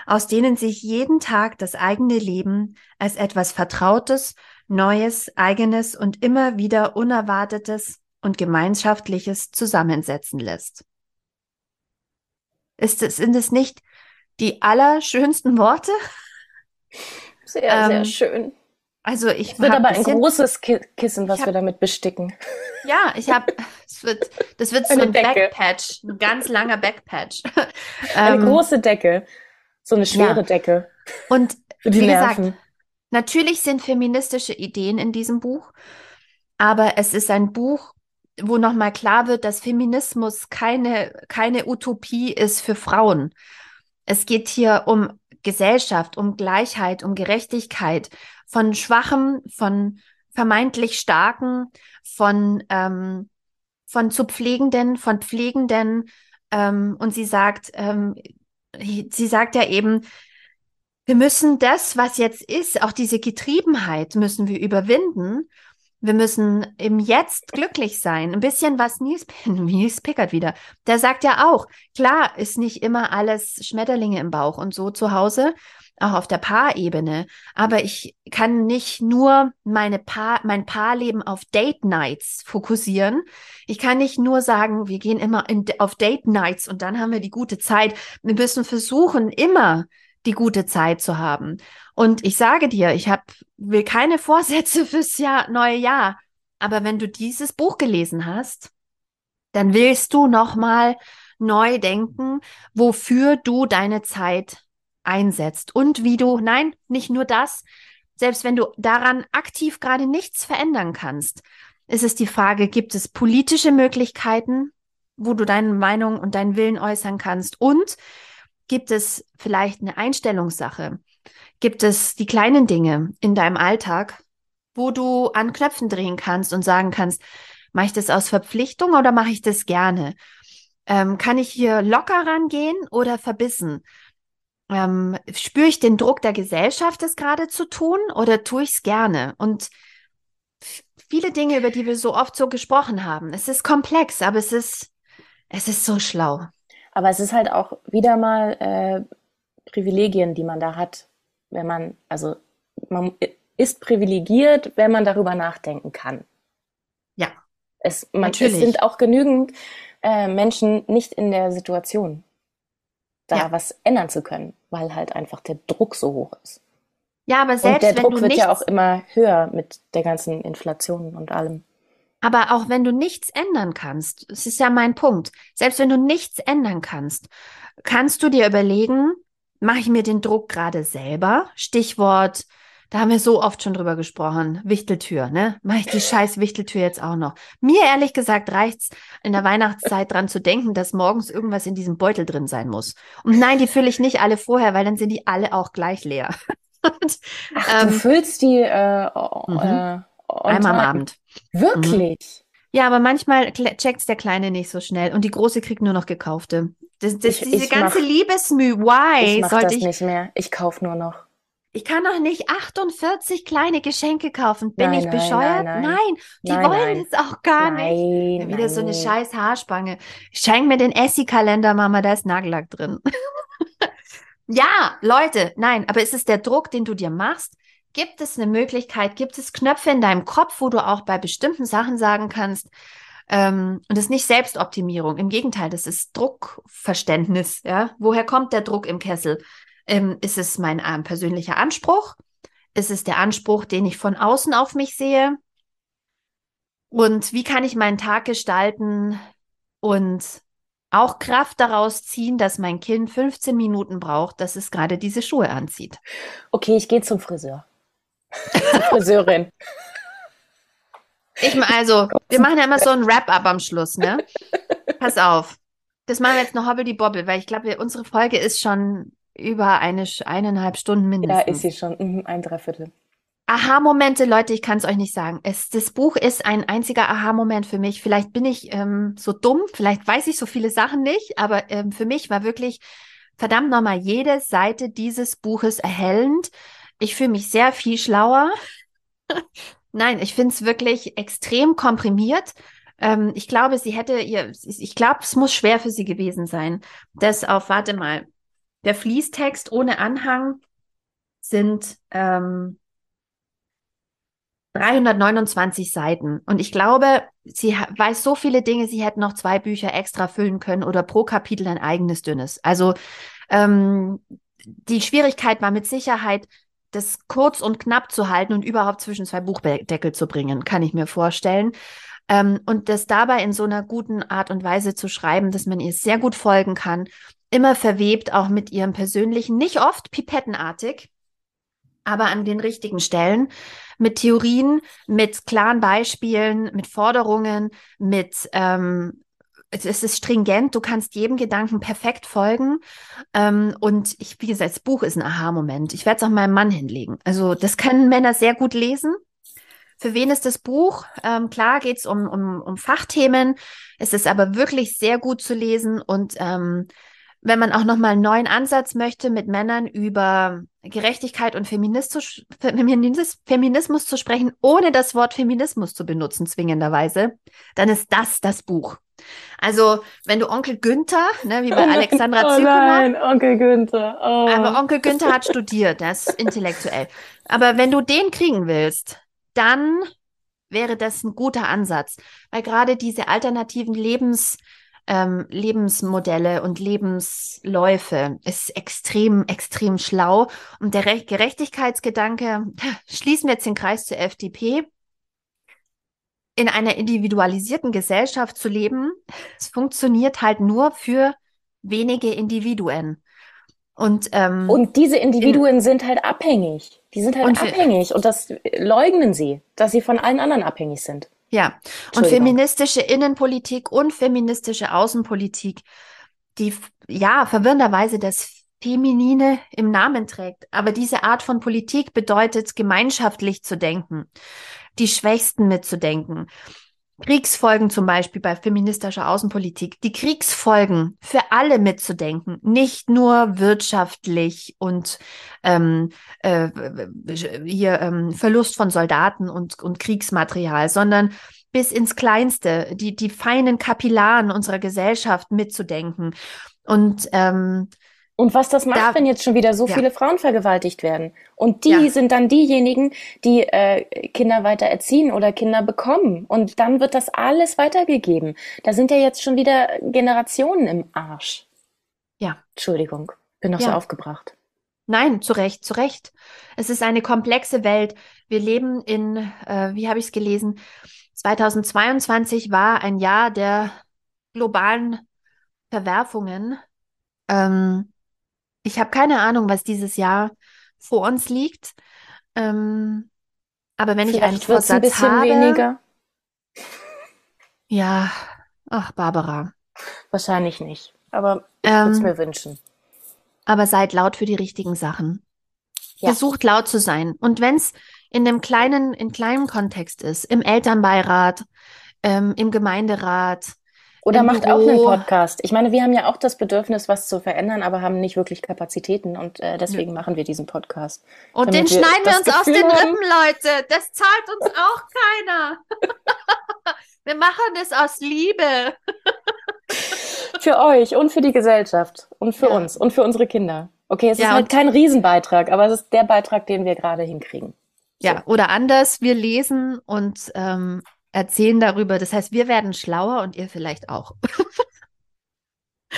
aus denen sich jeden Tag das eigene Leben als etwas Vertrautes, Neues, Eigenes und immer wieder Unerwartetes und Gemeinschaftliches zusammensetzen lässt. Ist es, sind es nicht die allerschönsten Worte? Sehr, ähm, sehr schön. Also ich es wird aber ein großes Kissen, was hab, wir damit besticken. (laughs) Ja, ich habe, es wird, das wird so ein Decke. Backpatch, ein ganz langer Backpatch. (laughs) eine ähm, große Decke, so eine schwere ja. Decke. Und (laughs) wie Nerven. gesagt, natürlich sind feministische Ideen in diesem Buch, aber es ist ein Buch, wo nochmal klar wird, dass Feminismus keine, keine Utopie ist für Frauen. Es geht hier um Gesellschaft, um Gleichheit, um Gerechtigkeit, von Schwachen, von vermeintlich Starken, von, ähm, von zu Pflegenden, von Pflegenden. Ähm, und sie sagt, ähm, sie sagt ja eben, wir müssen das, was jetzt ist, auch diese Getriebenheit müssen wir überwinden. Wir müssen im Jetzt glücklich sein. Ein bisschen was Nils, (laughs) Nils Pickert wieder. Der sagt ja auch, klar ist nicht immer alles Schmetterlinge im Bauch und so zu Hause, auch auf der Paarebene. Aber ich kann nicht nur meine Paar, mein Paarleben auf Date Nights fokussieren. Ich kann nicht nur sagen, wir gehen immer in, auf Date Nights und dann haben wir die gute Zeit. Wir müssen versuchen, immer die gute Zeit zu haben. Und ich sage dir, ich hab, will keine Vorsätze (laughs) fürs Jahr, neue Jahr. Aber wenn du dieses Buch gelesen hast, dann willst du nochmal neu denken, wofür du deine Zeit einsetzt und wie du, nein, nicht nur das, selbst wenn du daran aktiv gerade nichts verändern kannst, ist es die Frage, gibt es politische Möglichkeiten, wo du deine Meinung und deinen Willen äußern kannst und gibt es vielleicht eine Einstellungssache? Gibt es die kleinen Dinge in deinem Alltag, wo du an Knöpfen drehen kannst und sagen kannst, mache ich das aus Verpflichtung oder mache ich das gerne? Ähm, kann ich hier locker rangehen oder verbissen? Ähm, spüre ich den Druck der Gesellschaft, das gerade zu tun, oder tue ich es gerne? Und viele Dinge, über die wir so oft so gesprochen haben, es ist komplex, aber es ist, es ist so schlau. Aber es ist halt auch wieder mal äh, Privilegien, die man da hat, wenn man, also man ist privilegiert, wenn man darüber nachdenken kann. Ja. Es, man, es sind auch genügend äh, Menschen nicht in der Situation da ja. was ändern zu können, weil halt einfach der Druck so hoch ist. Ja, aber selbst und der wenn Druck du wird nichts, ja auch immer höher mit der ganzen Inflation und allem. Aber auch wenn du nichts ändern kannst, das ist ja mein Punkt, selbst wenn du nichts ändern kannst, kannst du dir überlegen, mache ich mir den Druck gerade selber? Stichwort da haben wir so oft schon drüber gesprochen. Wichteltür, ne? Mache ich die scheiß Wichteltür jetzt auch noch? Mir ehrlich gesagt reicht's in der Weihnachtszeit dran zu denken, dass morgens irgendwas in diesem Beutel drin sein muss. Und nein, die fülle ich nicht alle vorher, weil dann sind die alle auch gleich leer. (laughs) Und, Ach, ähm, du füllst die äh, mhm. äh, einmal am Abend. Wirklich? Mhm. Ja, aber manchmal checkt's der Kleine nicht so schnell und die Große kriegt nur noch gekaufte. Das, das, ich, diese ich ganze mach, Liebesmüh, why ich mach sollte das ich nicht mehr? Ich kauf nur noch. Ich kann doch nicht 48 kleine Geschenke kaufen. Bin nein, ich bescheuert? Nein, nein, nein. die wollen es auch gar nicht. Wieder so eine scheiß Haarspange. Schenk mir den Essi-Kalender, Mama, da ist Nagellack drin. (laughs) ja, Leute, nein, aber ist es der Druck, den du dir machst? Gibt es eine Möglichkeit, gibt es Knöpfe in deinem Kopf, wo du auch bei bestimmten Sachen sagen kannst, ähm, und das ist nicht Selbstoptimierung. Im Gegenteil, das ist Druckverständnis. Ja, woher kommt der Druck im Kessel? Ähm, ist es mein äh, persönlicher Anspruch? Ist es der Anspruch, den ich von außen auf mich sehe? Und wie kann ich meinen Tag gestalten und auch Kraft daraus ziehen, dass mein Kind 15 Minuten braucht, dass es gerade diese Schuhe anzieht? Okay, ich gehe zum Friseur. (laughs) Zur Friseurin. Ich also, wir machen ja immer so ein Wrap-up am Schluss, ne? Pass auf. Das machen wir jetzt noch Hobbel die Bobbel, weil ich glaube, unsere Folge ist schon über eine, eineinhalb Stunden mindestens. Ja, ist sie schon, mhm, ein Dreiviertel. Aha-Momente, Leute, ich kann es euch nicht sagen. Es, das Buch ist ein einziger Aha-Moment für mich. Vielleicht bin ich ähm, so dumm, vielleicht weiß ich so viele Sachen nicht, aber ähm, für mich war wirklich verdammt nochmal jede Seite dieses Buches erhellend. Ich fühle mich sehr viel schlauer. (laughs) Nein, ich finde es wirklich extrem komprimiert. Ähm, ich glaube, sie hätte ihr, ich glaube, es muss schwer für sie gewesen sein, das auf, warte mal, der Fließtext ohne Anhang sind ähm, 329 Seiten. Und ich glaube, sie weiß so viele Dinge, sie hätte noch zwei Bücher extra füllen können oder pro Kapitel ein eigenes dünnes. Also ähm, die Schwierigkeit war mit Sicherheit, das kurz und knapp zu halten und überhaupt zwischen zwei Buchdeckel zu bringen, kann ich mir vorstellen. Ähm, und das dabei in so einer guten Art und Weise zu schreiben, dass man ihr sehr gut folgen kann immer verwebt, auch mit ihrem persönlichen, nicht oft pipettenartig, aber an den richtigen Stellen, mit Theorien, mit klaren Beispielen, mit Forderungen, mit ähm, es ist stringent, du kannst jedem Gedanken perfekt folgen. Ähm, und ich, wie gesagt, das Buch ist ein Aha-Moment. Ich werde es auch meinem Mann hinlegen. Also, das können Männer sehr gut lesen. Für wen ist das Buch? Ähm, klar geht es um, um, um Fachthemen. Es ist aber wirklich sehr gut zu lesen und ähm, wenn man auch nochmal einen neuen Ansatz möchte, mit Männern über Gerechtigkeit und Feminismus, Feminismus zu sprechen, ohne das Wort Feminismus zu benutzen, zwingenderweise, dann ist das das Buch. Also, wenn du Onkel Günther, ne, wie bei Alexandra (laughs) oh nein, Onkel Günther. Oh. Aber Onkel Günther hat studiert, der ist intellektuell. Aber wenn du den kriegen willst, dann wäre das ein guter Ansatz, weil gerade diese alternativen Lebens, ähm, Lebensmodelle und Lebensläufe ist extrem, extrem schlau. Und der Re Gerechtigkeitsgedanke, (laughs) schließen wir jetzt den Kreis zur FDP. In einer individualisierten Gesellschaft zu leben, es funktioniert halt nur für wenige Individuen. Und, ähm, und diese Individuen in, sind halt abhängig. Die sind halt und abhängig und das leugnen sie, dass sie von allen anderen abhängig sind. Ja, und feministische Innenpolitik und feministische Außenpolitik, die ja verwirrenderweise das Feminine im Namen trägt. Aber diese Art von Politik bedeutet, gemeinschaftlich zu denken, die Schwächsten mitzudenken, Kriegsfolgen zum Beispiel bei feministischer Außenpolitik, die Kriegsfolgen für alle mitzudenken, nicht nur wirtschaftlich und ähm, äh, hier ähm, Verlust von Soldaten und, und Kriegsmaterial, sondern bis ins Kleinste, die, die feinen Kapillaren unserer Gesellschaft mitzudenken. Und ähm, und was das macht, da, wenn jetzt schon wieder so ja. viele Frauen vergewaltigt werden. Und die ja. sind dann diejenigen, die äh, Kinder weiter erziehen oder Kinder bekommen. Und dann wird das alles weitergegeben. Da sind ja jetzt schon wieder Generationen im Arsch. Ja. Entschuldigung, bin noch ja. so aufgebracht. Nein, zu Recht, zu Recht. Es ist eine komplexe Welt. Wir leben in, äh, wie habe ich es gelesen, 2022 war ein Jahr der globalen Verwerfungen. Ähm, ich habe keine Ahnung, was dieses Jahr vor uns liegt. Ähm, aber wenn Vielleicht ich einen Vorsatz ein bisschen habe, weniger. Ja, ach Barbara. Wahrscheinlich nicht, aber ich ähm, würde es mir wünschen. Aber seid laut für die richtigen Sachen. Ja. Versucht laut zu sein. Und wenn es in einem kleinen, in kleinem Kontext ist, im Elternbeirat, ähm, im Gemeinderat, oder macht Büro. auch einen Podcast. Ich meine, wir haben ja auch das Bedürfnis, was zu verändern, aber haben nicht wirklich Kapazitäten und äh, deswegen ja. machen wir diesen Podcast. Und den schneiden wir uns Gefühl aus den Rippen, Leute. Das zahlt uns auch keiner. (laughs) wir machen es aus Liebe. (laughs) für euch und für die Gesellschaft und für ja. uns und für unsere Kinder. Okay, es ja, ist halt kein Riesenbeitrag, aber es ist der Beitrag, den wir gerade hinkriegen. Ja, oder anders, wir lesen und ähm, erzählen darüber. Das heißt, wir werden schlauer und ihr vielleicht auch. (laughs)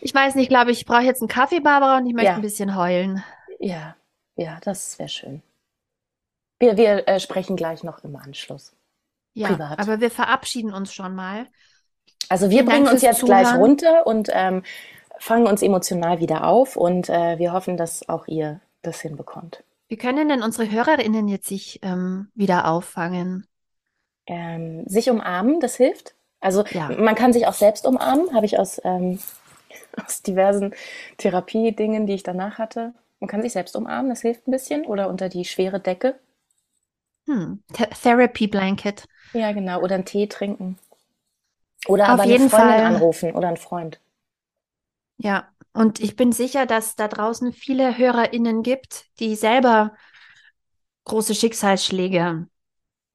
ich weiß nicht, ich glaube, ich brauche jetzt einen Kaffee, Barbara, und ich möchte ja. ein bisschen heulen. Ja, ja, das wäre schön. Wir, wir äh, sprechen gleich noch im Anschluss. Ja, Privat. aber wir verabschieden uns schon mal. Also wir Vielen bringen uns jetzt Zuhören. gleich runter und ähm, fangen uns emotional wieder auf und äh, wir hoffen, dass auch ihr das hinbekommt. Wie können denn unsere HörerInnen jetzt sich ähm, wieder auffangen? Ähm, sich umarmen, das hilft. Also ja. man kann sich auch selbst umarmen, habe ich aus, ähm, (laughs) aus diversen Therapiedingen, die ich danach hatte. Man kann sich selbst umarmen, das hilft ein bisschen. Oder unter die schwere Decke. Hm. Therapy Blanket. Ja, genau. Oder einen Tee trinken. Oder Auf aber jeden eine Freundin Fall. anrufen oder einen Freund. Ja, und ich bin sicher, dass da draußen viele HörerInnen gibt, die selber große Schicksalsschläge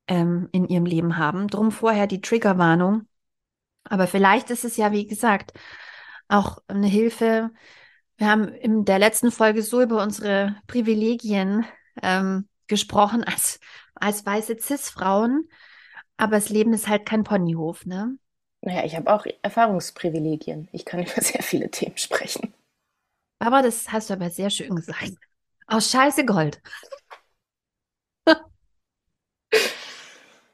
ähm, in ihrem Leben haben. Drum vorher die Triggerwarnung. Aber vielleicht ist es ja, wie gesagt, auch eine Hilfe. Wir haben in der letzten Folge so über unsere Privilegien ähm, gesprochen (laughs) als, als weiße Cis-Frauen. Aber das Leben ist halt kein Ponyhof, ne? Naja, ich habe auch Erfahrungsprivilegien. Ich kann (laughs) über sehr viele Themen sprechen. Aber das hast du aber sehr schön gesagt. Aus Scheiße Gold.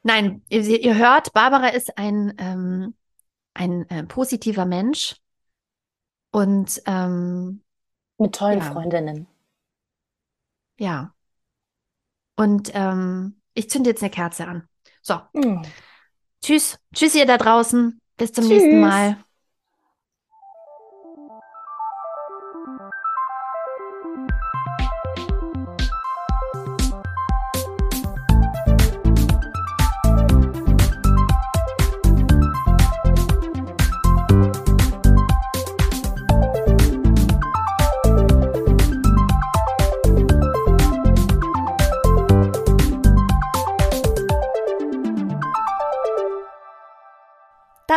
Nein, ihr, ihr, hört, Barbara ist ein, ähm, ein äh, positiver Mensch und ähm, mit tollen ja. Freundinnen. Ja. Und ähm, ich zünde jetzt eine Kerze an. So. Mhm. Tschüss. Tschüss, ihr da draußen. Bis zum Tschüss. nächsten Mal.